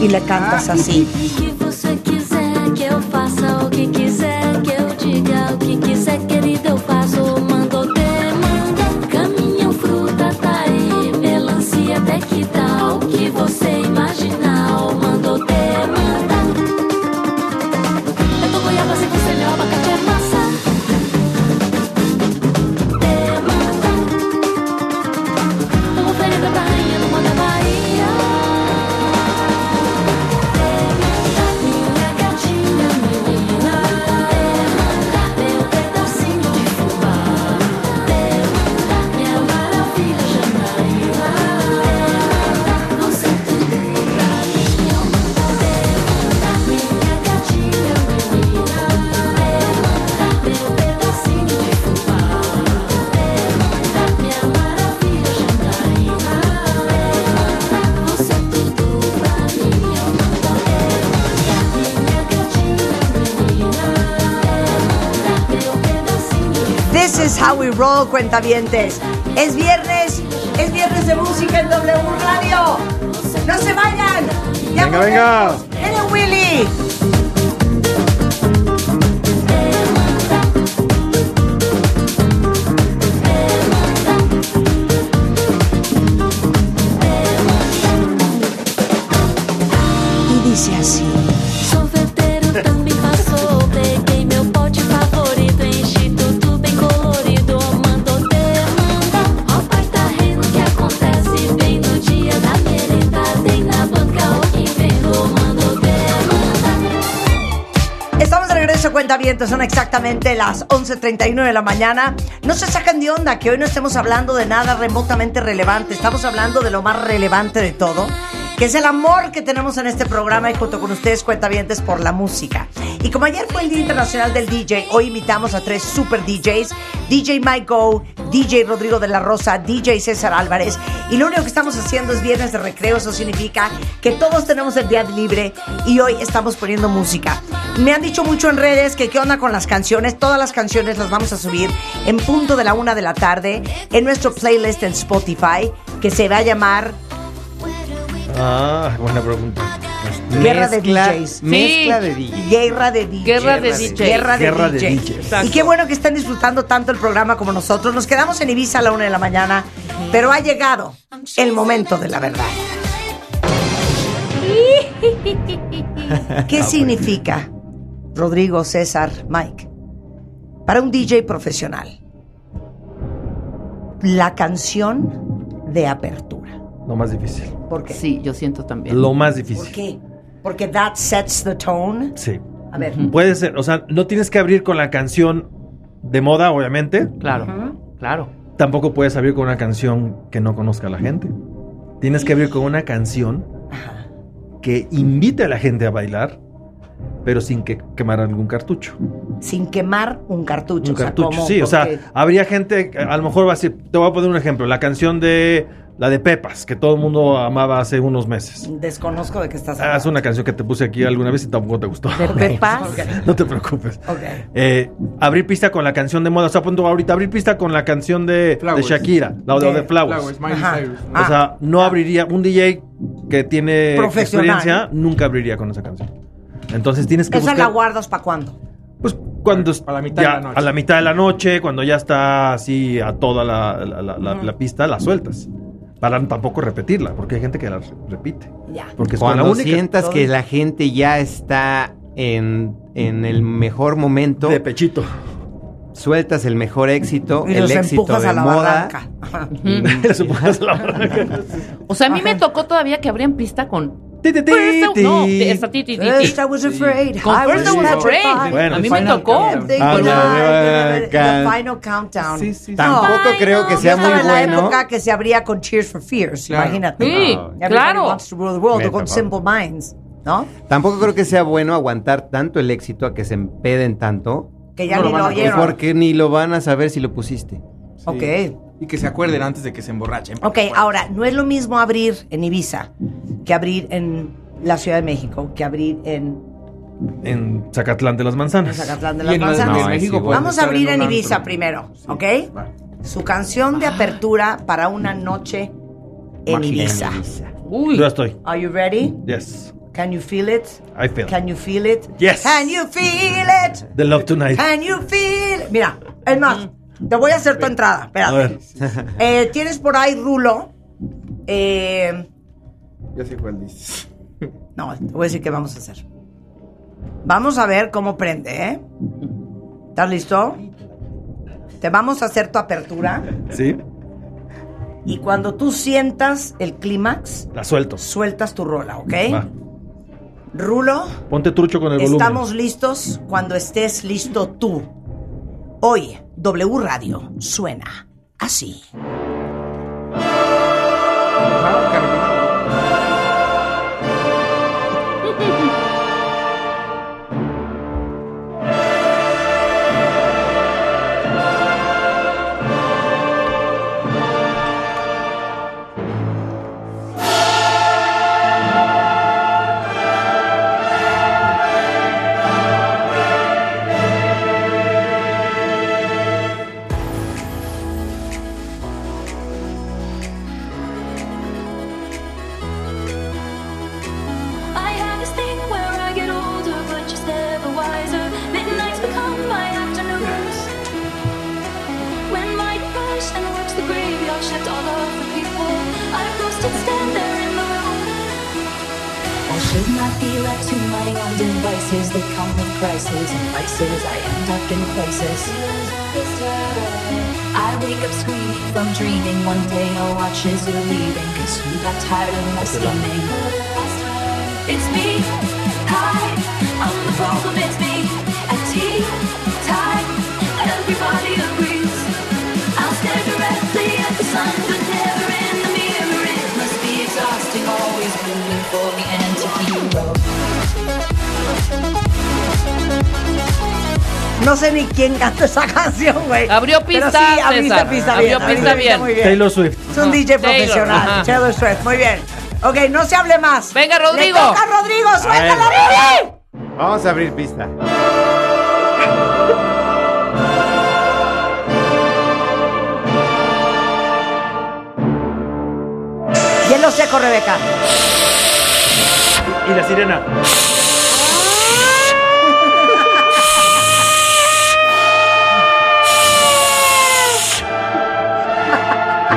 y le cantas así. que quiser roll, cuentavientes. Es viernes, es viernes de música en W Radio. No se vayan. Ya Venga, venga. volvemos. Viene eso, cuenta bien, son exactamente las 11.39 de la mañana. No se sacan de onda que hoy no estemos hablando de nada remotamente relevante. Estamos hablando de lo más relevante de todo, que es el amor que tenemos en este programa y junto con ustedes, cuentavientes, por la música. Y como ayer fue el Día Internacional del DJ, hoy invitamos a tres super DJs, DJ Mike Go, DJ Rodrigo de la Rosa, DJ César Álvarez. Y lo único que estamos haciendo es viernes de recreo, eso significa que todos tenemos el día libre y hoy estamos poniendo música. Me han dicho mucho en redes que qué onda con las canciones, todas las canciones las vamos a subir en punto de la una de la tarde en nuestro playlist en Spotify que se va a llamar Ah, buena pregunta. Guerra de DJs. Mezcla de DJs. Guerra de DJs. Guerra de DJs. Guerra de Guerra de DJs. DJs. Y qué bueno que están disfrutando tanto el programa como nosotros. Nos quedamos en Ibiza a la una de la mañana, pero ha llegado el momento de la verdad. ¿Qué significa, Rodrigo, César, Mike, para un DJ profesional? La canción de apertura. Lo más difícil. ¿Por qué? Sí, yo siento también. Lo más ¿Por difícil. qué? Porque that sets the tone. Sí. A ver. Puede ser, o sea, no tienes que abrir con la canción de moda, obviamente. Claro, claro. Tampoco puedes abrir con una canción que no conozca a la gente. Tienes que abrir con una canción que invite a la gente a bailar, pero sin que quemar algún cartucho. Sin quemar un cartucho. Un o sea, cartucho, ¿cómo? sí. O sea, habría gente, a lo mejor va a decir, te voy a poner un ejemplo, la canción de la de Pepas, que todo el mundo amaba hace unos meses. Desconozco de qué estás Ah, es hablando. una canción que te puse aquí alguna vez y tampoco te gustó. ¿De Pepas? No te preocupes. Eh, abrir pista con la canción de moda. O sea, punto ahorita abrir pista con la canción de. Shakira, la de, De de Flowers. Flowers. Ah. O sea, no abriría. Un DJ que tiene experiencia nunca abriría con esa canción. Entonces tienes que ¿Esa buscar. la guardas para cuándo? Pues cuando A la mitad ya- de la noche. a la mitad de la noche, cuando ya está así a toda la, la- la- la- la pista, la sueltas. Para tampoco repetirla, porque hay gente que la re- repite. Ya. Porque es Cuando la única. sientas que la gente ya está en, en el mejor momento, De pechito. sueltas el mejor éxito, Y el los éxito empujas de a la moda. barranca. Eso puede ser la barranca. O sea, a mí me tocó todavía que abrían pista con. No, esta. First I was afraid. Con I First I was afraid. Bueno, a mí me final tocó. bueno, final countdown. Sí, sí, sí. Tampoco creo que sea muy en la bueno. época que se abría con Cheers for Fears, Claro. imagínate. Sí, Everybody claro. wants to rule the world, con Simple Minds, ¿no? Tampoco creo que sea bueno aguantar tanto el éxito a que se empeden tanto, Que ya No lo ni lo a- oyeron. porque ni lo van a saber si lo pusiste. Sí. Ok. Y que se acuerden antes de que se emborrachen. Ok, ahora, no es lo mismo abrir en Ibiza que abrir en la Ciudad de México, que abrir en, En Zacatlán de las en Manzanas. Zacatlán de las en la- Manzanas. No, en México puedes Vamos a abrir en un Ibiza antro. primero, Sí, ¿ok? va. Su canción de apertura para una noche en Magia. Ibiza. Uy. Yo estoy. Are you ready? Yes. Can you feel it? I feel. Can you feel it? Yes. Can you feel it? The Love Tonight. Can you feel? Mira, es más, te voy a hacer tu entrada. A ver. Espérate. Eh, Tienes por ahí rulo. Eh, Ya sé cuál dices. no, te voy a decir qué vamos a hacer. Vamos a ver cómo prende, ¿eh? ¿Estás listo? Te vamos a hacer tu apertura ¿Sí? y cuando tú sientas el clímax, La suelto. sueltas tu rola, ¿ok? Va. Rulo, Ponte trucho con el volumen. estamos listos cuando estés listo tú. Hoy, W Radio suena así. Got tired of my scheming? It's me. Hi, I'm the problem. It's me. At tea time. Everybody agrees. I'll stare directly at the sun, but never in the mirror. It must be exhausting, always rooting for the anti-hero. No sé ni quién canta esa canción, güey. Abrió Pero pista, sí, abriste César. pista Abrió bien. pista bien. Muy bien. Taylor Swift. Es un DJ profesional. Taylor Swift. Muy bien. Ok, no se hable más. Venga, Rodrigo. Le toca Rodrigo. ¡Suéltala. Rubí! Vamos a abrir pista. Hielo seco, Rebeca. Y la sirena.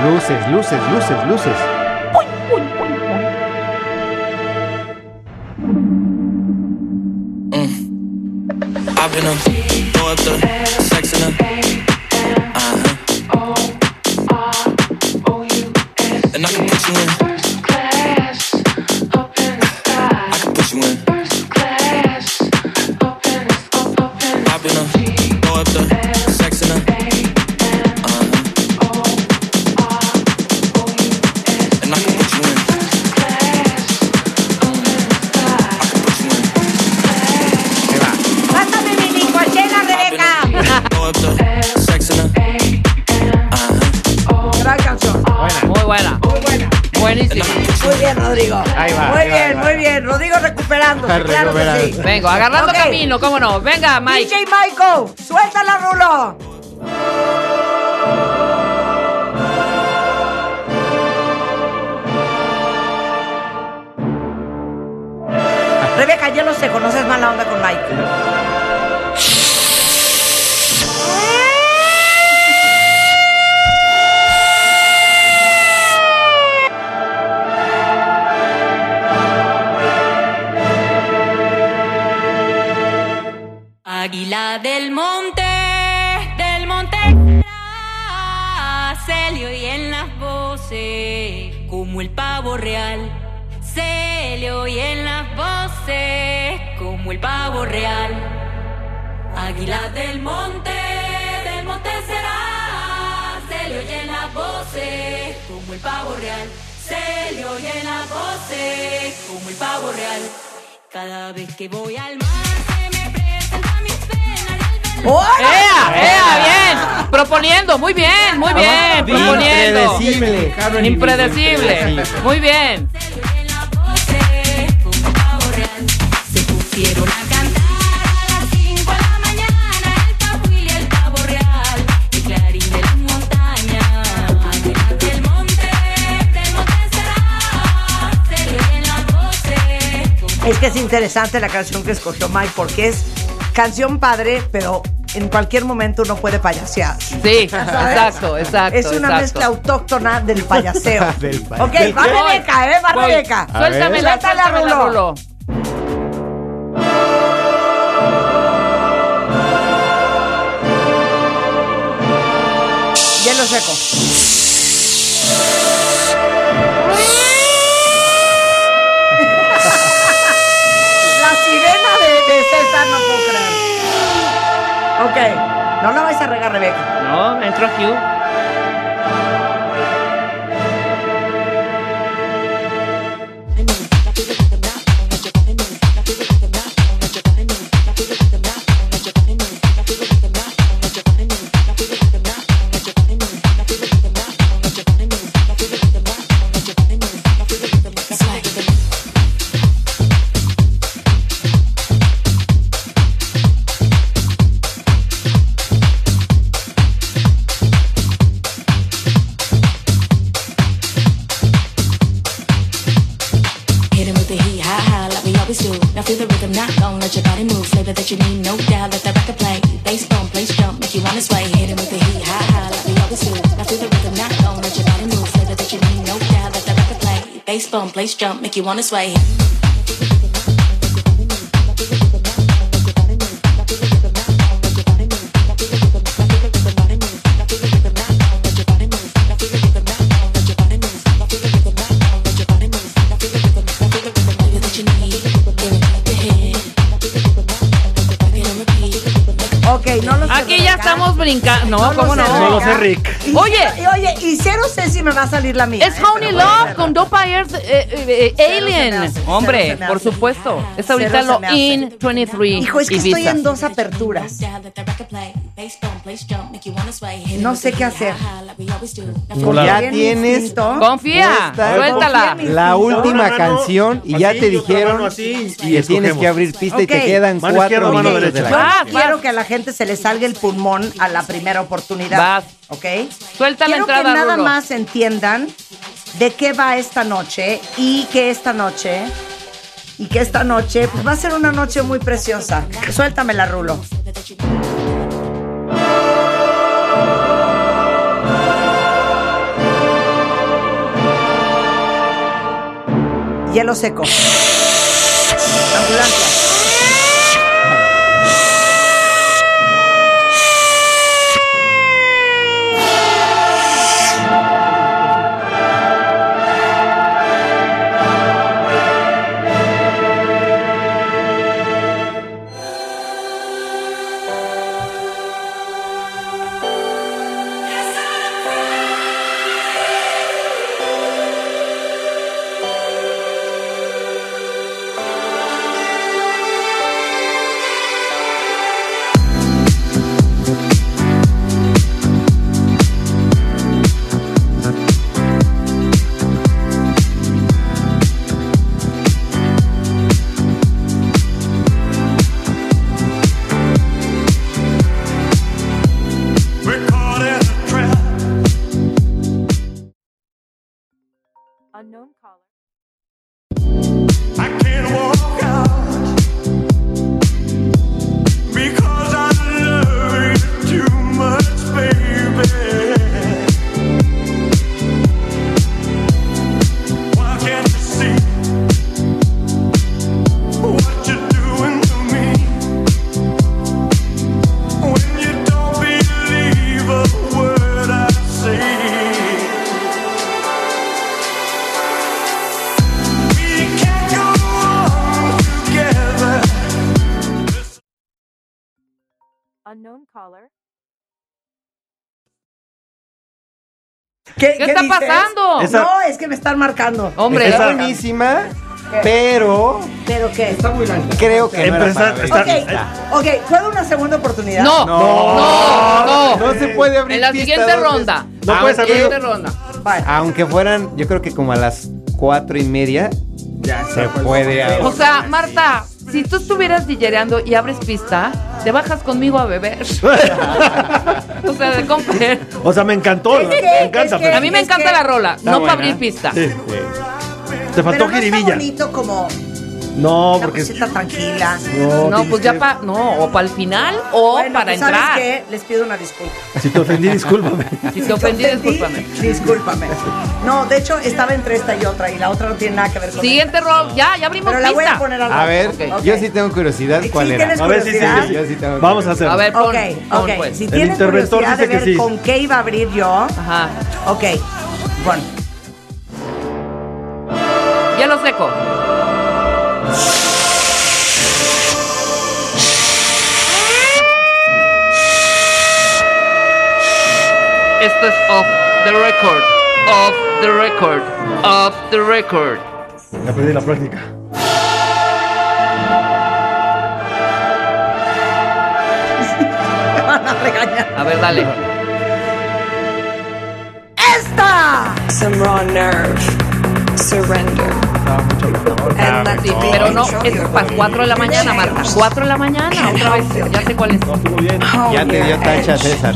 Luces, luces, luces, luces. I've been up, sex Vengo, agarrando camino, cómo no. Venga, Mike. DJ Michael, suéltala, Rulo. Oyen las voces como el pavo real. Cada vez que voy al mar se me presenta mis penas. ¡Ea! ¡Ea! Bien. Proponiendo. Muy bien, muy bien. Proponiendo. Impredecible. Impredecible. Muy bien. Se pusieron a Es que es interesante la canción que escogió Mike porque es canción padre, pero en cualquier momento uno puede payasear. Sí, ¿Sabes? exacto, exacto. Es una exacto. mezcla autóctona del payaseo. Del pa- ok, ¿Del va? Rebeca, ¿eh? Va. Rebeca. Suéltamela, Suéltala, suéltamela, Rulo. Rulo. Hielo seco. Ok, no la vais a regar, Rebeca. No, entro aquí. Place jump, make you wanna sway. Ok, no lo sé. Aquí ya estamos brincando. No, ¿cómo sé, no? No lo sé, Rick. Oye. Y- oye, y cero sé si me va a salir la mía. Es ¿eh? Honey Pero Love con Dopa Earth eh, eh, eh, Alien. hace, Hombre, por supuesto. Es ahorita lo in 23. Hijo, es que estoy en dos aperturas. No sé qué hacer. Ya tienes instinto. Confía, suéltala. la última canción y ya te dijeron así, y que tienes que abrir pista y te quedan Mano cuatro mano minutos de la Vas, canción. Quiero vas. que a la gente se le salga el pulmón a la primera oportunidad. Vas. ¿Ok? Suelta la Quiero entrada, que nada Rulo. más entiendan de qué va esta noche y que esta noche y que esta noche pues va a ser una noche muy preciosa. Suéltamela, Rulo. Hielo seco. Ambulancia. ¿Qué, ¿Qué está dices? pasando? Esa- No, es que me están marcando. Hombre, Está Esa- buenísima, ¿Qué? pero ¿Pero qué? creo que no era Empezar- para está-. Ok, ok, ¿puedo una segunda oportunidad? no, No, no, no. no se puede abrir En la pista siguiente dos veces. ronda. No puedes En la abrirlo. siguiente ronda. Vale. Aunque fueran, yo creo que como a las cuatro y media, se puede abrir. O sea, Marta, si tú estuvieras dillereando y abres pista, te bajas conmigo a beber. o sea, de comprar. O sea, me encantó. Es me que- encanta. es que- pero- A mí me encanta que- la rola, no buena. para abrir pista. Sí. Te Pero faltó no está bonito como No, una porque. cosita tranquila. No, No, tienes pues ya para, no, o para el final o Bueno, para pues, entrar. ¿sabes qué? Les pido una disculpa. Si te ofendí, discúlpame. Si te ofendí, discúlpame. Discúlpame. No, de hecho, estaba entre esta y otra y la otra no tiene nada que ver con Siguiente rol, ya, ya abrimos Pero la voy a poner al A ver, yo sí tengo curiosidad Sí, cuál era. ¿tienes A ver, sí, sí, curiosidad? sí, sí. Yo sí tengo Vamos a hacer. A ver, pon, Ok, pon, ok. pues. Si interventor curiosidad de ver sí. con qué iba a abrir yo, Ajá. ok. Bueno, Hielo seco. Esto es off the record. Off the record. Off the record. Ya perdí la práctica. van a regañar. A ver, dale. ¡Esta! Some raw nerve. Surrender. And let Sí, the pero no, es para body. 4 de la mañana, Marta. 4 de la mañana, otra vez. Ya sé cuál es. Estuvo bien. Hone Ya te dio tacha. César.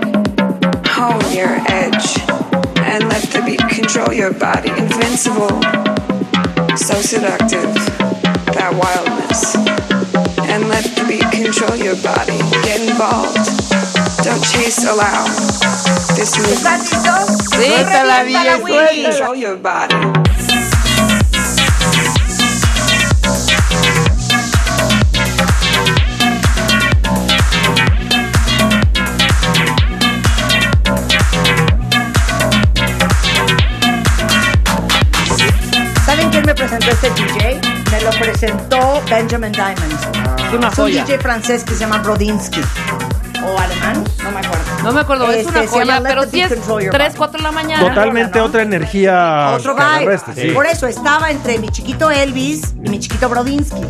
Hone your edge. And let the beat control your body. Invincible. So seductive. That wildness. And let the beat control your body. Get involved. Don't chase, allow. This movement. Suéltala, Let the DJ, beat suéltala. control your body. Presentó este DJ? Me lo presentó Benjamin Diamond. Es una Es un joya. DJ francés que se llama Brodinsky. O alemán, no me acuerdo. No me acuerdo, es Este, una se llama joya, Let pero the sí Beat es Control Your 3, Body. 4 de la mañana. Totalmente otra energía. Otro que vibe. agarraste, sí. Por eso estaba entre mi chiquito Elvis y mi chiquito Brodinsky.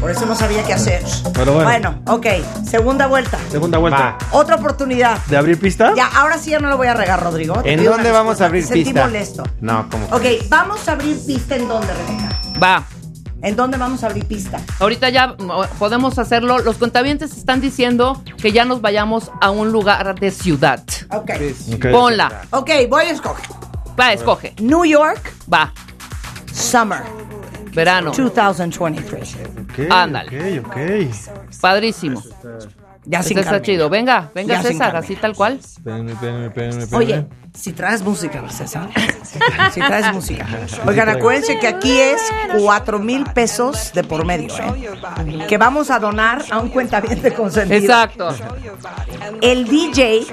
Por eso no sabía qué hacer. Pero bueno. ok. Segunda vuelta. Segunda vuelta. Otra oportunidad. ¿De abrir pista? Ya, ahora sí ya no lo voy a regar, Rodrigo. Te ¿En pido dónde una vamos a abrir Te sentí pista? molesto. No, ¿cómo? Ok, vamos a abrir pista en dónde, Rebeca. Va. ¿En dónde vamos a abrir pista? Ahorita ya podemos hacerlo. Los cuentavientes están diciendo que ya nos vayamos a un lugar de ciudad. Ok. Ponla. Ok, voy a escoger. Va, escoge. New York. Va. Summer. Verano. 2023. Ándale. Ok, ok. Padrísimo. Ya Este está chido. Venga, venga Ya César, así tal cual. Espérenme, espérenme, espérenme, Oye. Si traes música, César. Si traes música. Oigan, acuérdense que aquí es cuatro mil pesos de por medio, ¿eh? Que vamos a donar a un cuentaviente consentido. Exacto. El DJ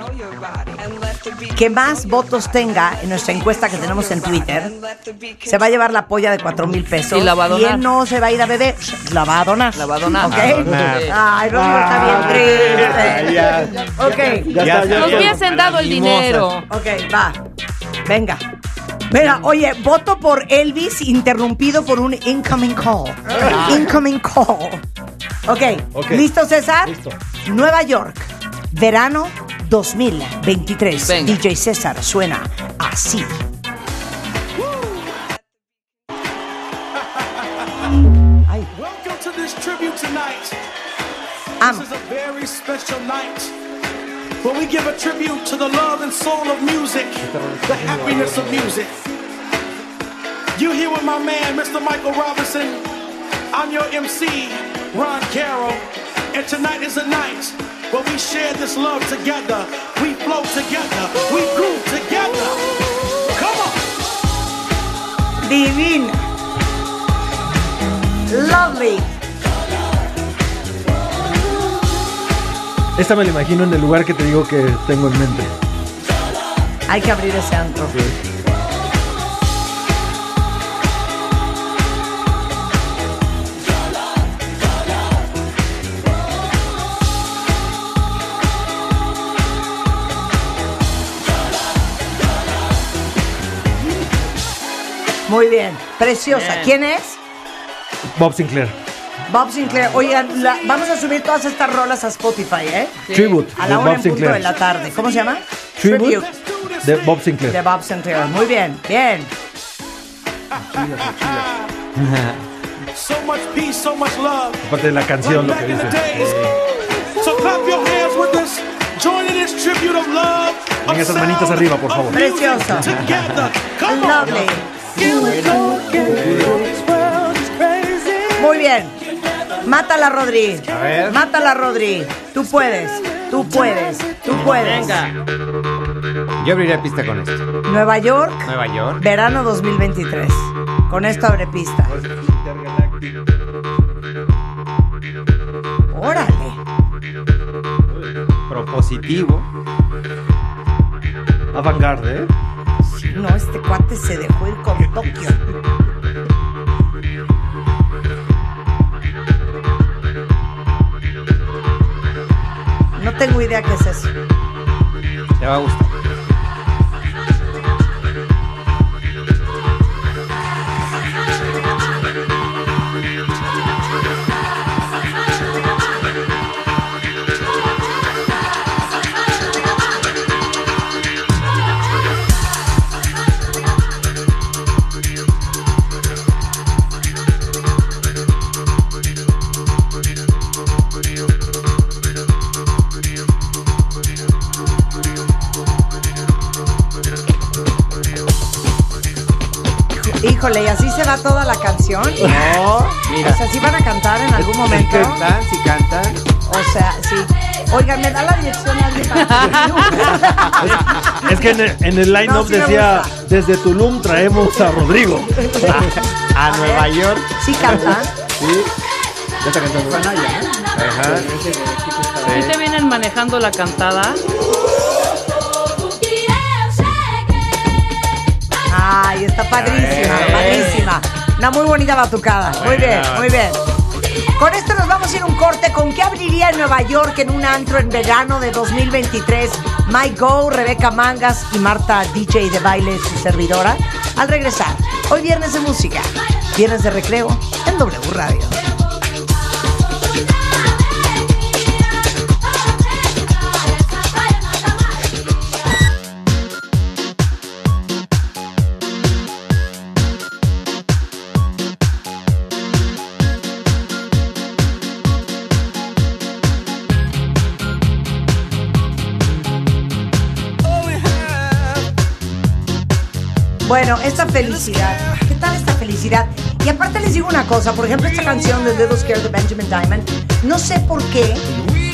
que más votos tenga en nuestra encuesta que tenemos en Twitter se va a llevar la polla de cuatro mil pesos. Y la va a donar. él no se va a ir a beber, la va a donar. La va a donar. ¿Ok? A donar. Ay, Rodrigo está bien triste. Ok. Ya está, ya Nos hubiesen dado el dinero. Ok, va. Venga. Mira, oye, voto por Elvis interrumpido por un incoming call. Incoming call. Ok, Ok. ¿listo César? Listo. Nueva York, verano 2023. Venga. DJ César suena así. Welcome to this tribute tonight. This is a very special night where we give a tribute to the love and soul of music, the happiness of music. You here with my man, Mr. Michael Robinson. I'm your MC, Ron Carroll, and tonight is a night where we share this love together. We flow together. We groove together. Come on. Divina. Lovely. Esta me la imagino en el lugar que te digo que tengo en mente. Hay que abrir ese antro. Muy bien, preciosa. Bien. ¿Quién es? Bob Sinclair. Bob Sinclair. Oigan, la- vamos a subir todas estas rolas a Spotify, ¿eh? Tribute A de la una Bob en punto de Sinclair. la tarde. ¿Cómo se llama? Tribute de Bob Sinclair. de Bob Sinclair. Muy bien, bien. So much peace, so much love. Aparte de la canción, lo que Back in the dice. days. So clap your hands with us. Join in this tribute of love. of Venga, esas manitas sound, arriba, por favor. music Precioso. Together. Come on. Lovely. Muy bien. Mátala, Rodri. A ver. Mátala, Rodri. Tú puedes. Tú puedes. Tú puedes. Yo abriré pista con esto. Nueva York, Nueva York. verano 2023. Con esto abre pista. Órale. Propositivo. Avant-garde, ¿eh? No, este cuate se dejó ir con Tokio. Tengo idea qué es eso. Te va a gustar. Híjole, ¿y así se va toda la canción? No, mira. O sea, ¿sí van a cantar en algún momento? Si cantan, si cantan. O sea, sí. Oigan, me da la dirección alguien para Es que en el, en el line-up No, sí decía, desde Tulum traemos a Rodrigo. A Nueva York. Sí cantan. Sí. Ya está cantando. Ajá. ¿Sí te vienen manejando la cantada? Ay, está padrísima, padrísima. Una muy bonita batucada. Muy bien, muy bien. Con esto nos vamos a ir a un corte. ¿Con qué abriría en Nueva York en un antro en verano de 2023? Mike Go, Rebeca Mangas y Marta DJ de baile, su servidora. Al regresar, hoy viernes de música, viernes de recreo en W Radio. Bueno, esta felicidad. ¿Qué tal esta felicidad? Y aparte les digo una cosa, por ejemplo, esta canción de Little Scare de Benjamin Diamond, no sé por qué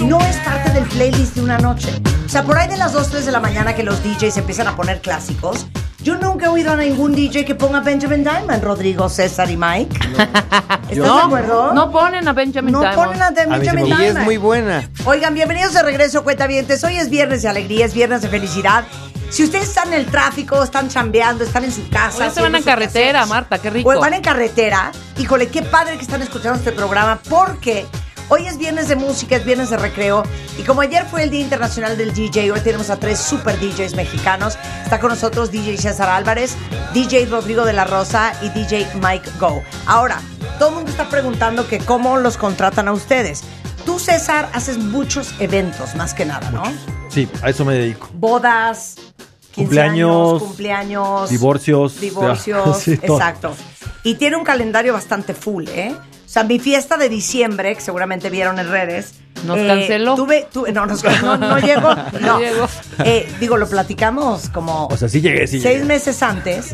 no es parte del playlist de una noche. O sea, por ahí de las 2, 3 de la mañana que los DJs empiezan a poner clásicos, yo nunca he oído a ningún DJ que ponga Benjamin Diamond, Rodrigo, César y Mike. ¿Estás de acuerdo? No ponen a Benjamin No Diamond. ponen a Benjamin Y es Diamond. muy buena. Oigan, bienvenidos de regreso, cuentavientes. Hoy es viernes de alegría, es viernes de felicidad. Si ustedes están en el tráfico, están chambeando, están en su casa. Se van en carretera, Marta, qué rico. O van en carretera. Híjole, qué padre que están escuchando este programa porque hoy es viernes de música, es viernes de recreo. Y como ayer fue el Día Internacional del DJ, hoy tenemos a tres super DJs mexicanos. Está con nosotros DJ César Álvarez, DJ Rodrigo de la Rosa y DJ Mike Go. Ahora, todo el mundo está preguntando que cómo los contratan a ustedes. Tú, César, haces muchos eventos, más que nada, ¿no? Sí, a eso me dedico. Bodas, 15 Cumpleaños, años, cumpleaños, divorcios, divorcios, sí, exacto. Y tiene un calendario bastante full, ¿eh? O sea, mi fiesta de diciembre, que seguramente vieron en redes. ¿Nos eh, canceló? Tuve, tuve- no, nos- no, no llegó. No llegó. Eh, digo, lo platicamos como O sea, sí llegué, sí seis llegué. meses antes.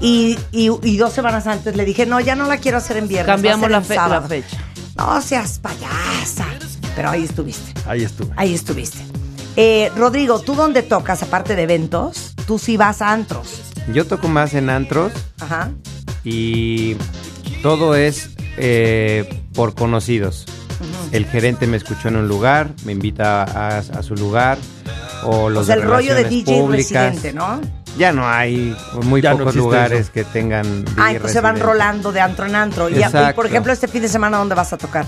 Y, y- y dos semanas antes le dije, no, ya no la quiero hacer en viernes. va a Cambiamos ser la, en fe- sábado". la fecha. No seas payasa. Pero ahí estuviste. Ahí estuve. Ahí estuviste. Eh, Rodrigo, ¿tú dónde tocas aparte de eventos? Tú sí vas a antros. Yo toco más en antros Ajá. y todo es eh, por conocidos. El gerente me escuchó en un lugar, me invita a, a su lugar. O los o sea, de el rollo de DJ públicas. residente, ¿no? Ya no hay muy Ya pocos lugares eso. que tengan. Ah, DJ entonces van residente. rolando de antro en antro. Y, y, por ejemplo, este fin de semana, ¿dónde vas a tocar?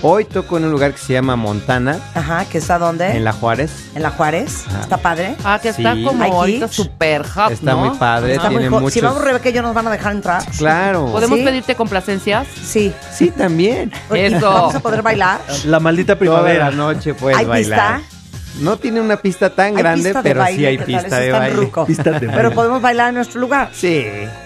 Hoy toco en un lugar que se llama Montana, Ajá, ¿que está dónde? en La Juárez. ¿En la Juárez? Ajá. ¿Está padre? Ah, que está Sí. como ahorita kits. super hot, Está ¿no? muy padre, Está muy tiene jo- muchos. Si vamos, Rebeca y yo nos van a dejar entrar. Claro. ¿Podemos ¿Sí? pedirte complacencias? Sí. Sí, también. Eso. ¿Vamos a poder bailar? La maldita Toda primavera. la noche puedes ¿Hay bailar. pista? No tiene una pista tan Hay grande, pista pero baile, sí hay pista de baile. ruco. Pista de Pero podemos bailar en nuestro lugar. Sí.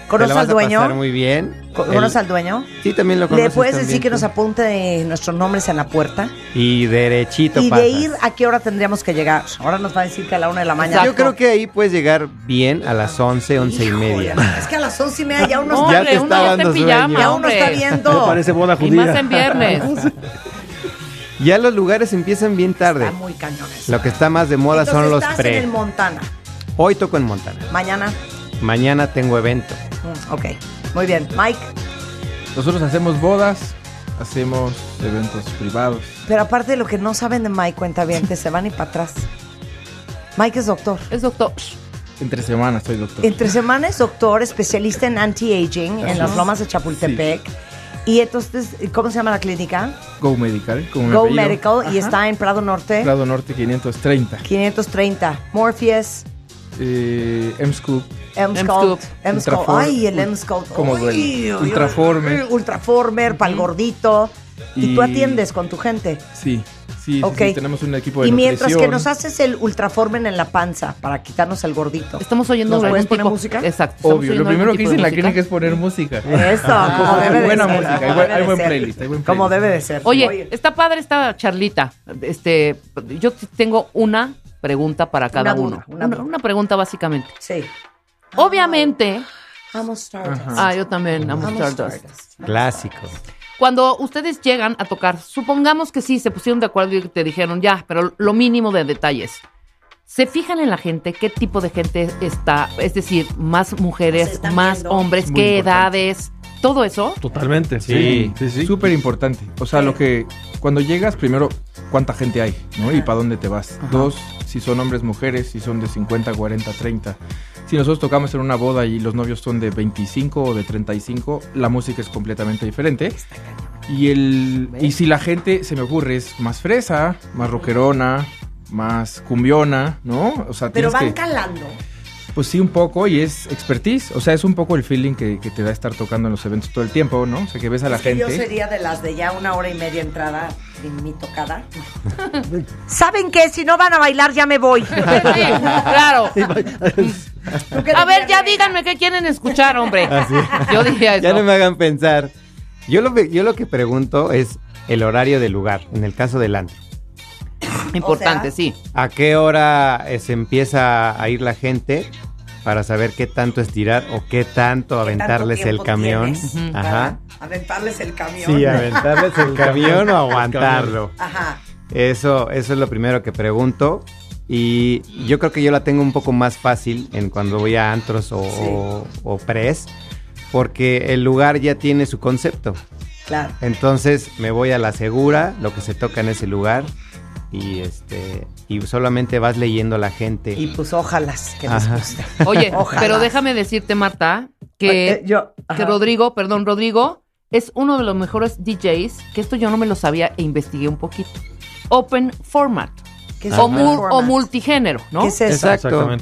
¿Conoces al a dueño? pasar muy bien. ¿Conoces al dueño? Sí, también lo ¿Le conoces puedes también decir que nos apunte nuestros nombres en la puerta? Y derechito Y pasas. de ir, ¿a qué hora tendríamos que llegar? Ahora nos va a decir que a la una de la mañana. Yo creo que ahí puedes llegar bien a las 11, 11 y media. Es que a las once y media ya uno No, está, Ya te está uno ya está dando en sueño. pijama, ya uno está Me viendo. parece boda Y judía. más en viernes. Ya los lugares empiezan bien tarde. Está muy cañones. Lo que está más de moda Entonces son los estás en pre. el Montana. Hoy toco en Montana. Mañana. Mañana tengo evento. Mm, ok. Muy bien. Mike. Nosotros hacemos bodas, hacemos eventos privados. Pero aparte de lo que no saben de Mike, cuenta bien, se van y para atrás. Mike es doctor. Es doctor. Entre semanas soy doctor. Entre semana es doctor, especialista en anti-aging en las lomas de Chapultepec. Y entonces, ¿cómo se llama la clínica? Go Medical. Como Go. Medical y está en Prado Norte. Prado Norte 530. 530. Morpheus, Eh, M-Scoop. Ultrafor- Ay, el M-Scout. Como Ay, el ay, ay. Ultraformer. Ultraformer, para el gordito. Y, Y- tú atiendes con tu gente. Sí, sí, sí, sí, tenemos un equipo de Y mientras que nos haces el Ultraformen en la panza para quitarnos el gordito. Estamos oyendo ¿Nos algún puedes poner tipo- música? Exacto. Obvio, lo primero que hice en la clínica es poner música. Eso, como debe de buena ser. música, como hay buen, hay buen playlist, hay buen Como playlist. debe de ser. Oye, está padre esta charlita. Este, yo tengo una pregunta para cada Una duda, uno. una Una, duda. una pregunta básicamente. Sí. Obviamente. Amo Stardust. Ah, yo también amo Amo Stardust. Stardust. Clásico. Cuando ustedes llegan a tocar, supongamos que sí, se pusieron de acuerdo y te dijeron ya, pero lo mínimo de detalles. ¿Se fijan en la gente? ¿Qué tipo de gente está? Es decir, más mujeres, más hombres, Muy qué importante. edades, todo eso. Totalmente, Sí, súper importante. O sea, lo que cuando llegas, primero, ¿cuánta gente hay? ¿no? Y para dónde te vas. Dos, si son hombres, mujeres, si son de 50, 40, 30. Si nosotros tocamos en una boda y los novios son de 25 o de 35, la música es completamente diferente. Y, el, y si la gente, se me ocurre, es más fresa, más rockerona, más cumbiona, ¿no? O sea, Pero van que... calando. Pues sí, un poco, y es expertise. O sea, es un poco el feeling que, que te da estar tocando en los eventos todo el tiempo, ¿no? O sea, que ves a la Es que gente. yo sería de las de ya una hora y media entrada en mi tocada. ¿Saben qué? Si no van a bailar, ya me voy. claro. A ver, ya díganme qué quieren escuchar, hombre. Así. Yo diría eso. Ya no me hagan pensar. Yo lo, que- yo lo que pregunto es el horario del lugar, en el caso del antro. Importante, sí. ¿A qué hora eh, se empieza a ir la gente para saber qué tanto estirar o qué tanto aventarles el tiempo camión? Ajá. Aventarles el camión. Sí, aventarles el camión o aguantarlo. Ajá. Eso, eso es lo primero que pregunto. Y yo creo que yo la tengo un poco más fácil en cuando voy a antros o, o, o pres, porque el lugar ya tiene su concepto. Claro. Entonces me voy a la segura, lo que se toca en ese lugar, y este y solamente vas leyendo a la gente. Y pues ojalá que les guste. Oye, Ojalá. pero déjame decirte, Marta, que, Eh, yo- que Rodrigo, perdón, Rodrigo, es uno de los mejores DJs, que esto yo no me lo sabía e investigué un poquito. Open format. ¿Qué es o, open mul- format? o multigénero, ¿no? ¿Qué es eso? Exacto.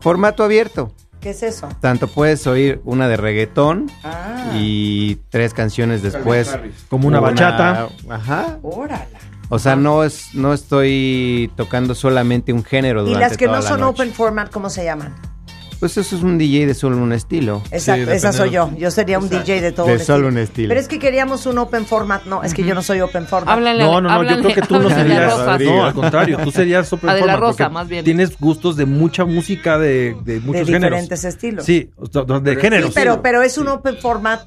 Formato abierto. ¿Qué es eso? Tanto puedes oír una de reggaetón Ah. y tres canciones después. Como una bachata. Ajá. Órala. O sea, no es, no estoy tocando solamente un género Y durante las que toda no la son noche. open format, ¿cómo se llaman? Pues eso es un DJ de solo un estilo. Exacto, esa soy yo. Yo sería un DJ de todo De un solo estilo. un estilo. Pero es que queríamos un open format. No, es que yo no soy open format. Háblale- No, no, no, yo creo que tú no serías. No, al contrario, tú serías open A de la format, Rosa, más bien. Tienes gustos de mucha música de, de muchos de géneros. diferentes estilos. Sí, de géneros. Sí, pero, pero es un open format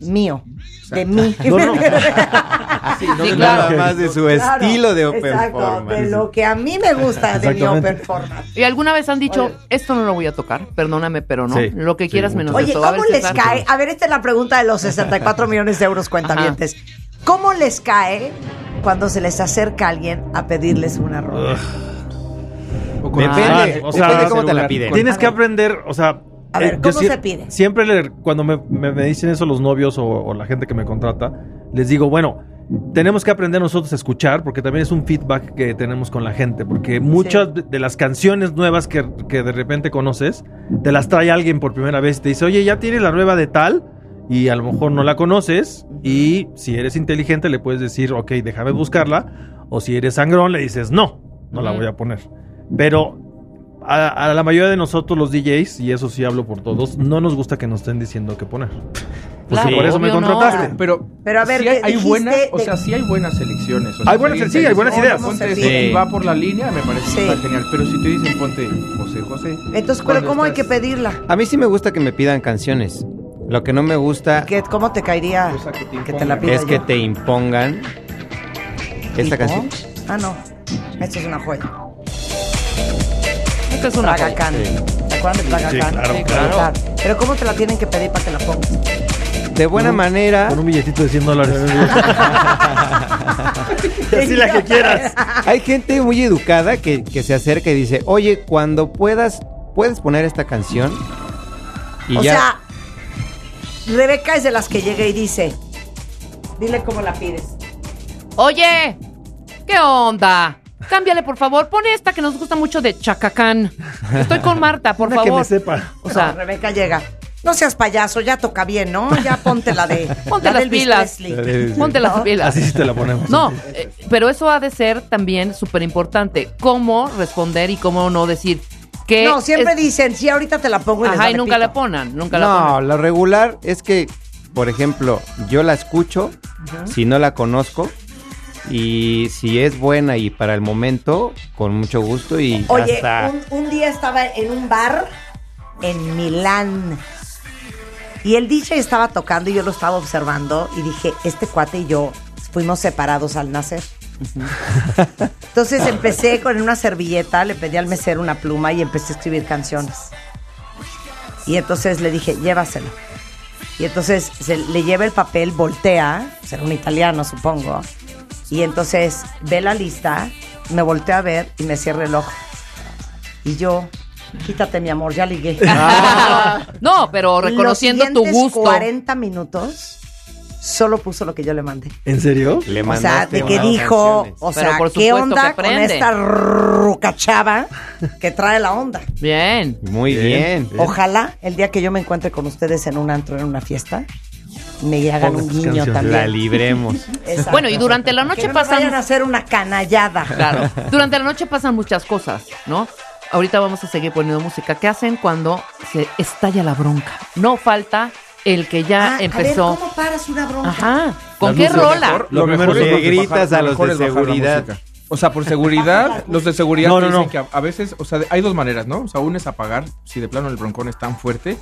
mío. De mí. No, no. Sí, nada más de su Claro, estilo de open exacto, format. De lo que a mí me gusta de mi open format. ¿Y alguna vez han dicho, esto no lo voy a tocar? Perdóname, pero no. Sí, lo que sí, quieras mucho. menos Oye, ¿cómo les César. cae? A ver, esta es la pregunta de los 64 millones de euros cuentavientes. ¿Cómo les cae cuando se les acerca alguien a pedirles una rola? Depende, o sea, depende cómo te la piden. Tienes que aprender, o sea. A ver, eh, yo ¿cómo se pide? Siempre le- cuando me, me- me dicen eso los novios o, o la gente que me contrata, les digo, bueno, tenemos que aprender nosotros a escuchar porque también es un feedback que tenemos con la gente, porque muchas de, de las canciones nuevas que, que de repente conoces, te las trae alguien por primera vez y te dice, oye, ya tienes la nueva de tal y a lo mejor no la conoces y si eres inteligente le puedes decir, ok, déjame buscarla, o si eres sangrón le dices, no, no la voy a poner. Pero a, a la mayoría de nosotros los DJs, y eso sí hablo por todos, no nos gusta que nos estén diciendo qué poner. Porque Claro, por eso me obvio no. contrataste. Pero, Pero a ver, sí hay, ¿qué hay buenas, o de- sea, sí hay buenas selecciones. o sea, Hay buenas- sí, hay buenas ideas. "Oh, ponte Sí. esto", y va por la línea, me parece Sí. que está genial. Pero si te dicen ponte José José. Entonces, pero ¿cómo hay que estás- pedirla? A mí sí me gusta que me pidan canciones. Lo que no me gusta ¿Qué- ¿Cómo te caería O sea, que te que te la es que yo? te impongan esta canción. Ah, no. Esto es una joya. Esto es una joya. Tragacán. ¿Te acuerdan de Tragacán? Sí, claro, Sí, claro. Pero ¿cómo te la tienen que pedir para que la pongas? De buena manera, Con un billetito de 100 dólares. y así la que quieras. hay gente muy educada que, que se acerca y dice, oye, cuando puedas, puedes poner esta canción. Y o ya. sea, Rebeca es de las que llega y dice, dile cómo la pides. Oye, ¿qué onda? Cámbiale, por favor. Pon esta que nos gusta mucho de Chacacán. Estoy con Marta, por Una que favor. me sepa. O sea, No, Rebeca llega. No seas payaso, ya toca bien, ¿no? Ya ponte la de. Ponte la las pilas. Ponte las ¿No? pilas. Así sí te la ponemos. No, eh, pero eso ha de ser también súper importante. Cómo responder y cómo no decir que. No, siempre es- dicen, sí, ahorita te la pongo y les Ajá, y nunca pito. la ponen. Nunca la No, ponen. lo regular es que, por ejemplo, yo la escucho, si no la conozco, y si es buena y para el momento, con mucho gusto y ya Oye, está. un, un día estaba en un bar en Milán Y el DJ estaba tocando y yo lo estaba observando y dije, este cuate y yo fuimos separados al nacer. Entonces empecé con una servilleta, le pedí al mesero una pluma y empecé a escribir canciones. Y entonces le dije, llévaselo. Y entonces se le lleva el papel, voltea, será un italiano supongo, y entonces ve la lista, me voltea a ver y me cierra el ojo. Y yo, quítate mi amor, ya ligué. Ah. No, pero reconociendo Los tu gusto. 40 minutos solo puso lo que yo le mandé. ¿En serio? Le O sea, de que dijo, o sea, por ¿qué onda que con esta rucachava que trae la onda? Bien. Muy bien. Ojalá el día que yo me encuentre con ustedes en un antro, en una fiesta, me hagan un guiño canciones. también. La libremos. Exacto. Bueno, y durante la noche que no pasan- vayan a hacer una canallada. Claro. Durante la noche pasan muchas cosas, ¿no? Ahorita vamos a seguir poniendo música. ¿Qué hacen cuando se estalla la bronca? No falta el que ya Ah, empezó. A ver, ¿cómo paras una bronca? Ajá. ¿Con qué rola? Lo Lo mejor primero es que gritas bajar- a lo los mejor de seguridad. O sea, por seguridad, los de seguridad No, dicen no. que a, a veces, o sea, hay dos maneras, ¿no? O sea, una es apagar, si de plano el broncón es tan fuerte,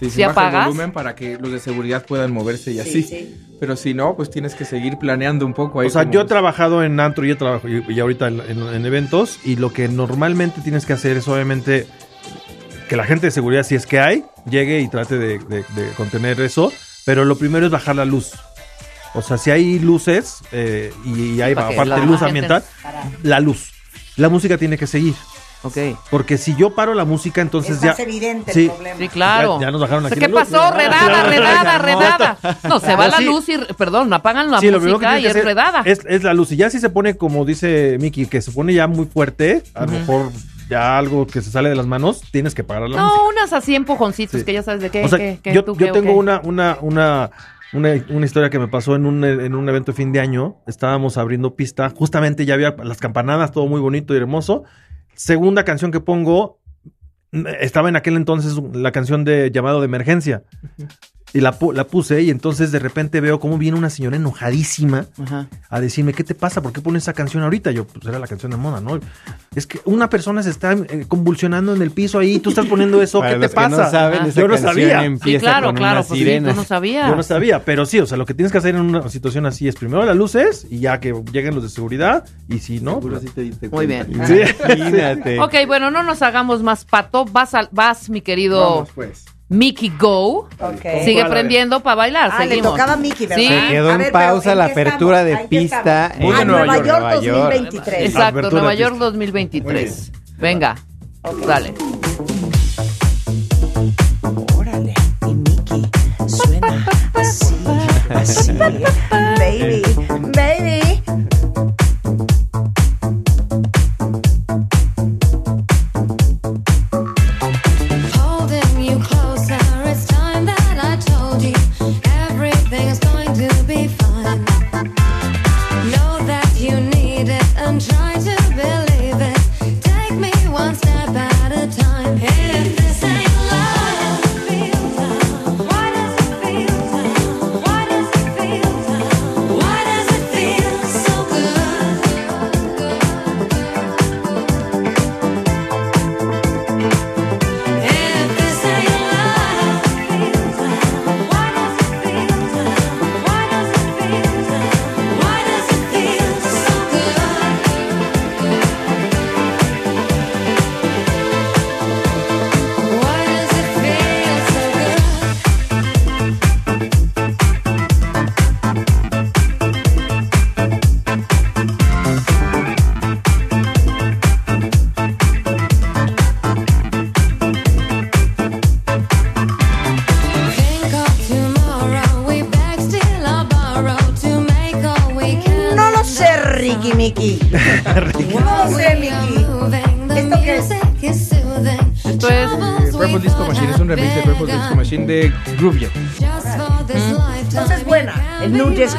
te dicen ¿Sí baja apagas? el volumen para que los de seguridad puedan moverse y Sí, así. sí. Pero si no, pues tienes que seguir planeando un poco ahí. O sea, yo he trabajado en antro y, he trabajo, y, y ahorita en, en- en eventos y lo que normalmente tienes que hacer es obviamente que la gente de seguridad, si es que hay, llegue y trate de, de- de contener eso, pero lo primero es bajar la luz. O sea, si hay luces eh, y, y hay aparte luz ambiental, la luz. La música tiene que seguir. Ok. Porque si yo paro la música, entonces Es ya... más evidente sí. el problema. Sí, claro. Ya, ya nos bajaron aquí ¿Qué la luz. pasó? Redada, redada, redada. No, se va No, la sí. luz y, perdón, apagan la Sí, lo música tienes y que es redada. Es, es la luz. Y ya si se pone, como dice Miki, que se pone ya muy fuerte, a lo Ujú. mejor ya algo que se sale de las manos, tienes que parar la música. No, unas así empujoncitos Sí. que ya sabes de qué. o sea, qué- qué- yo, tú yo qué, tengo qué. una, una, una, una, una historia que me pasó en un, en un evento de fin de año. Estábamos abriendo pista. Justamente ya había las campanadas, todo muy bonito y hermoso. Segunda canción que pongo, mm, estaba en aquel entonces la canción de llamado de emergencia. Y la, pu- la puse y entonces de repente veo cómo viene una señora enojadísima Ajá. a decirme, ¿qué te pasa? ¿Por qué pones esa canción ahorita? Yo, pues era la canción de moda, ¿no? Es que una persona se está eh, convulsionando en el piso ahí, tú estás poniendo eso, ¿qué te no pasa? saben, esa yo no sabía. Sí, claro, con claro, pues sí, tú no sabías. Yo no sabía, pero sí, o sea, lo que tienes que hacer en una situación así es primero las luces y ya que lleguen los de seguridad y si no, pues, Muy bien. Sí. Imagínate. Ok, bueno, no nos hagamos más pato. Vas, al- vas mi querido Vamos, pues. Mickey Go. Ok. Sigue prendiendo para bailar. Ah, le seguimos. tocaba a Mickey, ¿verdad? Sí. Se quedó A en ver, pausa ¿en la apertura de? ¿En pista estamos? Muy Ah, de Nueva, Nueva York, York. 2023. Exacto, Apertura Nueva York pista. 2023. Venga, dale. Órale, y Mickey suena así, así. baby, baby.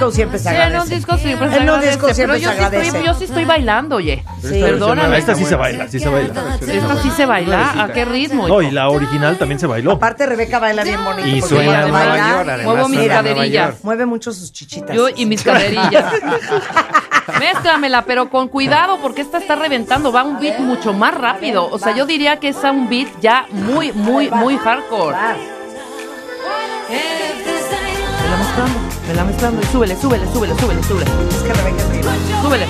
Disco siempre se Sí, agradece. en un disco siempre se En un agradece, disco pero siempre yo se sí, estoy, agradece. yo sí estoy bailando, oye. Sí. Perdóname. Esta sí se baila, sí se baila. Esta sí se baila. ¿A qué ritmo? No, y la original también se bailó. Aparte, Rebeca baila bien bonito. Y suena en Nueva baila, York, además. Muevo mis caderillas. Mueve mucho sus chichitas. Yo y mis caderillas. Mézclamela, pero con cuidado porque esta está reventando. Va un beat mucho más rápido. O sea, yo diría que es a un beat ya muy, muy, muy hardcore. Me la mezclando. Y súbele, súbele, súbele, súbele, súbele. Es que Rebeca es viva. Súbele.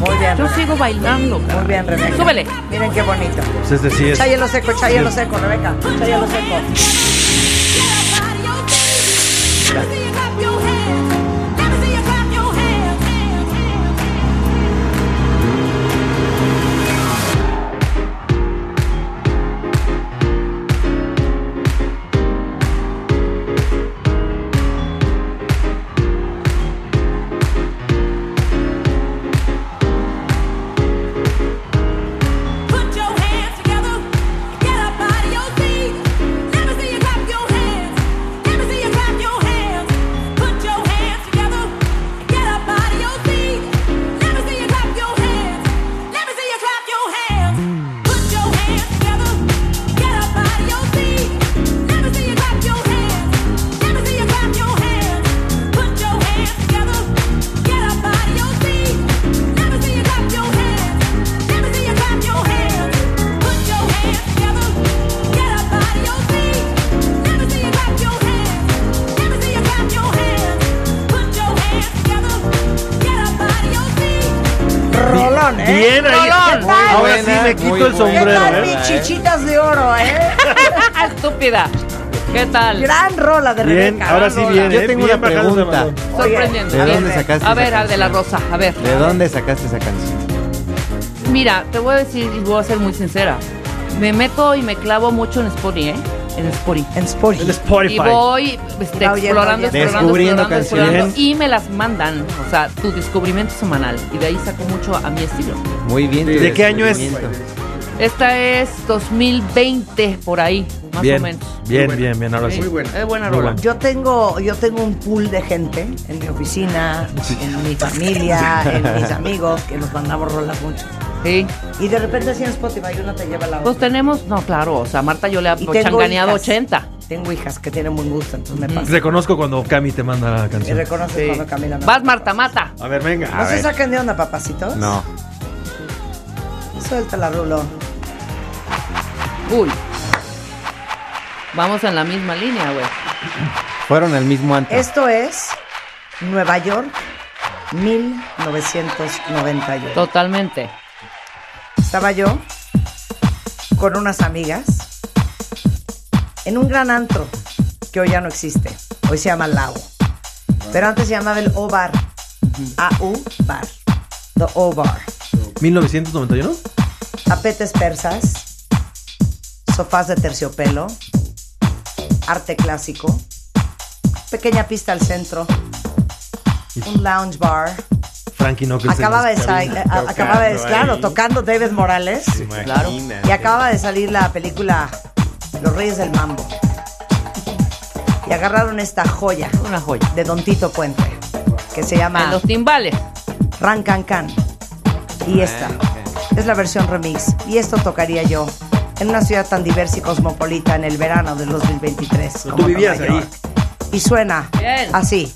Muy bien. Yo sigo bailando. Muy bien, Rebeca. Súbele. Miren qué bonito. Pues es decir, hielo seco, echa hielo seco, Rebeca. Echa hielo seco. Tal? Gran rola de Bien, Rebeca. ahora gran sí rola. bien, Yo ¿eh? tengo Bien una pregunta. Sorprendente. ¿De Bien. dónde sacaste A ver, esa a de la? Rosa, a ver. ¿De dónde sacaste esa canción? Mira, te voy a decir y voy a ser muy sincera. Me meto y me clavo mucho en Spotify, ¿eh? En Spotify. En Spotify. El Spotify. Y voy este, oyendo, explorando, oyendo. explorando, Descubriendo explorando, y me las mandan. O sea, tu descubrimiento semanal. Y de ahí saco mucho a mi estilo. Muy bien. ¿De qué año es? Esta es 2020, por ahí, más Bien, o menos. Bien, bien, bien, ahora sí. Sí, Es buena Muy rola. buena. Yo tengo, yo tengo un pool de gente en mi oficina, en mi familia, en mis amigos, que nos mandamos rolas mucho. Sí. Y de repente así en Spotify uno te lleva la Pues otra. tenemos, no, claro, o sea, Marta yo le he changaneado hijas. 80. Tengo hijas que tienen buen gusto, entonces me pasa. Reconozco cuando Cami te manda la Y canción. reconoce Sí. cuando Camila me Vas, Marta, mata. A ver, venga. ¿No se sacan de onda, papacitos? No. Suéltala, Rulo. Uy. Vamos en la misma línea, güey. Fueron al mismo antro. Esto es Nueva York, 1991. Totalmente. Estaba yo con unas amigas en un gran antro que hoy ya no existe. Hoy se llama Lago. Pero antes se llamaba el O Bar. AU Bar. The O Bar. 1991. Tapetes persas, sofás de terciopelo, arte clásico, pequeña pista al centro, un lounge bar. Frankie Knuckles. Acababa de en salir, cabinas. acababa de, claro, ahí. tocando David Morales. Claro. Y acababa de salir la película Los Reyes del Mambo. Y agarraron esta joya Una joya. de Don Tito Puente, que se En llama los timbales. Ran Can Can. Y esta es la versión remix. Y esto tocaría yo en una ciudad tan diversa y cosmopolita en el verano del 2023. Pero como tú vivías Nueva ahí. Y suena Bien. así.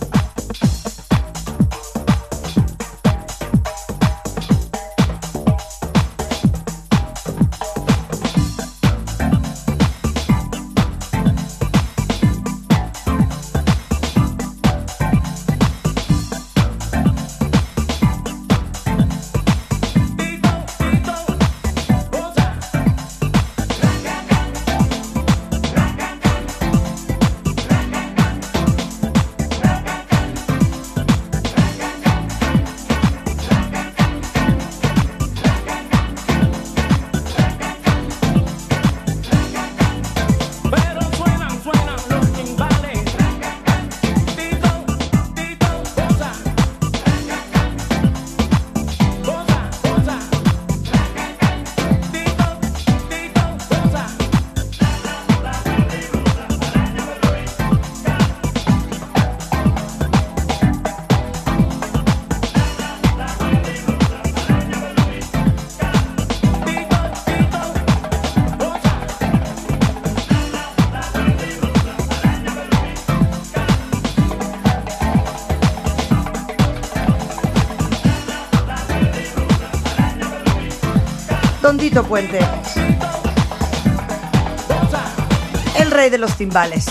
El rey de los timbales.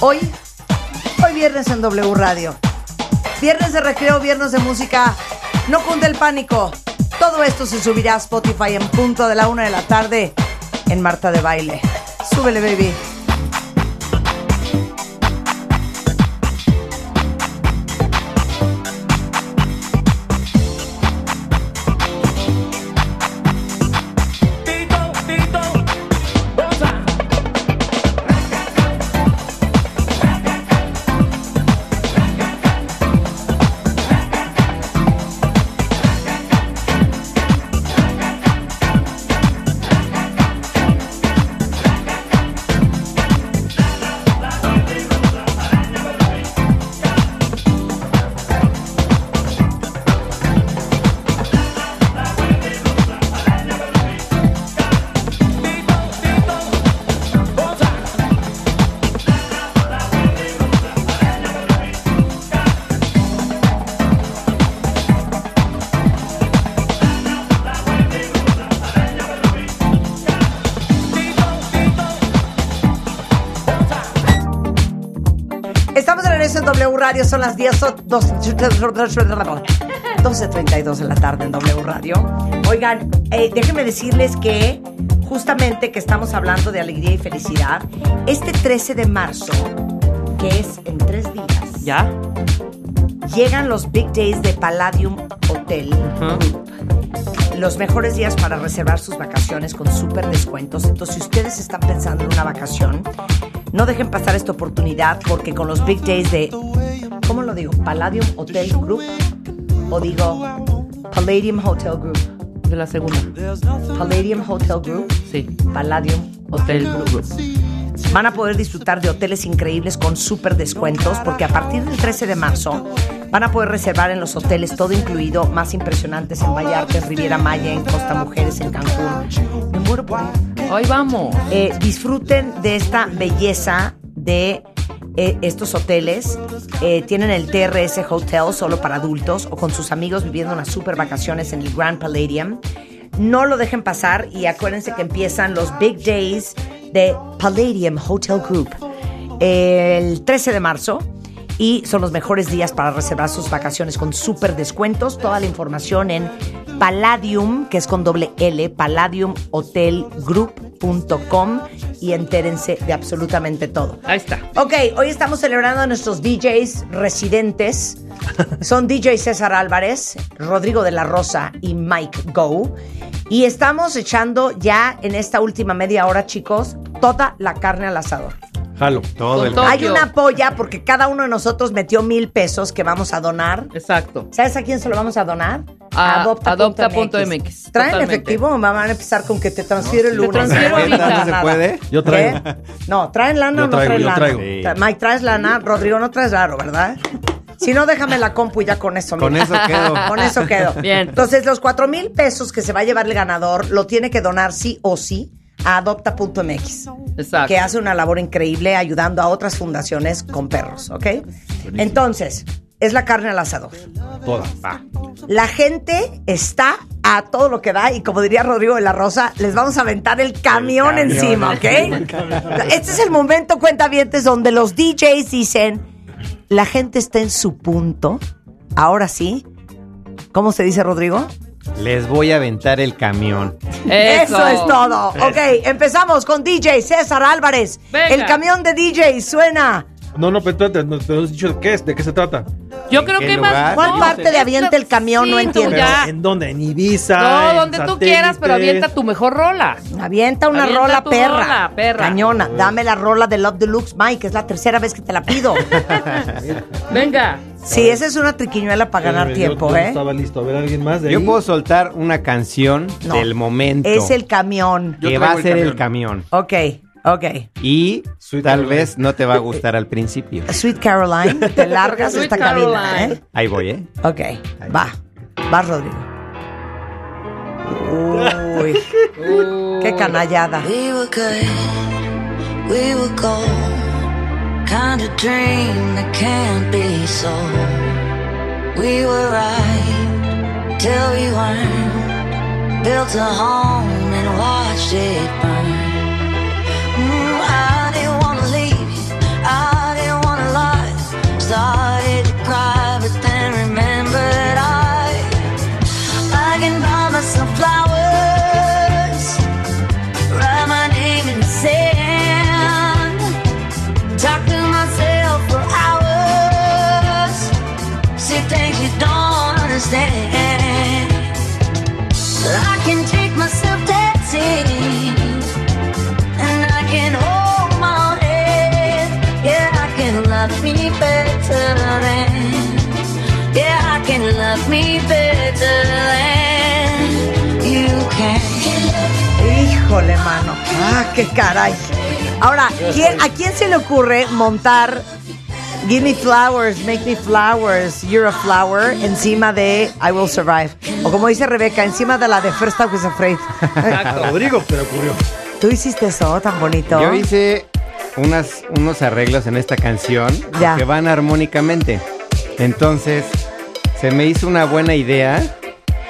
Hoy, hoy viernes en W Radio. Viernes de recreo, viernes de música. No cunde el pánico. Todo esto se subirá a Spotify en punto de la una de la tarde en Marta de Baile. Súbele, baby. Son las 10, o- dos- 12.32 de la tarde en W Radio. Oigan, eh, déjenme decirles que justamente que estamos hablando de alegría y felicidad, este 13 de marzo, que es en tres días, ¿Ya? llegan los Big Days de Palladium Hotel Group. Los mejores días para reservar sus vacaciones con súper descuentos. Entonces, si ustedes están pensando en una vacación, no dejen pasar esta oportunidad porque con los Big Days de, ¿cómo lo digo? Palladium Hotel Group o digo Palladium Hotel Group. De la segunda. Palladium Hotel Group. Sí. Palladium Hotel Group. Van a poder disfrutar de hoteles increíbles con súper descuentos porque a partir del 13 de marzo van a poder reservar en los hoteles todo incluido, más impresionantes en Vallarta, en Riviera Maya, en Costa Mujeres, en Cancún. Me muero por ir. Hoy vamos. Eh, disfruten de esta belleza de eh, estos hoteles. Eh, tienen el TRS Hotel solo para adultos o con sus amigos viviendo unas super vacaciones en el Grand Palladium. No lo dejen pasar y acuérdense que empiezan los Big Days de Palladium Hotel Group el 13 de marzo y son los mejores días para reservar sus vacaciones con súper descuentos. Toda la información en Palladium, que es con doble L, y entérense de absolutamente todo. Ahí está. Ok, hoy estamos celebrando a nuestros DJs residentes. Son DJ César Álvarez, Rodrigo de la Rosa y Mike Go. Y estamos echando ya en esta última media hora, chicos, toda la carne al asador. Jalo. Todo el Hay una polla porque cada uno de nosotros metió mil pesos que vamos a donar. Exacto. ¿Sabes a quién se lo vamos a donar? A Adopta.mx. adopta.mx, ¿Traen totalmente. efectivo o van a empezar con que te transfiero el Te lunes? transfiero ahorita. ¿No se puede? Yo traigo. ¿Qué? No, ¿traen lana o no traigo, traen yo lana? traigo. Sí. Mike, ¿traes lana? Rodrigo, no traes raro, ¿verdad? Si no, déjame la compu y ya con eso. Con mira. eso quedo. Con eso quedo. Bien. Entonces, los cuatro mil pesos que se va a llevar el ganador lo tiene que donar sí o sí a adopta.mx. Exacto. Que hace una labor increíble ayudando a otras fundaciones con perros, ¿ok? Entonces, es la carne al asador. Toda. Va. La gente está a todo lo que da y como diría Rodrigo de la Rosa, les vamos a aventar el camión, camión. encima, ¿ok? Este es el momento, cuentavientes, donde los DJs dicen, la gente está en su punto, ahora sí. ¿Cómo se dice, Rodrigo? Les voy a aventar el camión. Eso, es todo. Ok, empezamos con DJ César Álvarez. Venga. El camión de DJ suena. No, no, pero no, pero has dicho de qué es, de qué se trata. Yo ¿En creo que más. ¿Cuál no, parte de avienta el camión? No Sí, entiendo. Ya. ¿En dónde? ¿En Ibiza? No, en donde tú quieras, pero avienta tu mejor rola. Avienta una Avienta rola perra. rola, perra. Cañona. Dame la rola de Love Deluxe, Mike. Es la tercera vez que te la pido. Venga. sí, esa es una triquiñuela para ganar yo- tiempo, yo ¿eh? Estaba listo. A ver, ¿alguien más de Yo ahí? puedo soltar una canción No. del momento. Es el camión. Yo que va a ser el camión. Ok, ok. Y Sweet tal Caroline. vez no te va a gustar al principio. Sweet Caroline, te largas Sweet esta cabina, Caroline. ¿eh? Ahí voy, ¿eh? Ok, va. Va, Rodrigo. Uy, qué canallada. We were good, we were gold. Kind of dream that can't be sold. We were right till we weren't. Built a home and watched it burn. Mano. Ah, qué caray. Ahora, ¿quién- ¿a quién se le ocurre montar Give me flowers, make me flowers, you're a flower encima de I will survive? O como dice Rebeca, encima de la de First I was afraid. Rodrigo se le ocurrió. ¿Tú hiciste eso tan bonito? Yo hice unas, unos arreglos en esta canción Ya. que van armónicamente. Entonces, se me hizo una buena idea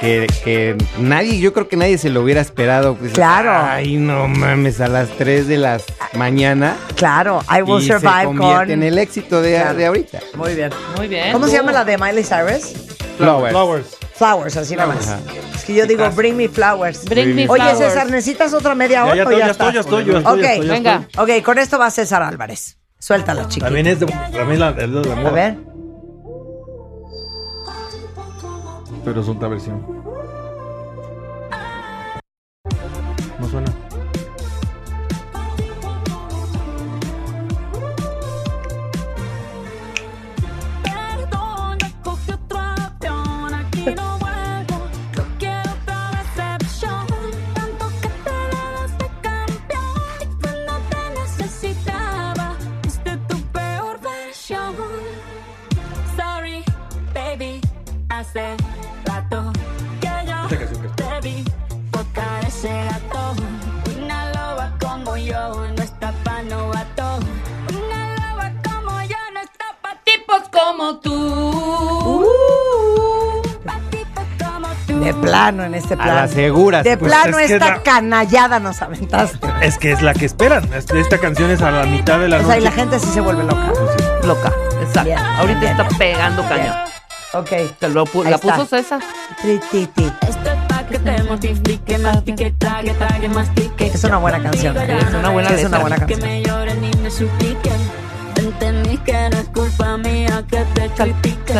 que, que nadie, yo creo que nadie se lo hubiera esperado. Pues, Claro. Ay, no mames, a las 3 de la mañana. Claro, I will y survive se convierte con- en el éxito de, Claro. de ahorita. Muy bien. Muy bien. ¿Cómo se llama la de Miley Cyrus? Flowers. Flowers. Flowers, así nada más. Ajá. Es que yo digo, bring me flowers. Bring me Oye, flowers. César, ¿necesitas otra media Ya, hora ya o estoy, ya, ya está? estoy, ya estoy, yo estoy, Ok, ya estoy, ya Venga. ok, con esto va César Álvarez. Suéltalo, chiquito. También es de, también la, la A ver. Pero es otra versión. No suena. De plano en este A plano. la segura. De Pues plano es esta la- canallada nos aventaste. Es que es la que esperan. Es- Esta canción es a la mitad de la O noche. sea, y la gente sí se vuelve loca. Loca. Exacto. Bien, Ahorita bien, está pegando cañón. Ok. Te lo pu- Ahí la está. puso César. Tri, ti, ti. Esto es pa' que te mortifique, mastique, trague, trague, mastique. Es una buena canción. Es una buena Es una buena Que canción. me lloren y me supliquen. Que no es culpa mía que te critique.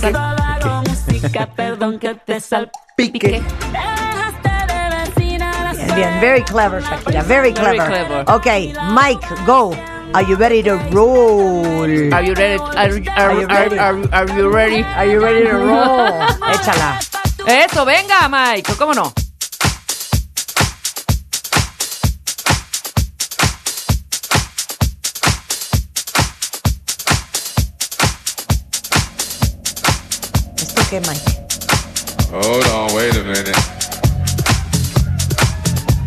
Solo hago música, perdón que te salpique. Bien, bien. Very clever, Shakira. Very Very clever. clever. Ok, Mike, go. Are you ready to roll? Are you ready? Are, you- are, Are you are- ready? are- are you ready? Are you ready to roll? Échala. Eso, venga, Mike. ¿Cómo no? ¿Esto qué, Mike? Hold on, wait a minute.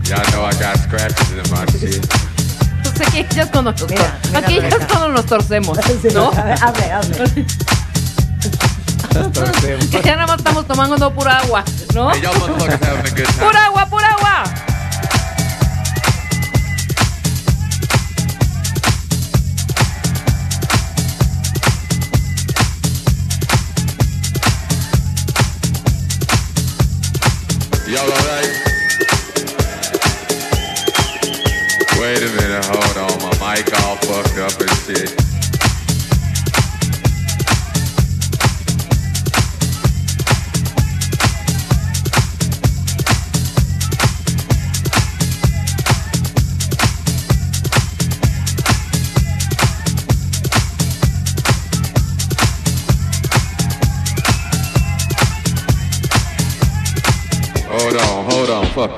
Y'all know I got scratches in my shit. Pues aquí ya es cuando nos, Mira, mira, aquí ya es Rebeca. cuando nos torcemos, ¿no? a ver, Hazle, hazle. Que ya nada más estamos tomando pura agua, ¿no? Hey. ¡Pura agua, pura agua! Y'all alright? Wait a minute, hold on. My mic all fucked up and shit.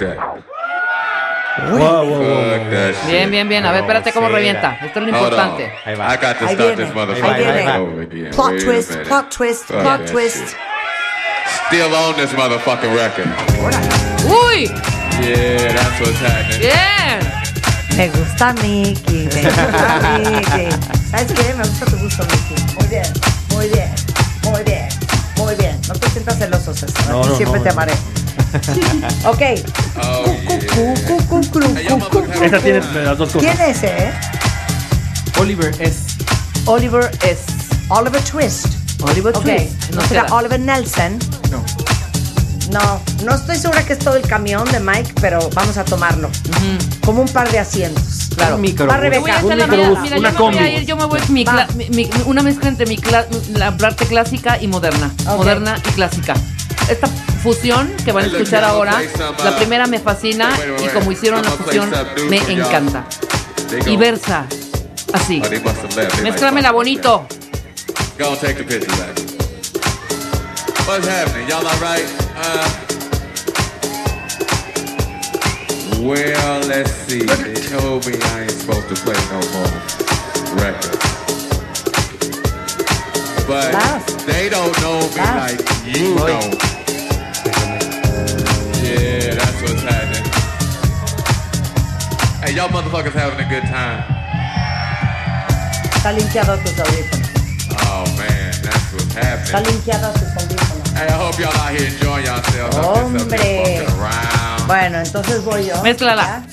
That. Wow, wow, wow, Fuck that shit. Bien, bien, bien. A ver, espérate cómo sí, revienta. Esto es lo Hold on. importante. Ahí va. I got to Ahí start viene, this ahí motherfucker viene. back over again. Plot Wait a twist, minute. plot twist, Fuck plot that twist. shit. Still on this motherfucking record. ¡Uy! Yeah, that's what's happening. ¡Bien! Me gusta Mickey, me gusta Mickey. ¿Sabes qué? Me gusta tu gusto, Mickey. Muy bien, muy bien, muy bien, muy bien. No te sientas celoso, César. No, Así no, siempre no, te no. amaré. ok. Oh, yeah. cu. tiene las dos cosas. ¿Quién es, eh? Oliver es. Oliver es. Oliver Twist. Oliver Twist. no No será. Oliver Nelson. No. No, no estoy segura que es todo el camión de Mike, pero vamos a tomarlo. Como un par de asientos. Claro. Va Rebeca. Yo voy a hacer la mía. Mira, yo me voy a ir, yo me voy mi mi- mi- una mezcla entre mi cla- la arte clásica y moderna. Moderna y clásica. Esta fusión que van a escuchar ahora, la primera me fascina y como hicieron la fusión, me encanta. Y versa así. Fuck bonito. Go take the picture back. What's happening? Y'all all right? Uh, well, let's see. They told me I ain't supposed to play no more records. But they don't know me like you know. Yeah, that's what's happening. Hey, y'all motherfuckers having a good time. Está limpiado tus audífonos. Oh man, that's what's Está happening. limpiado tus audífonos. Hey, I hope y'all out here enjoying yourselves. I'm just up Hombre. around. Bueno, entonces voy yo. Mézclala.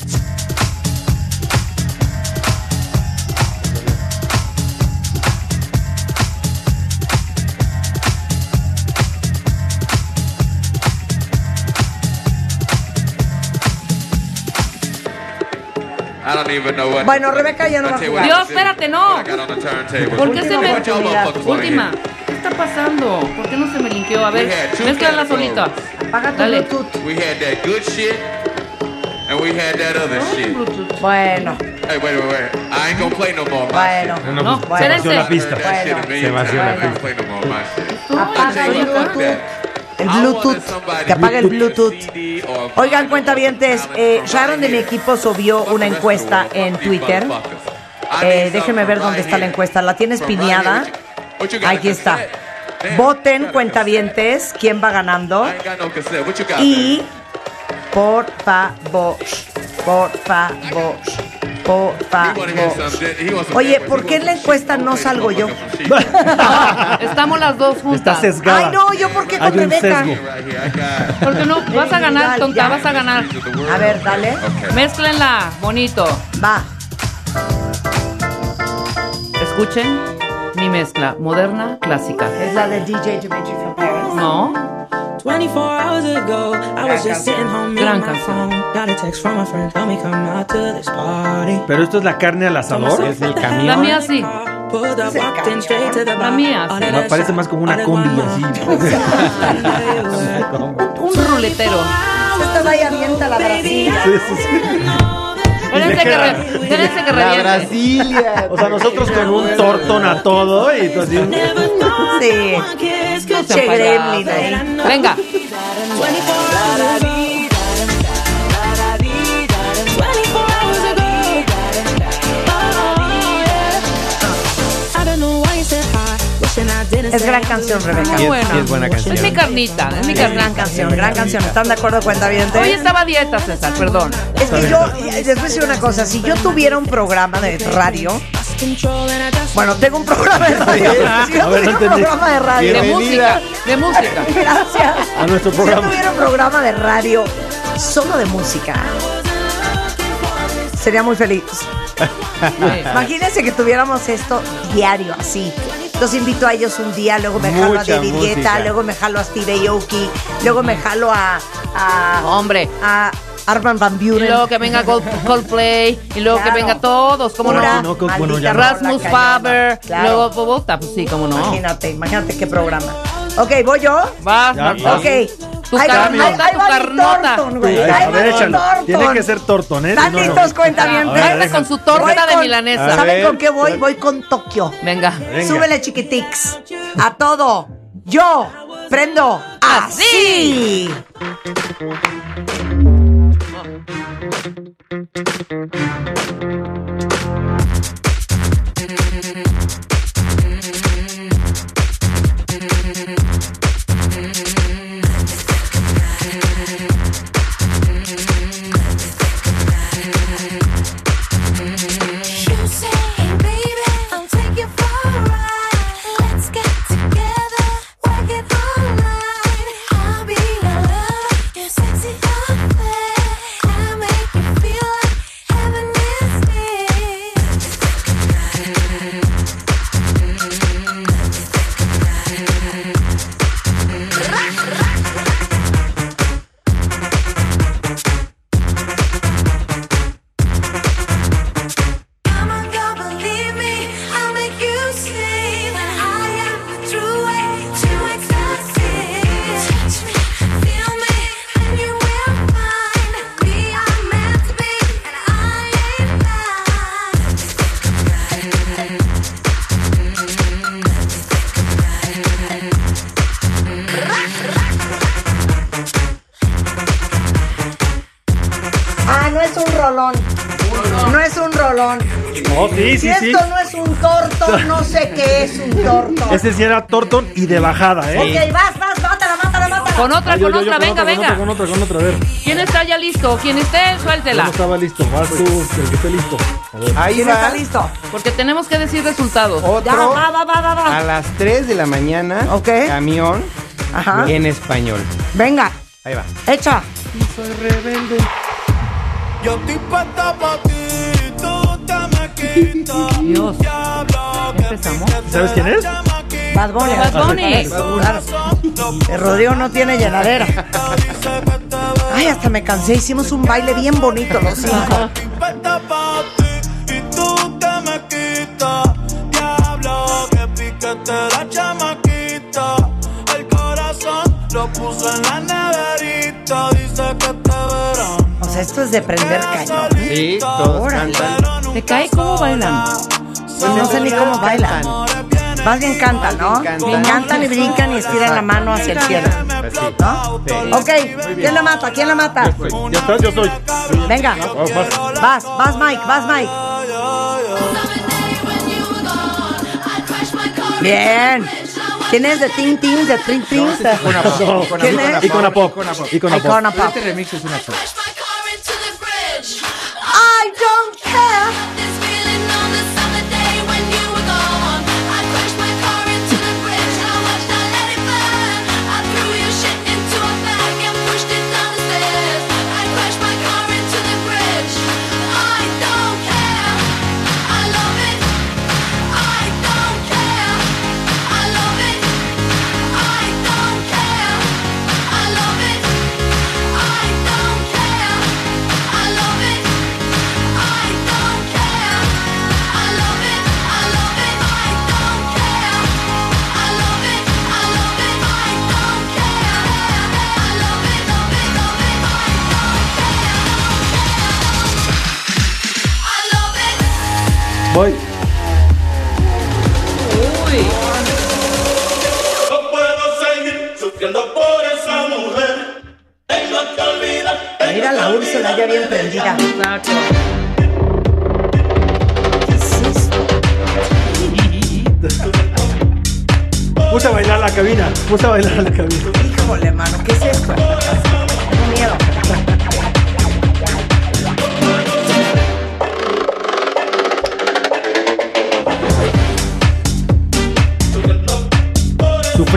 Bueno, Rebeca ya no va a jugar. Dios, espérate, no. I got on the turntable. ¿Por qué se me... Última. ¿Qué está pasando? ¿Por qué no se me linkeó? A ver, We had two mézclala categories. solita. Apaga tu Dale. Bluetooth. We had that good shit, and we had that other shit. Bueno, Hey, wait, wait, wait. I ain't gonna play no more. Bueno. shit. No, no, No, pues, bueno. se vació la I pista. Bueno. Se vació la I ain't pista. play no more of my shit. apaga el Bluetooth. El Bluetooth. Que apague el Bluetooth. Oigan, cuentavientes, eh, Sharon de mi equipo subió una encuesta en Twitter. Eh, déjenme ver dónde está la encuesta. ¿La tienes pineada? Aquí está. Voten, cuentavientes, quién va ganando. Y, por favor, por favor, Oye, ¿por qué en la encuesta no salgo yo? Estamos las dos juntas. Está sesgada. Ay, no, yo por qué con Rebeca. Porque no, vas a ganar, tonta, vas a ganar. A ver, dale. Mézclenla, bonito. Va. Escuchen mi mezcla, moderna, clásica. Es la de DJ Dimitri from Paris. No, 24 hours ago, I was just sitting home Gran on my canción. phone. Got a text from a friend, tell me come out to this party. Pero esto es la carne al asador. Es el la camión. mía sí. Pulled up, walked in straight to the La bar. mía sí. Ordered Me a parece más como una combi así. Un ruletero. Esta vaya avienta la Brasilia. Sí, sí, sí. Espérense que, re- espérense que La reviente. Brasilia. O sea, nosotros con un tortón a todo y tú así. Sí. No gremlin ahí. Venga. Es gran canción, Rebeca. Es- buena. es buena canción. Es mi carnita, es mi carnita. Gran canción, gran canción. ¿Están de acuerdo, cuenta bien? Hoy estaba a dieta, César, perdón. Es que yo, les voy a decir una cosa, si yo tuviera un programa de radio, bueno, tengo un programa de radio, si yo A ver, tuviera un programa de radio, De música, de música. gracias, A nuestro si yo tuviera un programa de radio solo de música, sería muy feliz. Imagínense que tuviéramos esto diario, así. Los invito a ellos un día, luego me jalo a David música. Guetta, luego me jalo a Steve Aoki, luego me jalo a, a, Hombre. a Arman Van Y Buren. luego que venga Cold- Coldplay, y luego Claro. que venga todos, ¿cómo Pura no? no, bueno, ya Rasmus. Faber, Claro. luego Bogotá, pues sí, cómo no. Imagínate, imagínate qué programa. Ok, ¿voy yo? Vas. Ok. Tu Ahí carnota, ahí- ahí tu va mi carnota. Thornton, güey. Ahí ver, échalo. Tiene que ser tortón, ¿eh? ¿Están Si no, no. listos, cuentavientes? A ver, Venga con su torta de milanesa. ¿Saben con qué voy? Voy con Tokio. Venga. Venga. Súbele, chiquitix. A todo. Yo prendo así. You Ese sí era Torton y de bajada, ¿eh? Ok, vas, vas, mátala, mátala, mátala. Con otra, Ay, yo, con yo, yo, otra, venga, con venga. otra, con otra, con otra, con otra, a ver. ¿Quién está ya listo? Quien esté, Yo suéltela. no estaba listo. Vas tú, el que esté listo. A ver. Ahí ¿Quién va. está listo? Porque tenemos que decir resultados. Ya, Otro va, va, va, va, va. a las 3 de la mañana. Ok. Camión Ajá. en español. Venga, Ahí va. echa. Soy rebelde. Yo estoy puesta pa' ti, tú te me quitas. Dios. ¿Sabes quién es? Bad Bunny. Bad Bunny. Claro. El rodeo no tiene llenadera. Ay, hasta me cansé. Hicimos un baile bien bonito los cinco. O sea, esto es de prender cañón. Sí, todos Órale. cantan. ¿Te cae cómo bailan? Pues no sé ni cómo bailan. Más bien cantan, ¿no? Cantan. Cantan y brincan y estiran la mano hacia el cielo. Pues sí. ¿No? Sí. Ok, ¿quién la mata? ¿Quién la mata? Ya está, yo soy. Venga, Oh, vas. vas, vas Mike, vas Mike. Bien. ¿Quién es de Ting Ting, de Tring Tring? No, ¿Quién es? Icona Pop. Icona Pop. Icona Pop. Este remix es una cosa. Olvidar. Mira la Úrsula ya bien prendida. Exacto. Puse a bailar la cabina. Puse a bailar la cabina. Híjole, mano, ¿qué es esto?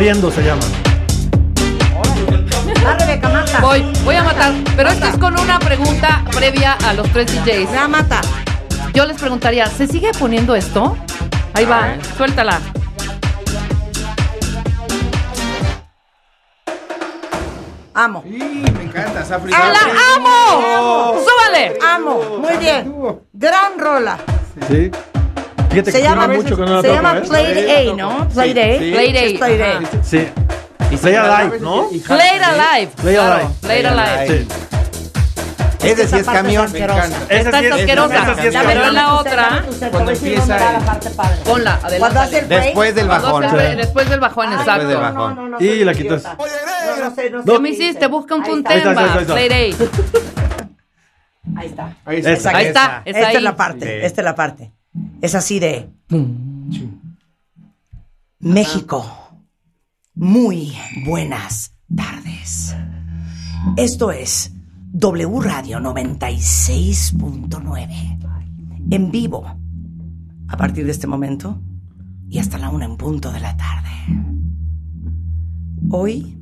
Sufriendo se llama. Ah, Rebeca, mata. Voy, voy a matar. Pero esto es con una pregunta previa a los tres DJs. Ya mata. Yo les preguntaría, ¿se sigue poniendo esto? Ahí va, suéltala. Amo. Sí, me encanta. Safri. ¡Ah, la amo! ¡Súbale! Amo. Muy bien. Gran rola. Sí. Fíjate Se que llama, mucho que no la se toco, llama ¿eh? Play A, ¿no? Play A. Sí. Play Day. Play A. Ajá. Sí. Play Alive, ¿no? Play it alive. Play alive. Play alive. Ese sí es camión. Esta sí es asquerosa. esa sí es Ya, camión. pero la otra, Cuando empieza ponla, adelante. Después del bajón. hace el break, Después del bajón, Después del exacto. bajón. No, no, no, Y la idiota. quitas. No, no sé, no sé ¿Qué qué me hiciste? Busca un está. Play Day. Ahí está. Ahí Esa. está. Ahí está, es Esta ahí. es la parte, Sí. esta es la parte. Es así de México. Muy buenas tardes. Esto es W Radio 96.9. En vivo. A partir de este momento y hasta la una en punto de la tarde. Hoy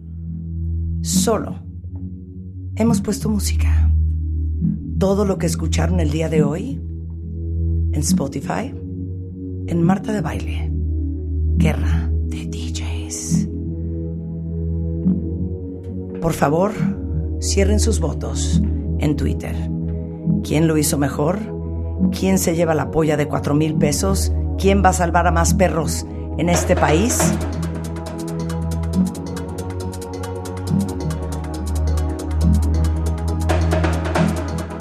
solo hemos puesto música. Todo lo que escucharon el día de hoy en Spotify, en Marta de Baile, Guerra de DJs. Por favor, cierren sus votos en Twitter. ¿Quién lo hizo mejor? ¿Quién se lleva la polla de cuatro mil pesos? ¿Quién va a salvar a más perros en este país?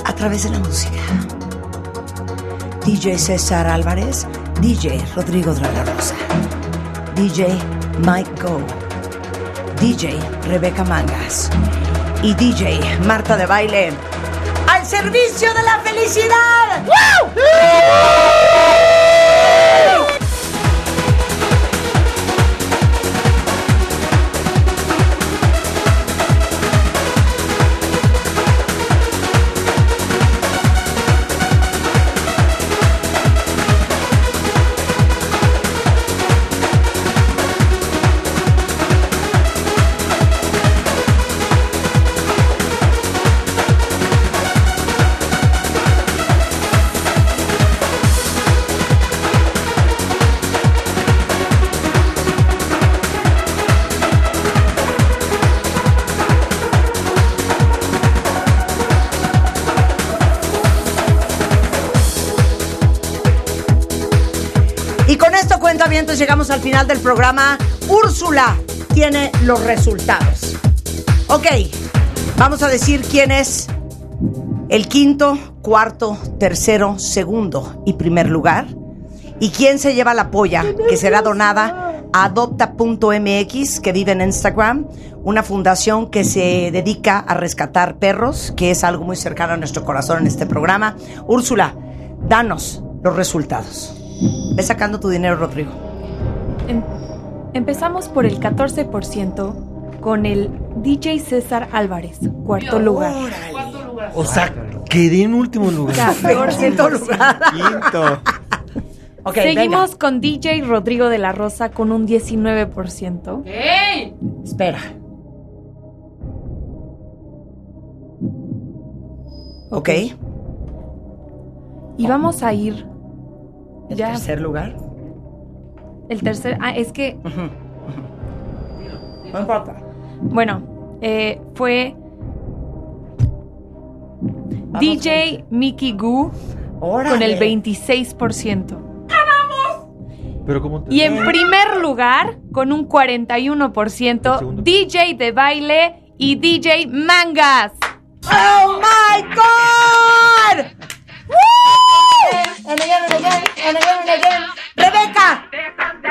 A través de la música. DJ César Álvarez, DJ Rodrigo de la Rosa, DJ Mike Go, DJ Rebeca Mangas y DJ Marta de Baile. al servicio de la felicidad. Llegamos al final del programa. Úrsula tiene los resultados. Ok, vamos a decir quién es el quinto, cuarto, tercero, segundo y primer lugar. Y quién se lleva la polla que será donada a adopta.mx, que vive en Instagram, una fundación que se dedica a rescatar perros, que es algo muy cercano a nuestro corazón en este programa. Úrsula, danos los resultados. Ve sacando tu dinero, Rodrigo. Em- empezamos por el 14% con el DJ César Álvarez, cuarto lugar. O sea, quedé en último lugar. 14% lugar. Quinto. Ok, Seguimos con DJ Rodrigo de la Rosa con un 19%. Espera. Ok. Y vamos a ir. ¿El ya. tercer lugar? El tercer. Ah, es que. No importa. Bueno, eh, fue. DJ Mickey Goo con el 26%. Pero como Y en primer lugar, con un 41%, DJ de baile y DJ Mangas. ¡Oh my God! ¡Woo! And again, and again, and again, and again. Rebeca,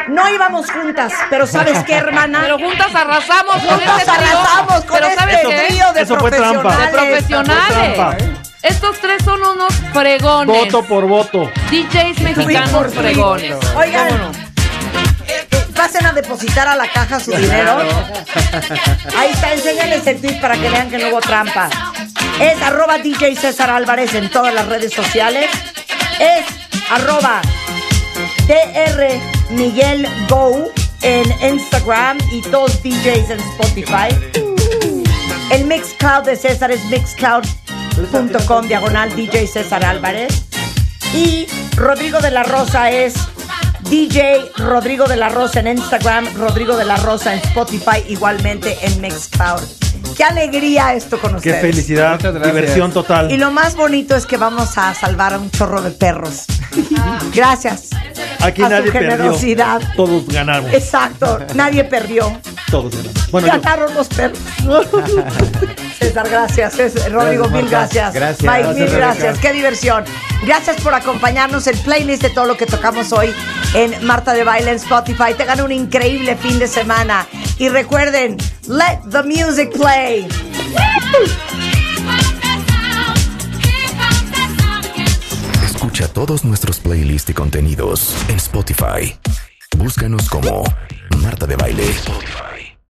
no íbamos juntas, pero ¿sabes qué, hermana? Pero juntas arrasamos con Juntas este arrasamos con Pero este ¿sabes qué? trío de Eso fue trampa. profesionales. De profesionales. Estos tres son unos fregones. Voto por voto. DJs mexicanos fregones. Oigan, pasen a depositar a la caja su dinero. Ahí está, enséñales el tweet para que vean que no hubo trampa. Es arroba DJ César Álvarez en todas las redes sociales. Es arroba DR Miguel Go en Instagram y todos DJs en Spotify. El Mixcloud de César es mixcloud.com diagonal DJ César Álvarez. Y Rodrigo de la Rosa es DJ Rodrigo de la Rosa en Instagram, Rodrigo de la Rosa en Spotify, igualmente en Mixcloud. Qué alegría esto con Qué ustedes. felicidad, diversión total. Y lo más bonito es que vamos a salvar a un chorro de perros. Gracias. Aquí a su nadie generosidad. perdió. Todos ganamos. Exacto, nadie perdió. Todos ganamos. Bueno, yo- Ganaron los perros. César, gracias. César, Rodrigo, Gracias, mil gracias. Gracias. Mike, Gracias, mil Rebeca. gracias. Qué diversión. Gracias por acompañarnos. El playlist de todo lo que tocamos hoy en Marta de Baile en Spotify. Tengan un increíble fin de semana. Y recuerden, let the music play. Escucha todos nuestros playlists y contenidos en Spotify. Búscanos como Marta de Baile.